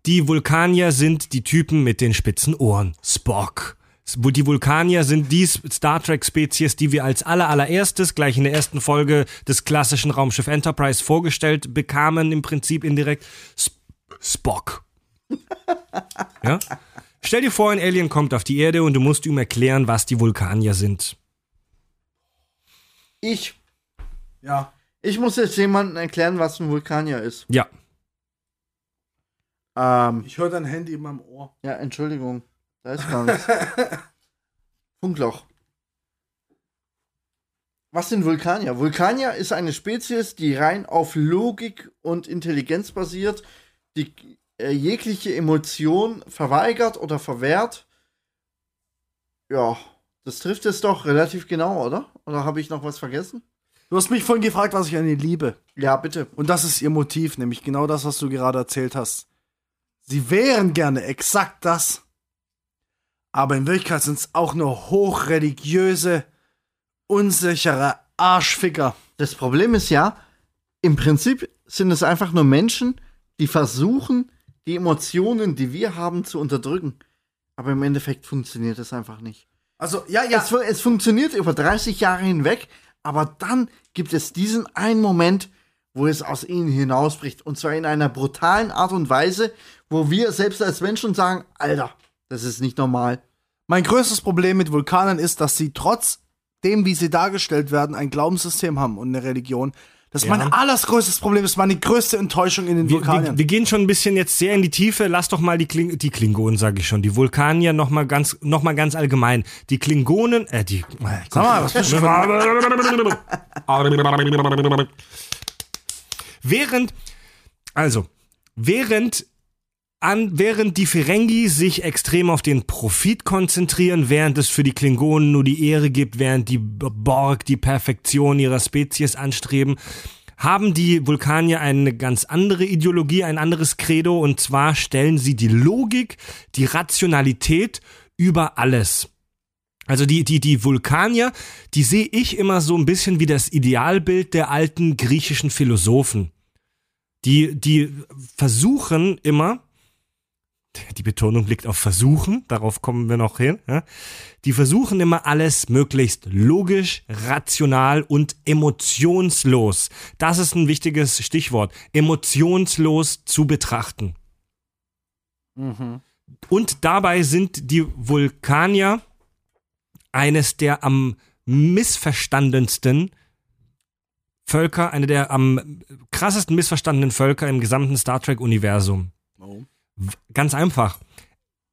Die Vulkanier sind die Typen mit den spitzen Ohren. Spock. Die Vulkanier sind die Star Trek-Spezies, die wir als aller allererstes gleich in der ersten Folge des klassischen Raumschiff Enterprise vorgestellt bekamen, im Prinzip indirekt. Sp Spock. ja? Stell dir vor, ein Alien kommt auf die Erde und du musst ihm erklären, was die Vulkanier sind. Ich, Ja. ich muss jetzt jemandem erklären, was ein Vulkanier ist. Ja. Ähm, Ich höre dein Handy in meinem Ohr. ja, Entschuldigung. Da ist gar nichts. (laughs) Funkloch. Was sind Vulkanier? Vulkanier ist eine Spezies, die rein auf Logik und Intelligenz basiert, die äh, jegliche Emotion verweigert oder verwehrt. Ja, das trifft es doch relativ genau, oder? Oder habe ich noch was vergessen? Du hast mich vorhin gefragt, was ich an ihr liebe. Ja, bitte. Und das ist ihr Motiv, nämlich genau das, was du gerade erzählt hast. Sie wären gerne exakt das. Aber in Wirklichkeit sind es auch nur hochreligiöse, unsichere Arschficker. Das Problem ist ja, im Prinzip sind es einfach nur Menschen, die versuchen, die Emotionen, die wir haben, zu unterdrücken. Aber im Endeffekt funktioniert es einfach nicht. Also, ja, ja. Es, es funktioniert über 30 Jahre hinweg, aber dann gibt es diesen einen Moment, wo es aus ihnen hinausbricht. Und zwar in einer brutalen Art und Weise, wo wir selbst als Menschen sagen, Alter, das ist nicht normal. Mein größtes Problem mit Vulkanen ist, dass sie trotz dem, wie sie dargestellt werden, ein Glaubenssystem haben und eine Religion. Das ist Ja. mein allergrößtes Problem, das ist meine größte Enttäuschung in den Wir, wir, Vulkanien. wir gehen schon ein bisschen jetzt sehr in die Tiefe. Lass doch mal die, Kling die Klingonen, sage ich schon, die Vulkanier noch mal ganz, noch mal ganz allgemein. Die Klingonen, äh, die. Sag mal, was bist Während, also, während an, während die Ferengi sich extrem auf den Profit konzentrieren, während es für die Klingonen nur die Ehre gibt, während die Borg die Perfektion ihrer Spezies anstreben, haben die Vulkanier eine ganz andere Ideologie, ein anderes Credo, und zwar stellen sie die Logik, die Rationalität über alles. Also die, die, die Vulkanier, die sehe ich immer so ein bisschen wie das Idealbild der alten griechischen Philosophen. Die, die versuchen immer, die Betonung liegt auf versuchen, darauf kommen wir noch hin, ja? die versuchen immer alles möglichst logisch, rational und emotionslos. Das ist ein wichtiges Stichwort. Emotionslos zu betrachten. Und dabei sind die Vulkanier eines der am missverstandensten Völker, eine der am krassesten missverstandenen Völker im gesamten Star Trek-Universum. W- Ganz einfach.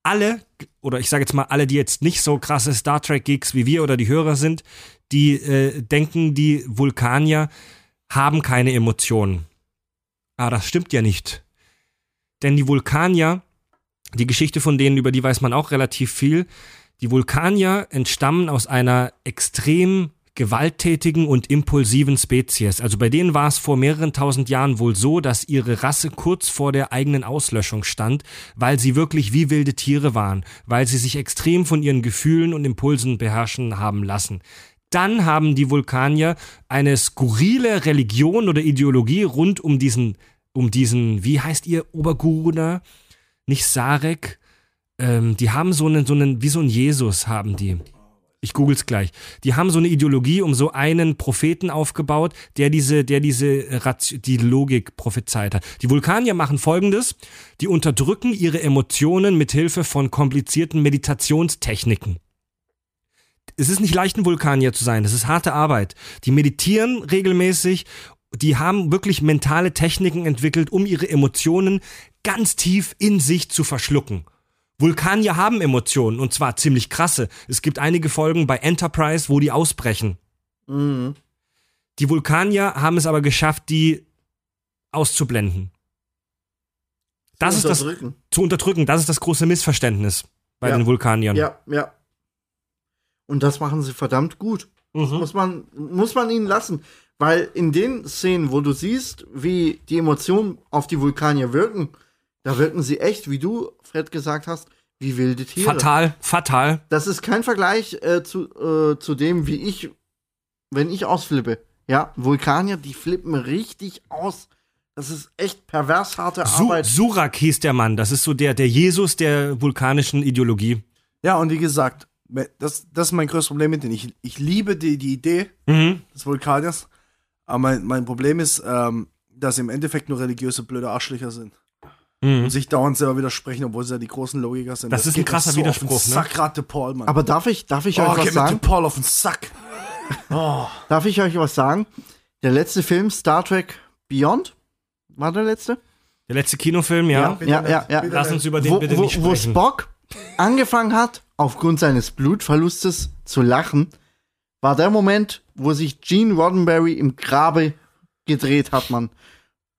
Alle, oder ich sage jetzt mal alle, die jetzt nicht so krasse Star Trek-Geeks wie wir oder die Hörer sind, die äh, denken, die Vulkanier haben keine Emotionen. Aber das stimmt ja nicht. Denn die Vulkanier, die Geschichte von denen, über die weiß man auch relativ viel, die Vulkanier entstammen aus einer extrem gewalttätigen und impulsiven Spezies. Also bei denen war es vor mehreren tausend Jahren wohl so, dass ihre Rasse kurz vor der eigenen Auslöschung stand, weil sie wirklich wie wilde Tiere waren, weil sie sich extrem von ihren Gefühlen und Impulsen beherrschen haben lassen. Dann haben die Vulkanier eine skurrile Religion oder Ideologie rund um diesen, um diesen, wie heißt ihr Oberguru da? Nicht Sarek, ähm, die haben so einen, so einen, wie so ein Jesus haben die. Ich google's gleich. Die haben so eine Ideologie um so einen Propheten aufgebaut, der diese, der diese die Logik prophezeit hat. Die Vulkanier machen folgendes. Die unterdrücken ihre Emotionen mit Hilfe von komplizierten Meditationstechniken. Es ist nicht leicht, ein Vulkanier zu sein. Das ist harte Arbeit. Die meditieren regelmäßig. Die haben wirklich mentale Techniken entwickelt, um ihre Emotionen ganz tief in sich zu verschlucken. Vulkanier haben Emotionen und zwar ziemlich krasse. Es gibt einige Folgen bei Enterprise, wo die ausbrechen. Mhm. Die Vulkanier haben es aber geschafft, die auszublenden. Das ist das zu unterdrücken. Das ist das große Missverständnis bei Ja. den Vulkaniern. Ja, ja. Und das machen sie verdammt gut. Mhm. Muss man, muss man ihnen lassen. Weil in den Szenen, wo du siehst, wie die Emotionen auf die Vulkanier wirken, da wirken sie echt, wie du, Fred, gesagt hast, wie wilde Tiere. Fatal, fatal. Das ist kein Vergleich äh, zu, äh, zu dem, wie ich, wenn ich ausflippe. Ja, Vulkanier, die flippen richtig aus. Das ist echt pervers harte Su Arbeit. Surak hieß der Mann. Das ist so der, der Jesus der vulkanischen Ideologie. Ja, und wie gesagt, Das, das ist mein größtes Problem mit denen. Ich, ich liebe die, die Idee Mhm. des Vulkaniers, aber mein, mein Problem ist, ähm, dass sie im Endeffekt nur religiöse blöde Arschlöcher sind. Mhm. Und sich dauernd selber widersprechen, obwohl sie ja die großen Logiker sind. Das ist ein krasser so auf den Widerspruch, ne? Sack, gerade De Paul, Mann. Aber darf ich, darf ich oh, euch was sagen? Paul auf den Sack. (laughs) Oh. Darf ich euch was sagen? Der letzte Film, Star Trek Beyond, war der letzte? Der letzte Kinofilm, ja. bitte ja, ja, ja. bitte Lass uns über den wo, bitte wo, nicht wo sprechen. Spock angefangen hat, aufgrund seines Blutverlustes zu lachen, war der Moment, wo sich Gene Roddenberry im Grabe gedreht hat, man.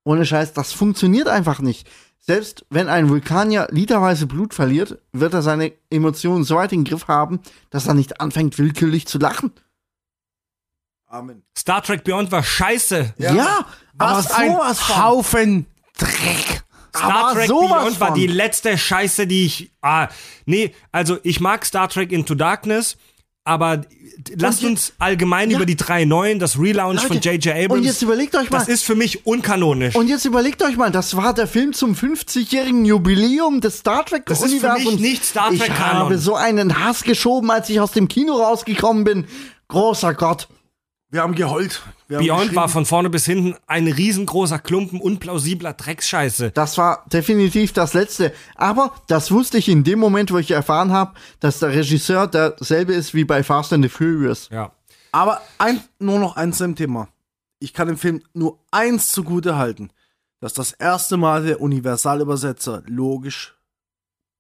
Ohne Scheiß, das funktioniert einfach nicht. Selbst wenn ein Vulkanier literweise Blut verliert, wird er seine Emotionen so weit in den Griff haben, dass er nicht anfängt, willkürlich zu lachen. Amen. Star Trek Beyond war scheiße. Ja, aber Was ein sowas von. Haufen Dreck. Star Aber Trek sowas Beyond war die letzte Scheiße, die ich. Ah, nee, also ich mag Star Trek Into Darkness, aber lasst uns allgemein Ja. über die drei neuen, das Relaunch von Leute, J.J. Abrams. Und jetzt überlegt euch mal, das ist für mich unkanonisch. Und jetzt überlegt euch mal, das war der Film zum 50-jährigen Jubiläum des Star Trek Das ist für mich nicht Star Ich Trek-Kanon. habe so einen Hass geschoben, als ich aus dem Kino rausgekommen bin. Großer Gott. Wir haben geheult. Wir haben Beyond geschrien. war von vorne bis hinten ein riesengroßer Klumpen unplausibler Drecksscheiße. Das war definitiv das Letzte. Aber das wusste ich in dem Moment, wo ich erfahren habe, dass der Regisseur derselbe ist wie bei Fast and the Furious. Ja. Aber ein, nur noch eins zum Thema. Ich kann dem Film nur eins zugute halten, dass das erste Mal der Universalübersetzer logisch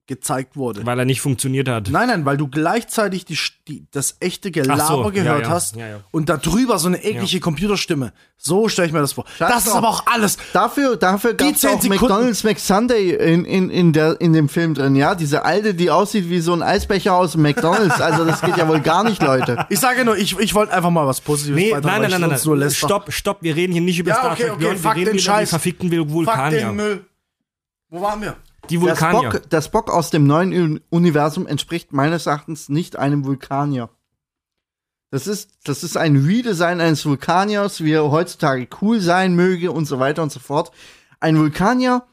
gezeigt wurde. Weil er nicht funktioniert hat. Nein, nein, weil du gleichzeitig die, die, das echte Gelaber so, gehört ja, ja, hast ja, ja. und darüber so eine eklige Computerstimme. So stelle ich mir das vor. Scheiß das ist aber auch alles. Dafür, dafür gab es 10 auch Sekunden. McDonald's McSunday in, in, in, der, in dem Film drin, ja? Diese alte, die aussieht wie so ein Eisbecher aus dem McDonald's. Also das geht ja wohl gar nicht, Leute. Ich sage nur, ich, ich wollte einfach mal was Positives Nee, beitragen, nein, nein, nein, nein, nein. Stopp, stopp, wir reden hier nicht über Ja, Star okay, Trek okay, Beyond, wir fuck reden den über die Scheiß. verfickten Vul- Fuck den Müll. Wo waren wir? Die Vulkanier. Spock, der Spock aus dem neuen Un- Universum entspricht meines Erachtens nicht einem Vulkanier. Das ist, das ist ein Redesign eines Vulkaniers, wie er heutzutage cool sein möge und so weiter und so fort. Ein Vulkanier,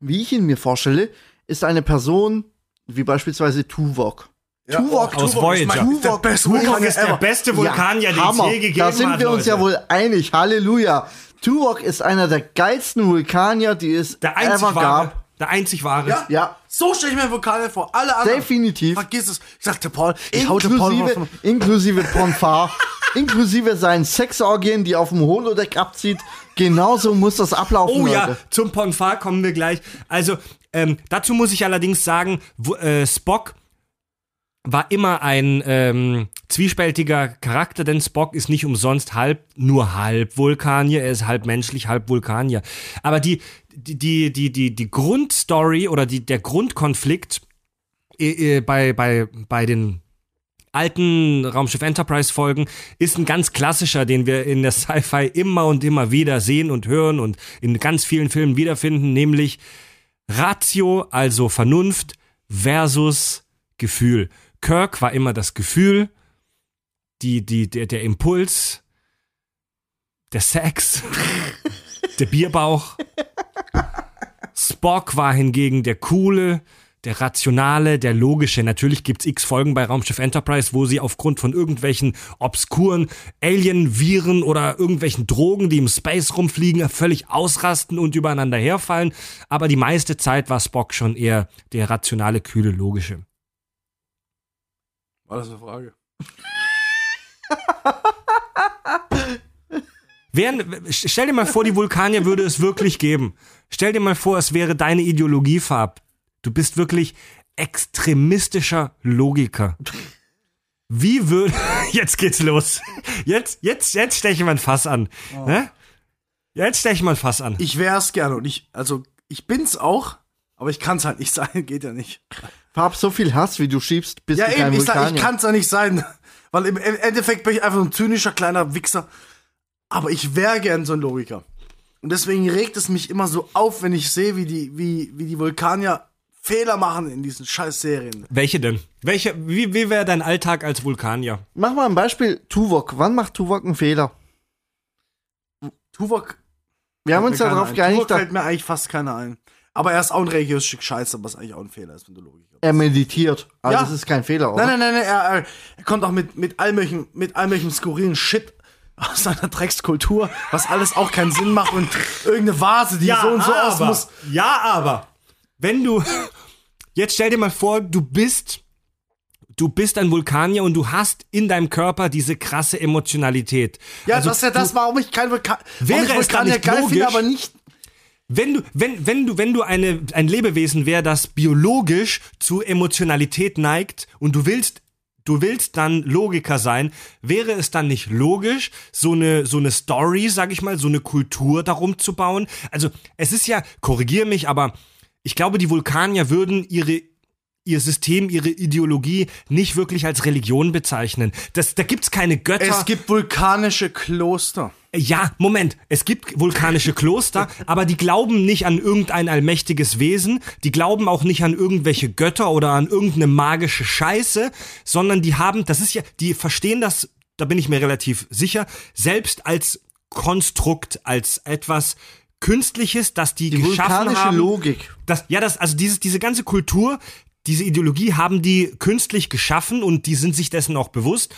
wie ich ihn mir vorstelle, ist eine Person wie beispielsweise Tuvok. Ja, Tuvok, aus Tuvok Voyager. ist, mein, ist der Tuvok- beste Tuvok Vulkanier ist der beste Vulkanier, den es Hammer. je gegeben Da sind hat, wir uns Leute. ja wohl einig. Halleluja. Tuvok ist einer der geilsten Vulkanier, die es Der einzig ever gab. Der einzig wahre. Ja? Ja, So stelle ich mir Vulkanier vor. Alle anderen. definitiv. Vergiss es. Ich sagte Paul, ich haute Paul Inklusive, raus. inklusive Ponfar, (laughs) inklusive seinen Sexorgien, die auf dem Holodeck abzieht. Genauso muss das ablaufen, Oh ja, Leute. zum Ponfar kommen wir gleich. Also, ähm, dazu muss ich allerdings sagen, wo, äh, Spock war immer ein ähm, zwiespältiger Charakter, denn Spock ist nicht umsonst halb, nur halb Vulkanier, er ist halb menschlich, halb Vulkanier. Aber die, die, die, die, die, Grundstory oder die, der Grundkonflikt äh, äh, bei, bei, bei den alten Raumschiff Enterprise Folgen ist ein ganz klassischer, den wir in der Sci-Fi immer und immer wieder sehen und hören und in ganz vielen Filmen wiederfinden, nämlich Ratio, also Vernunft versus Gefühl. Kirk war immer das Gefühl, die, die, der, der Impuls, der Sex, (laughs) der Bierbauch. Spock war hingegen der coole, der rationale, der logische. Natürlich gibt's x Folgen bei Raumschiff Enterprise, wo sie aufgrund von irgendwelchen obskuren Alien-Viren oder irgendwelchen Drogen, die im Space rumfliegen, völlig ausrasten und übereinander herfallen. Aber die meiste Zeit war Spock schon eher der rationale, kühle, logische. War das eine Frage? Wären, stell dir mal vor, die Vulkanier würde es wirklich geben. Stell dir mal vor, es wäre deine Ideologiefarb. Du bist wirklich extremistischer Logiker. Wie würde. (laughs) Jetzt geht's los. Jetzt, jetzt, jetzt stechen wir ein Fass an. Ne? Jetzt stechen wir ein Fass an. Ich wär's gerne und ich, also, ich bin's auch, aber ich kann's halt nicht sein, (laughs) geht ja nicht. Hab so viel Hass, wie du schiebst, bist Ja, du eben, kein ich sag, ich kann's ja nicht sein, (laughs) weil im Endeffekt bin ich einfach so ein zynischer kleiner Wichser, aber ich wär gern so ein Logiker. Und deswegen regt es mich immer so auf, wenn ich sehe, wie die, wie, wie die Vulkanier Fehler machen in diesen scheiß Serien. Welche denn? Welche, wie, wie wäre dein Alltag als Vulkanier? Mach mal ein Beispiel. Tuvok. Wann macht Tuvok einen Fehler? Tuvok Wir haben uns keiner darauf ein. geeinigt, Tuvok fällt mir eigentlich fast keiner ein. Aber er ist auch ein religiöses Stück Scheiße, was eigentlich auch ein Fehler ist, wenn du Logik hast. Er meditiert. Also Ja. das ist kein Fehler, oder? Nein, nein, nein, nein er, er, er kommt auch mit, mit all möglichen, mit all möglichen skurrilen Shit aus seiner Dreckskultur, was alles auch keinen Sinn macht und irgendeine Vase, die so und so aus aber, muss. Ja, aber wenn du jetzt stell dir mal vor, du bist du bist ein Vulkanier und du hast in deinem Körper diese krasse Emotionalität. Ja, Also das ist ja das, warum ich kein Vulkan, Wäre ich es dann Vulkanier nicht geil finde, logisch? aber nicht. Wenn du, wenn, wenn du, wenn du eine, ein Lebewesen wär, das biologisch zu Emotionalität neigt und du willst, du willst dann Logiker sein, wäre es dann nicht logisch, so eine, so eine Story, sag ich mal, so eine Kultur darum zu bauen? Also, es ist ja, korrigier mich, aber ich glaube, die Vulkanier würden ihre ihr System, ihre Ideologie nicht wirklich als Religion bezeichnen. Das, da gibt's keine Götter. Es gibt vulkanische Kloster. Ja, Moment. Es gibt vulkanische Kloster, (laughs) aber die glauben nicht an irgendein allmächtiges Wesen. Die glauben auch nicht an irgendwelche Götter oder an irgendeine magische Scheiße, sondern die haben, das ist ja, die verstehen das, da bin ich mir relativ sicher, selbst als Konstrukt, als etwas Künstliches, das die, Die geschaffen vulkanische haben. Logik. Das, ja, das, also dieses, diese ganze Kultur, diese Ideologie haben die künstlich geschaffen und die sind sich dessen auch bewusst,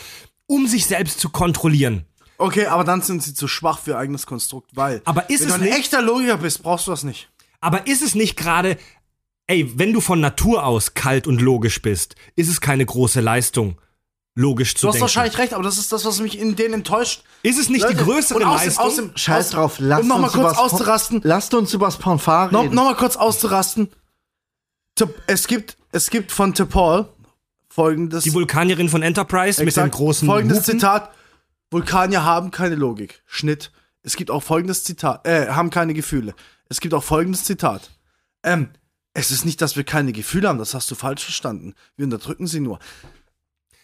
um sich selbst zu kontrollieren. Okay, aber dann sind sie zu schwach für ihr eigenes Konstrukt, weil. Aber ist wenn es du ein nicht- echter Logiker bist, brauchst du das nicht. Aber ist es nicht gerade, ey, wenn du von Natur aus kalt und logisch bist, ist es keine große Leistung, logisch zu Du hast denken. wahrscheinlich recht, aber das ist das, was mich in denen enttäuscht. ist es nicht die Leute, größere und aus dem- Leistung? aus dem- Scheiß aus- drauf, lasst um noch mal uns kurz auszurasten. Lasst uns übers Ponfar No, reden. Nochmal kurz auszurasten. Es gibt, es gibt von T'Pol folgendes. die Vulkanierin von Enterprise mit den Exakt. großen Folgendes Hupen. Zitat: Vulkanier haben keine Logik. Schnitt. Es gibt auch folgendes Zitat: äh, haben keine Gefühle. Es gibt auch folgendes Zitat: ähm, Es ist nicht, dass wir keine Gefühle haben, das hast du falsch verstanden. Wir unterdrücken sie nur.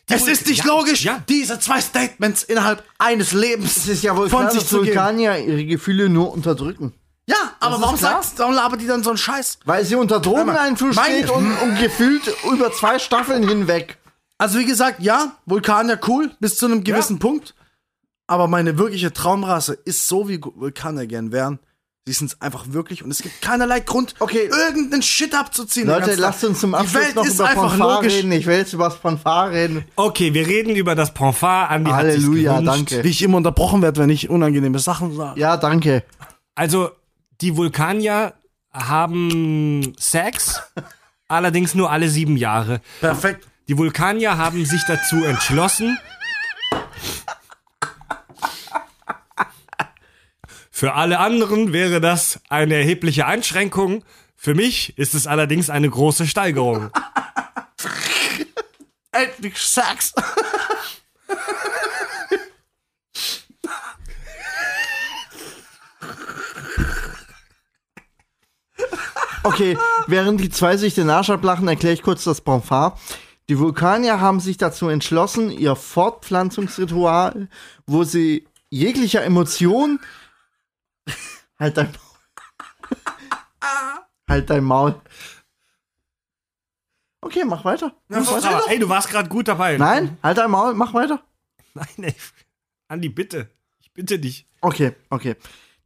es Vul- ist nicht ja, logisch, ja. diese zwei Statements innerhalb eines Lebens es ist ja wohl von klar, sich dass zu geben. Vulkanier ihre Gefühle nur unterdrücken. Ja, aber warum klar. sagt, warum labert die dann so einen Scheiß? Weil sie unter Drogeneinfluss Mein- steht und, und gefühlt über zwei Staffeln hinweg. Also wie gesagt, ja, Vulkanier cool, bis zu einem gewissen Punkt. Aber meine wirkliche Traumrasse ist so, wie Vulkanier gern wären. Sie sind es einfach wirklich und es gibt keinerlei Grund, Okay. irgendeinen Shit abzuziehen. Leute, lasst uns zum Die Abschluss Welt noch ist über einfach Ponfar logisch. reden. Ich will jetzt über das Ponfar reden. Okay, wir reden über das Ponfar. Andi Halleluja, danke. Wie ich immer unterbrochen werde, wenn ich unangenehme Sachen sage. Ja, danke. Also, die Vulkanier haben Sex, allerdings nur alle sieben Jahre. Perfekt. Die Vulkanier haben sich dazu entschlossen, für alle anderen wäre das eine erhebliche Einschränkung. Für mich ist es allerdings eine große Steigerung. Endlich Sex. Okay, während die zwei sich den Arsch ablachen, erkläre ich kurz das Bonfart. Die Vulkanier haben sich dazu entschlossen, ihr Fortpflanzungsritual, wo sie jeglicher Emotion. (laughs) halt dein Maul. (laughs) halt dein Maul. Okay, mach weiter. Mach weiter. Aber, ey, du warst gerade gut dabei. Nein, halt dein Maul, mach weiter. Nein, ey. Andi, bitte. Ich bitte dich. Okay, okay.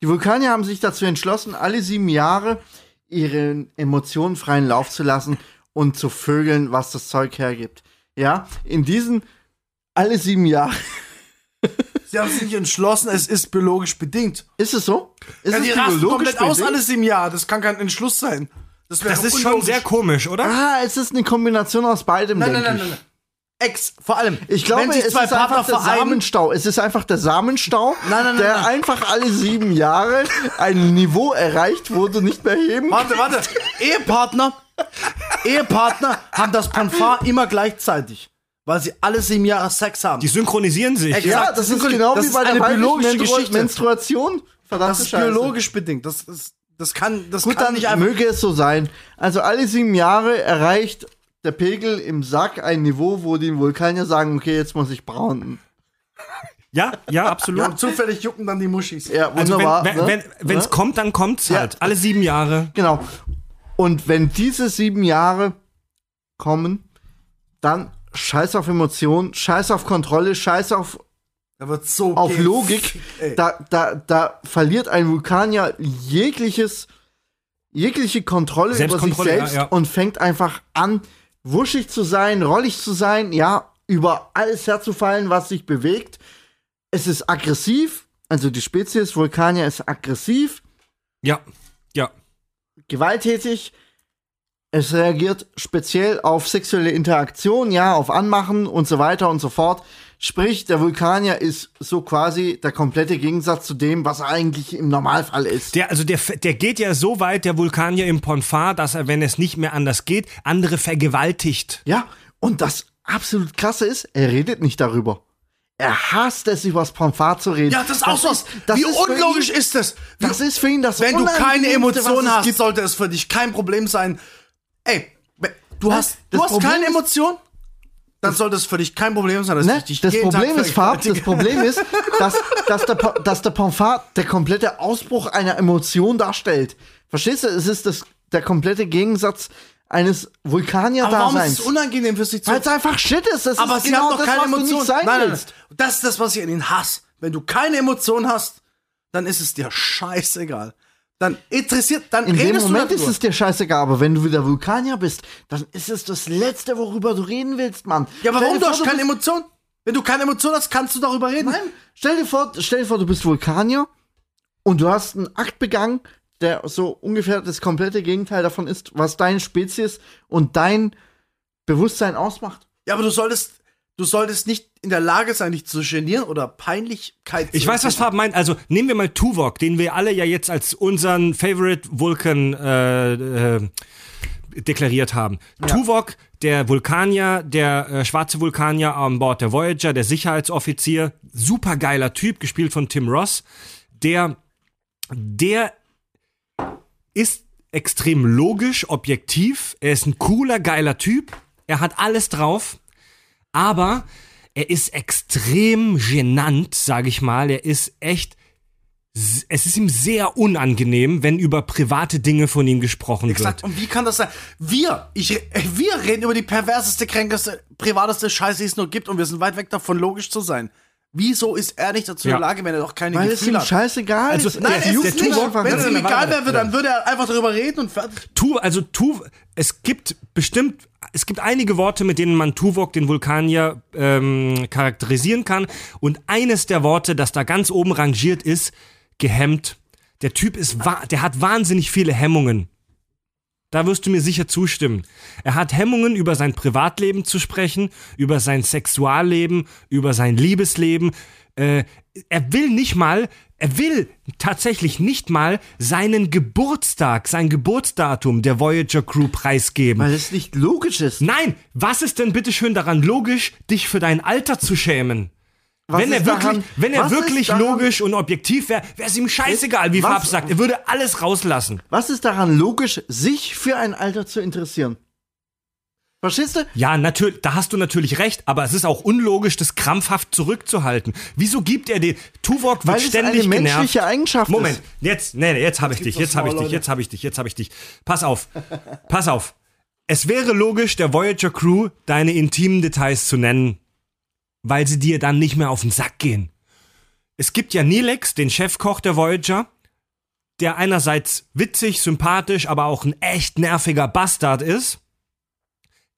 Die Vulkanier haben sich dazu entschlossen, alle sieben Jahre ihren Emotionen freien Lauf zu lassen und zu vögeln, was das Zeug hergibt. Ja, in diesen alle sieben Jahre. Sie haben sich entschlossen, es ist biologisch bedingt. Ist es so? Ist Ja, es die rasten komplett aus bedingt? alles im Jahr. Das kann kein Entschluss sein. Das, wäre Das ist schon sehr komisch, oder? Ah, es ist eine Kombination aus beidem, Nein, nein, denke nein, ich. nein, nein. Ex, vor allem. Ich glaube, wenn sich es ist Partner einfach der Samenstau. Es ist einfach der Samenstau, Nein, nein, nein, der nein. einfach alle sieben Jahre ein Niveau erreicht, wo du nicht mehr heben Warte, warte. Ehepartner, Ehepartner haben das Ponfar immer gleichzeitig, weil sie alle sieben Jahre Sex haben. Die synchronisieren sich. Exakt. Ja, das ist genau das wie bei der eine weiblichen biologische Menstru Geschichte. Menstruation. Verdammte das ist Scheiße. biologisch bedingt. Das, ist, das kann, das Gut, kann dann nicht einfach. möge es so sein. Also alle sieben Jahre erreicht der Pegel im Sack ein Niveau, wo die Vulkanier sagen, okay, jetzt muss ich braunen. Ja, ja, absolut. Ja, zufällig jucken dann die Muschis. Ja, Also wunderbar. wenn ne? wenn, es Ne? kommt, dann kommt's Ja. halt. Alle sieben Jahre. Genau. Und wenn diese sieben Jahre kommen, dann scheiß auf Emotionen, scheiß auf Kontrolle, scheiß auf, Da wird so auf Logik. ey. Da, da, da verliert ein Vulkanier jegliches jegliche Kontrolle über sich selbst ja, ja. und fängt einfach an, wuschig zu sein, rollig zu sein, ja, über alles herzufallen, was sich bewegt. Es ist aggressiv, also die Spezies Vulkanier ist aggressiv, Ja, ja. gewalttätig. Es reagiert speziell auf sexuelle Interaktion, ja, auf Anmachen und so weiter und so fort. Sprich, der Vulkanier ist so quasi der komplette Gegensatz zu dem, was er eigentlich im Normalfall ist. Der, also der, der geht ja so weit, der Vulkanier im Ponfar, dass er, wenn es nicht mehr anders geht, andere vergewaltigt. Ja, und das absolut krasse ist, er redet nicht darüber. Er hasst es, übers Pomfar zu reden. Ja, das ist auch so. das Wie ist unlogisch ihn, ist das? Wie, Das ist für ihn das wenn du keine Emotionen hast, gibt. sollte es für dich kein Problem sein. Ey, du hast, das du hast Problem keine ist- Emotion, dann sollte es für dich kein Problem sein, dass Ne? ich dich Das Problem Tag ist, Farb, das. Problem ist, dass, dass, der, dass der Pomfar der komplette Ausbruch einer Emotion darstellt. Verstehst du? Es ist das, der komplette Gegensatz eines Aber warum ist Vulkanier-Daseins. es unangenehm für sich zu Weil es einfach Shit ist. Das Aber ist sie genau haben doch das, keine Emotionen. nein, nein, nein. Das ist das, was ich an ihnen hasse. Wenn du keine Emotionen hast, dann ist es dir scheißegal. Dann interessiert, dann In dem redest Moment du ist es dir scheißegal, aber wenn du wieder Vulkanier bist, dann ist es das Letzte, worüber du reden willst, Mann. Ja, aber warum du hast keine Emotionen? Wenn du keine Emotionen hast, kannst du darüber reden. Nein, stell dir vor, stell dir vor, du bist Vulkanier und du hast einen Akt begangen, der so ungefähr das komplette Gegenteil davon ist, was deine Spezies und dein Bewusstsein ausmacht. Ja, aber du solltest, du solltest nicht in der Lage sein, dich zu genieren oder Peinlichkeit Ich zu weiß, was Farb meint. Also nehmen wir mal Tuvok, den wir alle ja jetzt als unseren Favorite Vulcan äh, äh, deklariert haben. Tuvok, der Vulkanier, der äh, schwarze Vulkanier an Bord der Voyager, der Sicherheitsoffizier, supergeiler Typ, gespielt von Tim Ross, der, der ist extrem logisch, objektiv, er ist ein cooler, geiler Typ, er hat alles drauf, aber er ist extrem genannt, sage ich mal. Er ist echt. Es ist ihm sehr unangenehm, wenn über private Dinge von ihm gesprochen Exakt. wird. Und wie kann das sein? Wir, ich, wir reden über die perverseste, kränkeste, privateste Scheiße, die es nur gibt und wir sind weit weg davon, logisch zu sein. Wieso ist er nicht dazu in der Lage, wenn er doch keine Weil es ihm Gefühle hat? scheißegal Also, ist. nein, Es Tuvok- einfach Wenn es nicht. ihm egal wäre, dann würde er einfach darüber reden und fertig. Tu, also tu, es gibt bestimmt, es gibt einige Worte, mit denen man Tuvok, den Vulkanier, ähm, charakterisieren kann. Und eines der Worte, das da ganz oben rangiert ist, gehemmt. Der Typ ist, wa- der hat wahnsinnig viele Hemmungen. Da wirst du mir sicher zustimmen. Er hat Hemmungen, über sein Privatleben zu sprechen, über sein Sexualleben, über sein Liebesleben. Äh, er will nicht mal, er will tatsächlich nicht mal seinen Geburtstag, sein Geburtsdatum der Voyager Crew preisgeben. Weil es nicht logisch ist. Nein, was ist denn bitteschön daran logisch, dich für dein Alter zu schämen? Was wenn er wirklich, daran- wenn er wirklich daran- logisch und objektiv wäre, wäre es ihm scheißegal, wie Was- Fab sagt. Er würde alles rauslassen. Was ist daran logisch, sich für ein Alter zu interessieren? Verstehst du? Ja, natürlich, da hast du natürlich recht, aber es ist auch unlogisch, das krampfhaft zurückzuhalten. Wieso gibt er den Tuvok wird Weil es ständig eine menschliche genervt. Eigenschaft Moment, ist. jetzt, nee, nee, jetzt habe ich dich, jetzt habe ich dich, jetzt habe ich dich, jetzt habe ich dich. Pass auf. Pass auf. Es wäre logisch, der Voyager Crew deine intimen Details zu nennen, weil sie dir dann nicht mehr auf den Sack gehen. Es gibt ja Nilex, den Chefkoch der Voyager, der einerseits witzig, sympathisch, aber auch ein echt nerviger Bastard ist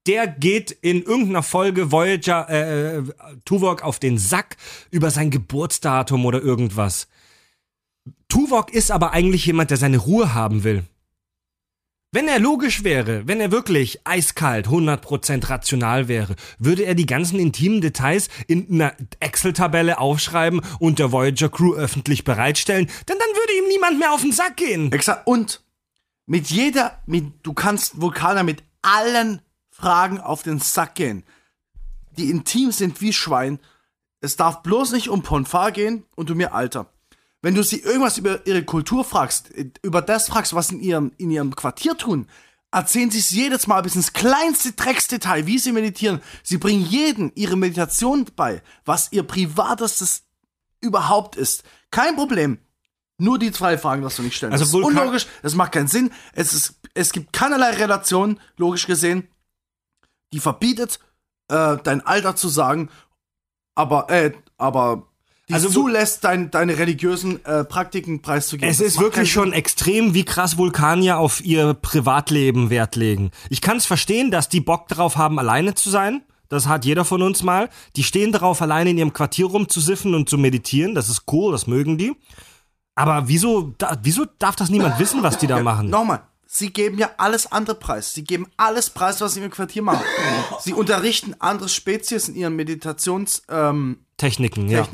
der geht in irgendeiner Folge Voyager äh, äh, Tuvok auf den Sack über sein Geburtsdatum oder irgendwas. Tuvok ist aber eigentlich jemand, der seine Ruhe haben will. Wenn er logisch wäre, wenn er wirklich eiskalt, 100% rational wäre, würde er die ganzen intimen Details in einer Excel-Tabelle aufschreiben und der Voyager Crew öffentlich bereitstellen, denn dann würde ihm niemand mehr auf den Sack gehen. Exakt. Und mit jeder, mit, du kannst Vulkaner mit allen Fragen auf den Sack gehen. Die intim sind wie Schwein. Es darf bloß nicht um Ponfar gehen und um ihr Alter. Wenn du sie irgendwas über ihre Kultur fragst, über das fragst, was in ihrem, in ihrem Quartier tun, erzählen sie es jedes Mal bis ins kleinste Drecksdetail, wie sie meditieren. Sie bringen jeden ihre Meditation bei, was ihr privatestes überhaupt ist. Kein Problem. Nur die zwei Fragen darfst du nicht stellen. Also das ist unlogisch, das macht keinen Sinn. Es, ist, es gibt keinerlei Relation, logisch gesehen, die verbietet, äh, dein Alter zu sagen, aber, äh, aber die Also zulässt, dein, deine religiösen äh, Praktiken preiszugeben. Es Das ist wirklich schon extrem, wie krass Vulkanier auf ihr Privatleben Wert legen. Ich kann es verstehen, dass die Bock darauf haben, alleine zu sein. Das hat jeder von uns mal. Die stehen darauf, alleine in ihrem Quartier rumzusiffen und zu meditieren. Das ist cool, das mögen die. Aber wieso, da, wieso darf das niemand wissen, was die da machen? Nochmal, sie geben ja alles andere preis. Sie geben alles preis, was sie im Quartier machen. sie unterrichten andere Spezies in ihren Meditationstechniken. Ähm, Techniken, ja.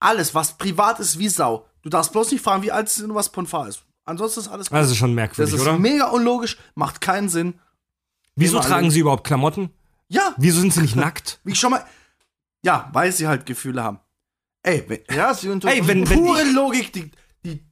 Alles, was privat ist wie Sau. Du darfst bloß nicht fragen, wie alt sie sind und was Ponfar ist. Ansonsten ist alles gut. Das ist schon Das merkwürdig, ist oder? mega unlogisch, macht keinen Sinn. Wieso immer tragen alle- sie überhaupt Klamotten? Ja, Wieso sind sie nicht nackt? (laughs) wie ich schon mal. Ja, weil sie halt Gefühle haben. Ey, wenn, (laughs) Ja, sie unter Ey, wenn, wenn pure ich, Logik, die, die,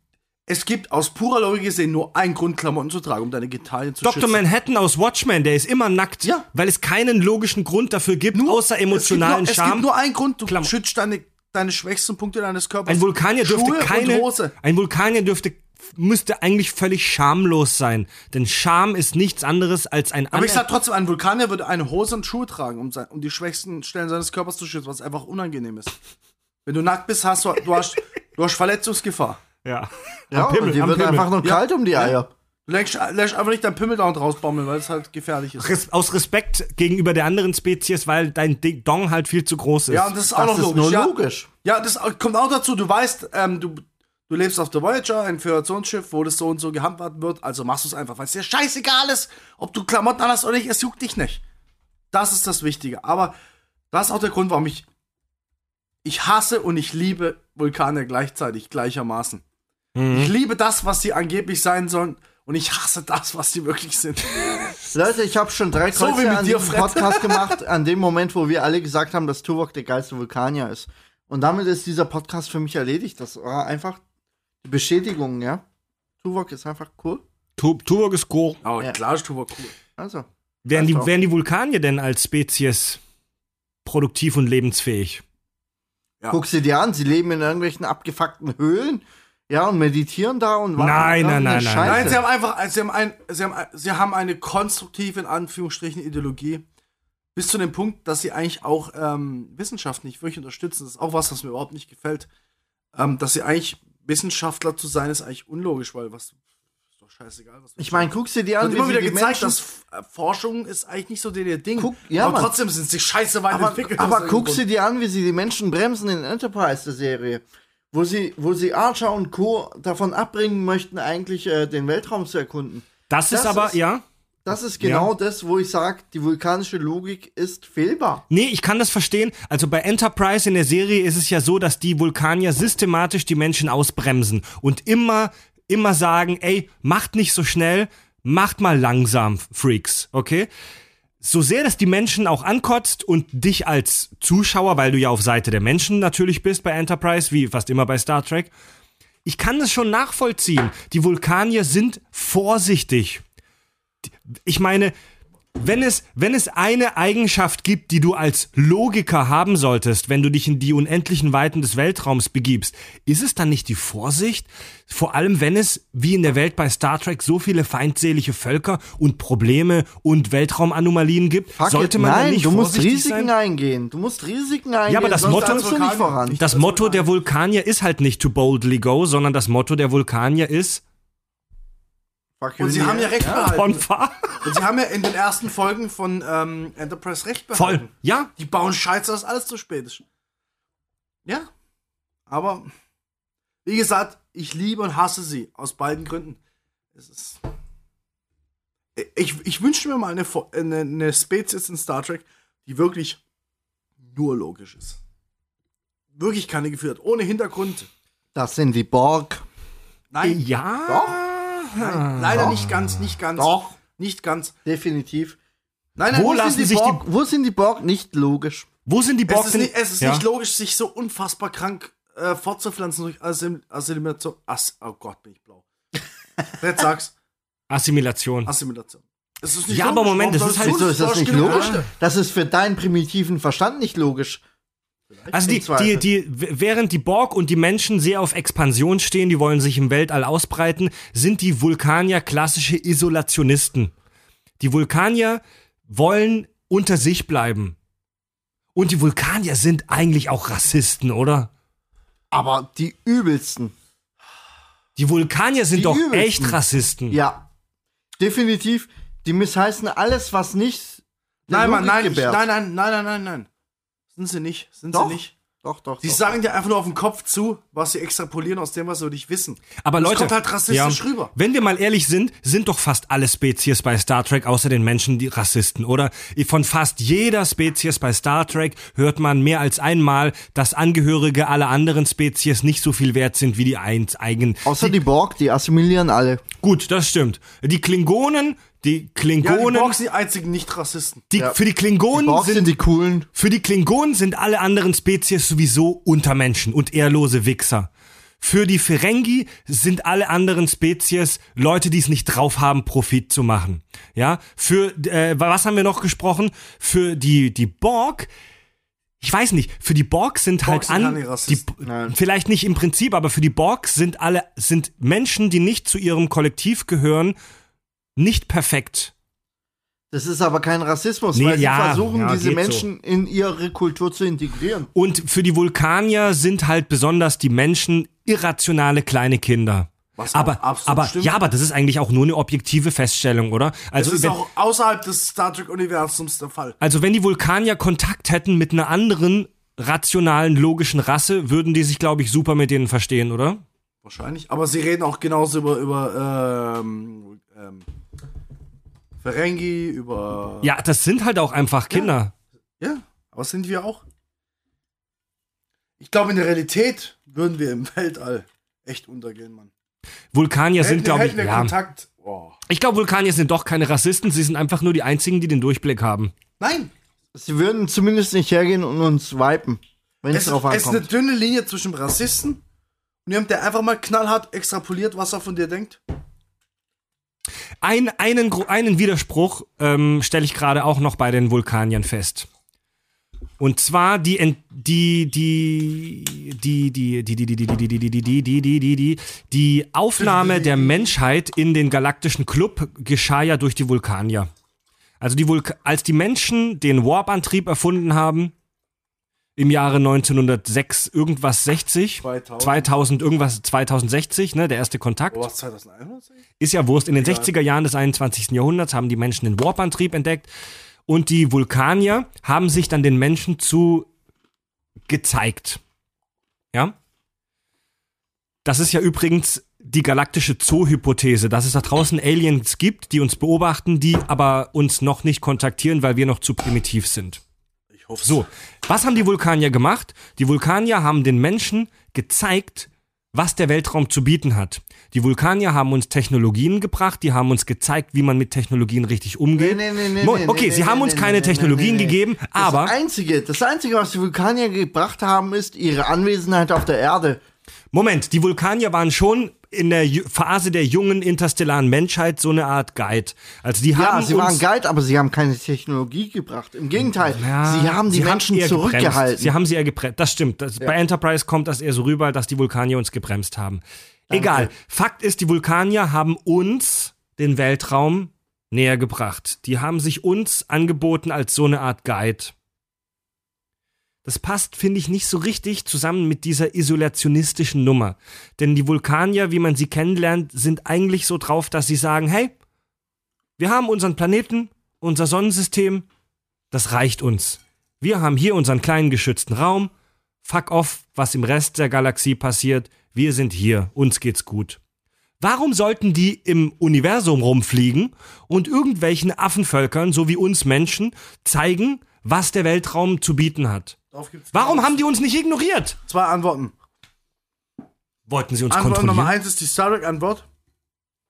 es gibt aus purer Logik gesehen nur einen Grund, Klamotten zu tragen, um deine Genitalien zu Dr. schützen. Manhattan aus Watchmen, der ist immer nackt, Ja. weil es keinen logischen Grund dafür gibt, außer emotionalen es gibt nur, Charme. Es gibt nur einen Grund, du Klammer- schützt deine, deine schwächsten Punkte deines Körpers. Ein Vulkanier dürfte Schuhe keine. Hose. Ein Vulkanier dürfte müsste eigentlich völlig schamlos sein, denn Scham ist nichts anderes als ein Aber ich sag trotzdem, ein Vulkanier würde eine Hose und Schuhe tragen, um, sein, um die schwächsten Stellen seines Körpers zu schützen, was einfach unangenehm ist. Wenn du nackt bist, hast du, du, hast, du hast Verletzungsgefahr. ja. ja, Am Pimmel, und die wird Pimmel. einfach nur Ja. kalt um die Eier. Du lässt, lässt einfach nicht dein Pimmel da und rausbaumeln, weil es halt gefährlich ist. Res aus Respekt gegenüber der anderen Spezies, weil dein Ding- Dong halt viel zu groß ist. Ja, und das ist auch Das noch ist logisch. nur ja. logisch. Ja, das kommt auch dazu. Du weißt, ähm, du, du lebst auf der Voyager, ein Föderationsschiff, wo das so und so gehandhabt wird. Also machst du es einfach, weil es dir scheißegal ist, ob du Klamotten anhast oder nicht. Es juckt dich nicht. Das ist das Wichtige. Aber das ist auch der Grund, warum ich. Ich hasse und ich liebe Vulkane gleichzeitig, gleichermaßen. Ich liebe das, was sie angeblich sein sollen. Und ich hasse das, was sie wirklich sind. (laughs) Leute, ich habe schon drei So wie Kreuze mit an dir, diesem Fred. Podcast (laughs) gemacht, an dem Moment, wo wir alle gesagt haben, dass Tuvok der geilste Vulkanier ist. Und damit ist dieser Podcast für mich erledigt. Das war einfach die Bestätigung, ja. Tuvok ist einfach cool. Tu Tuvok ist cool. Aber Ja. klar, ist cool. Also, Wären die, wären die Vulkanier denn als Spezies produktiv und lebensfähig? Ja. guck sie dir an, sie leben in irgendwelchen abgefuckten Höhlen, ja, und meditieren da und warten Nein, nein, nein, nein. Nein, sie haben einfach, sie haben, ein, sie, haben, sie haben eine konstruktive, in Anführungsstrichen, Ideologie. Bis zu dem Punkt, dass sie eigentlich auch ähm, Wissenschaft nicht wirklich unterstützen. Das ist auch was, was mir überhaupt nicht gefällt. Ähm, dass sie eigentlich Wissenschaftler zu sein, ist eigentlich unlogisch, weil was ist doch scheißegal. Was Ich meine, guck sie dir an, wird wie immer wieder die gezeigt, Menschen dass äh, Forschung ist eigentlich nicht so der Ding. Guck- ja, aber Mann. trotzdem sind sie scheiße weit Aber, entwickelt. aber aus guck irgendeinem sie dir an, wie sie die Menschen bremsen in Enterprise, der Serie. Wo sie, wo sie Archer und Co. davon abbringen möchten, eigentlich äh, den Weltraum zu erkunden. Das, ist Das aber, ist- ja. Das ist genau das, wo ich sage, die vulkanische Logik ist fehlbar. Nee, ich kann das verstehen. Also bei Enterprise in der Serie ist es ja so, dass die Vulkanier systematisch die Menschen ausbremsen und immer, immer sagen, ey, macht nicht so schnell, macht mal langsam, Freaks, okay? So sehr das die Menschen auch ankotzt und dich als Zuschauer, weil du ja auf Seite der Menschen natürlich bist bei Enterprise, wie fast immer bei Star Trek, ich kann das schon nachvollziehen. Die Vulkanier sind vorsichtig. Ich meine, wenn es, wenn es eine Eigenschaft gibt, die du als Logiker haben solltest, wenn du dich in die unendlichen Weiten des Weltraums begibst, ist es dann nicht die Vorsicht? Vor allem, wenn es, wie in der Welt bei Star Trek, so viele feindselige Völker und Probleme und Weltraumanomalien gibt, Fuck sollte man nein, nicht du musst Risiken sein? eingehen. Du musst Risiken eingehen. aber das Motto-. Das Motto der Vulkanier ist halt nicht to boldly go, sondern das Motto der Vulkanier ist You Und sie in the haben ja recht von behalten. Und sie haben ja in den ersten Folgen von ähm, Enterprise recht Voll. behalten. Ja, Die bauen Scheiße, dass alles zu spät ist. Ja. Aber, wie gesagt, ich liebe und hasse sie. Aus beiden Gründen. Es ist. Ich, ich wünschte mir mal eine, eine, eine Spezies in Star Trek, die wirklich nur logisch ist. Wirklich keine Gefühle hat. Ohne Hintergrund. Das sind die Borg. Nein, ja. Nein leider nicht ganz, nicht ganz. Doch. Nicht ganz. Definitiv. Nein, nein, Wo wo lassen Sind die sich die- Borg, wo sind die Borg nicht logisch? Wo sind die Borg Es ist, nicht, es ist ja. nicht logisch, sich so unfassbar krank äh, fortzupflanzen durch Assim- Assimilation. Ass, oh Gott, bin ich blau. (laughs) Red sag's. Assimilation. Assimilation. Es ist nicht Ja, aber Moment, das ist halt- Wieso ist das nicht logisch? Das ist für deinen primitiven Verstand nicht logisch. Also die, die, die, während die Borg und die Menschen sehr auf Expansion stehen, die wollen sich im Weltall ausbreiten, sind die Vulkanier klassische Isolationisten. Die Vulkanier wollen unter sich bleiben. Und die Vulkanier sind eigentlich auch Rassisten, oder? aber die übelsten. Die Vulkanier sind Die doch übelsten. echt Rassisten. Ja, definitiv. Die missheißen alles, was nicht. Nein, Mann, nein, ich, nein, nein, nein, nein, nein, nein. Sind sie nicht, sind Doch. sie nicht. Doch, doch. Die doch. sagen dir einfach nur auf den Kopf zu, was sie extrapolieren aus dem, was sie dich wissen. Aber das Leute, kommt halt rassistisch ja, rüber. Wenn wir mal ehrlich sind, sind doch fast alle Spezies bei Star Trek außer den Menschen die Rassisten, oder? Von fast jeder Spezies bei Star Trek hört man mehr als einmal, dass Angehörige aller anderen Spezies nicht so viel wert sind wie die eins eigen. Außer die Borg, die assimilieren alle. Gut, das stimmt. Die Klingonen, die Ja, die Klingonen, Borgs sind die einzigen Nicht-Rassisten. die, Ja. für die Die Klingonen Borg sind sind die coolen. Für die Klingonen sind alle anderen Spezies sowieso Untermenschen und ehrlose Wichser. Für die Ferengi sind alle anderen Spezies Leute, die es nicht drauf haben, Profit zu machen. Ja, für äh, was haben wir noch gesprochen? Für die die Borg. Ich weiß nicht. Für die Borg sind halt sind an die. Nein. vielleicht nicht im Prinzip, aber für die Borg sind alle sind Menschen, die nicht zu ihrem Kollektiv gehören, nicht perfekt. Das ist aber kein Rassismus, Nee, weil sie ja, versuchen, ja, diese Menschen in ihre Kultur zu integrieren. Und für die Vulkanier sind halt besonders die Menschen irrationale kleine Kinder. Was aber, aber stimmt. ja, aber das ist eigentlich auch nur eine objektive Feststellung, oder? Also Das ist wenn, auch außerhalb des Star Trek-Universums der Fall. also wenn die Vulkanier Kontakt hätten mit einer anderen rationalen, logischen Rasse, würden die sich, glaube ich, super mit denen verstehen, oder? Wahrscheinlich. Aber sie reden auch genauso über, über ähm, ähm, Ferengi, über. Ja, das sind halt auch einfach Kinder. Ja, aber sind wir auch. Ich glaube, in der Realität würden wir im (laughs) Weltall echt untergehen, Mann. Vulkanier sind, glaube ich, ja. Kontakt. Oh. Ich glaube, Vulkanier sind doch keine Rassisten, sie sind einfach nur die einzigen, die den Durchblick haben. Nein, Sie würden zumindest nicht hergehen und uns wipen, wenn es drauf es ist eine ankommt. dünne Linie zwischen Rassisten und jemand, der einfach mal knallhart extrapoliert, was er von dir denkt. Ein, einen, einen Widerspruch ähm, stelle ich gerade auch noch bei den Vulkaniern fest. Und zwar die die die die die die die die die die die die die die die die Aufnahme der Menschheit in den galaktischen Club geschah ja durch die Vulkanier. Also die als die Menschen den Warp-Antrieb erfunden haben im Jahre 1906 irgendwas 60 2000. 2000 irgendwas 2060 ne der erste Kontakt es 2100? ist ja Wurst. In den 60er Jahren des 21. Jahrhunderts haben die Menschen den Warp-Antrieb entdeckt und die Vulkanier haben sich dann den Menschen zu gezeigt. Ja? Das ist ja übrigens die galaktische Zoo-Hypothese, dass es da draußen Aliens gibt, die uns beobachten, die aber uns noch nicht kontaktieren, weil wir noch zu primitiv sind. Hoffe So, was haben die Vulkanier gemacht? Die Vulkanier haben den Menschen gezeigt, was der Weltraum zu bieten hat. Die Vulkanier haben uns Technologien gebracht, die haben uns gezeigt, wie man mit Technologien richtig umgeht. Nee, nee, nee, nee, okay, nee, sie nee, haben uns nee, keine Technologien gegeben, aber Das Einzige, das Einzige, was die Vulkanier gebracht haben, ist ihre Anwesenheit auf der Erde. Moment, die Vulkanier waren schon in der Phase der jungen interstellaren Menschheit so eine Art Guide. Also die Ja, haben sie uns, waren Guide, aber sie haben keine Technologie gebracht. Im Gegenteil, Ja, sie haben die Menschen eher zurückgehalten. Gebremst. Sie haben sie eher gebremst. Das stimmt. Das, Bei Enterprise kommt das eher so rüber, dass die Vulkanier uns gebremst haben. Egal. Fakt ist, die Vulkanier haben uns den Weltraum näher gebracht. Die haben sich uns angeboten als so eine Art Guide. Das passt, finde ich, nicht so richtig zusammen mit dieser isolationistischen Nummer. Denn die Vulkanier, wie man sie kennenlernt, sind eigentlich so drauf, dass sie sagen, hey, wir haben unseren Planeten, unser Sonnensystem, das reicht uns. Wir haben hier unseren kleinen geschützten Raum. Fuck off, was im Rest der Galaxie passiert. Wir sind hier, uns geht's gut. Warum sollten die im Universum rumfliegen und irgendwelchen Affenvölkern, so wie uns Menschen, zeigen, was der Weltraum zu bieten hat? Warum haben die uns nicht ignoriert? zwei Antworten. Wollten sie uns Antwort Nummer kontrollieren? eins ist die Star Trek Antwort.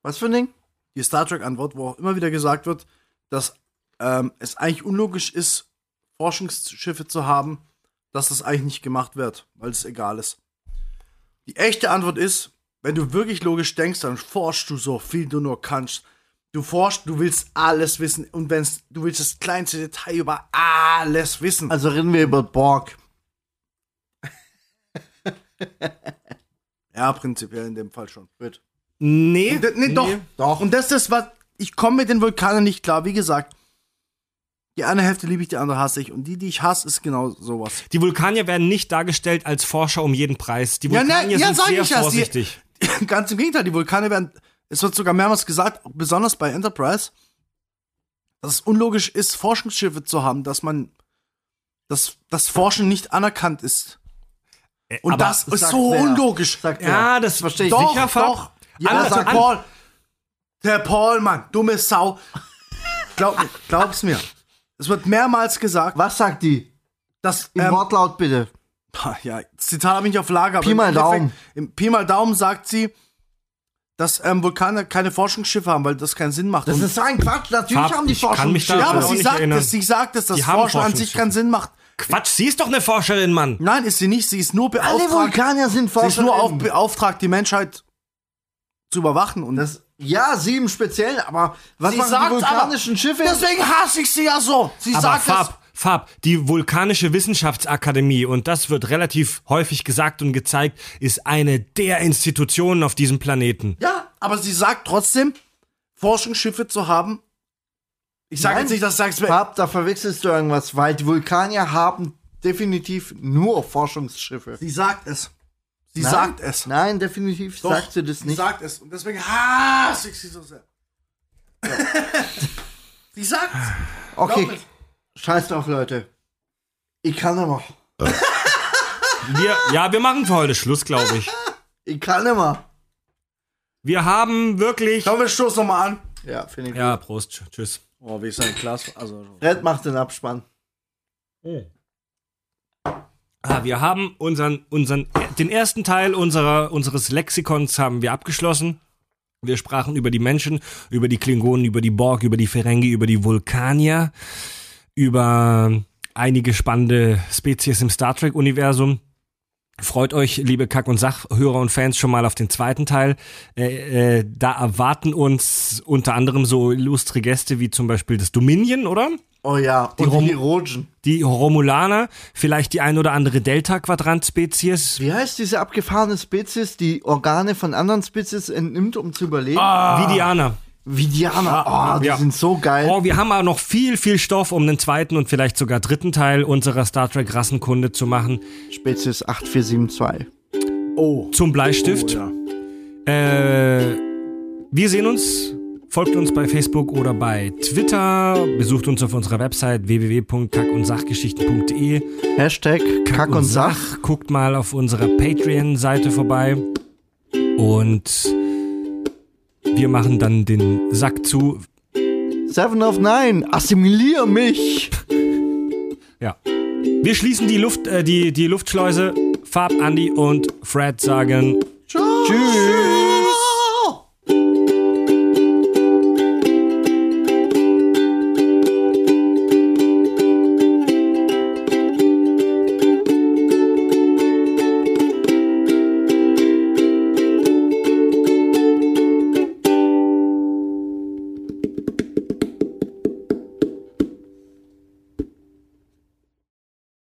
Was für ein Ding? Die Star Trek Antwort, wo auch immer wieder gesagt wird, dass ähm, es eigentlich unlogisch ist, Forschungsschiffe zu haben, dass das eigentlich nicht gemacht wird, weil es egal ist. Die echte Antwort ist, wenn du wirklich logisch denkst, dann forschst du so viel du nur kannst. Du forschst, du willst alles wissen und wenn's, du willst das kleinste Detail über alles wissen. Also reden wir über Borg. ja, prinzipiell in dem Fall schon. Gut. Nee, D nee, doch. doch. Und das ist was, ich komme mit den Vulkanen nicht klar. Wie gesagt, Die eine Hälfte liebe ich, die andere hasse ich. Und die, die ich hasse, ist genau sowas. Die Vulkanier werden nicht dargestellt als Forscher um jeden Preis. Die Ja, ne, Vulkanier ja, sind sag sehr vorsichtig. (laughs) Ganz im Gegenteil, die Vulkane werden, es wird sogar mehrmals gesagt, besonders bei Enterprise, dass es unlogisch ist, Forschungsschiffe zu haben, dass man, dass das Forschen nicht anerkannt ist. Und aber das ist Sagt so wer? unlogisch. Sagt Ja, das verstehe ich doch, sicher, doch. Ja, Andere- der an- Paul. Der Paul, Mann, dumme Sau. Glaub mir, glaub's mir. Es wird mehrmals gesagt, Was sagt die? dass Im ähm, Wortlaut bitte. ja, das Zitat habe ich nicht auf Lager. aber Pi im mal Daumen. Im Pi mal Daumen sagt sie, dass ähm, Vulkane keine Forschungsschiffe haben, weil das keinen Sinn macht. Das Und- ist so ein Quatsch. Natürlich Fab, haben die ich kann mich da Forschungsschiffe. ja, aber auch sie sagt erinnern. es, sie sagt es, dass Die Forschen an sich keinen Sinn macht. Quatsch, sie ist doch eine Forscherin, Mann. Nein, ist sie nicht. Sie ist nur Alle beauftragt. Vulkanier sind Sie ist nur auf, Forscherinnen. beauftragt, die Menschheit zu überwachen. Und Das, ja, sie im Speziellen, aber was Sie sagt's die vulkanischen Schiffe? deswegen hasse ich sie ja so. Sie Aber sagt es. Fab, Fab, die Vulkanische Wissenschaftsakademie, und das wird relativ häufig gesagt und gezeigt, ist eine der Institutionen auf diesem Planeten. Ja, aber sie sagt trotzdem, Forschungsschiffe zu haben. Ich sage jetzt nicht, dass sagst mir. Fab, da verwechselst du irgendwas, weil die Vulkanier haben definitiv nur Forschungsschiffe. Sie sagt es. Sie Nein? sagt es. Nein, definitiv Doch, sagt sie das Sie nicht. sagt es. Und deswegen hasse ich sie so sehr. (laughs) sie sagt es. Okay, Glaub scheiß drauf, Leute. Ich kann immer. (laughs) Wir, ja, wir machen für heute Schluss, glaube ich. Ich kann immer. Wir haben wirklich. Komm, wir stoßen nochmal an. Ja, finde ich Ja, gut. Prost, tschüss. Oh, wie ist ein Glas? Also, Red macht den Abspann. Ah, wir haben unseren, unseren, den ersten Teil unserer, unseres Lexikons haben wir abgeschlossen. Wir sprachen über die Menschen, über die Klingonen, über die Borg, über die Ferengi, über die Vulkanier, über einige spannende Spezies im Star Trek-Universum. Freut euch, liebe Kack- und Sachhörer und Fans, schon mal auf den zweiten Teil. Äh, äh, da erwarten uns unter anderem so illustre Gäste wie zum Beispiel das Dominion, oder? Oh ja, Die und die Rogen. Die Romulaner, vielleicht die ein oder andere Delta-Quadrant-Spezies. Wie heißt diese abgefahrene Spezies, die Organe von anderen Spezies entnimmt, um zu überleben? Vidianer. Vidianer. Oh, die ja. sind so geil. Oh, wir haben aber noch viel, viel Stoff, um den zweiten und vielleicht sogar dritten Teil unserer Star Trek Rassenkunde zu machen. Spezies 8472. oh. Zum Bleistift. Oh, ja. Äh, wir sehen uns. Folgt uns bei Facebook oder bei Twitter. Besucht uns auf unserer Website www.kackundsachgeschichten.de. Hashtag Kack und Sach. Guckt mal auf unserer Patreon-Seite vorbei. Und wir machen dann den Sack zu. Seven of Nine, assimilier mich. Ja. Wir schließen die Luft, äh, die, die Luftschleuse. Fab, Andy und Fred sagen Tschüss.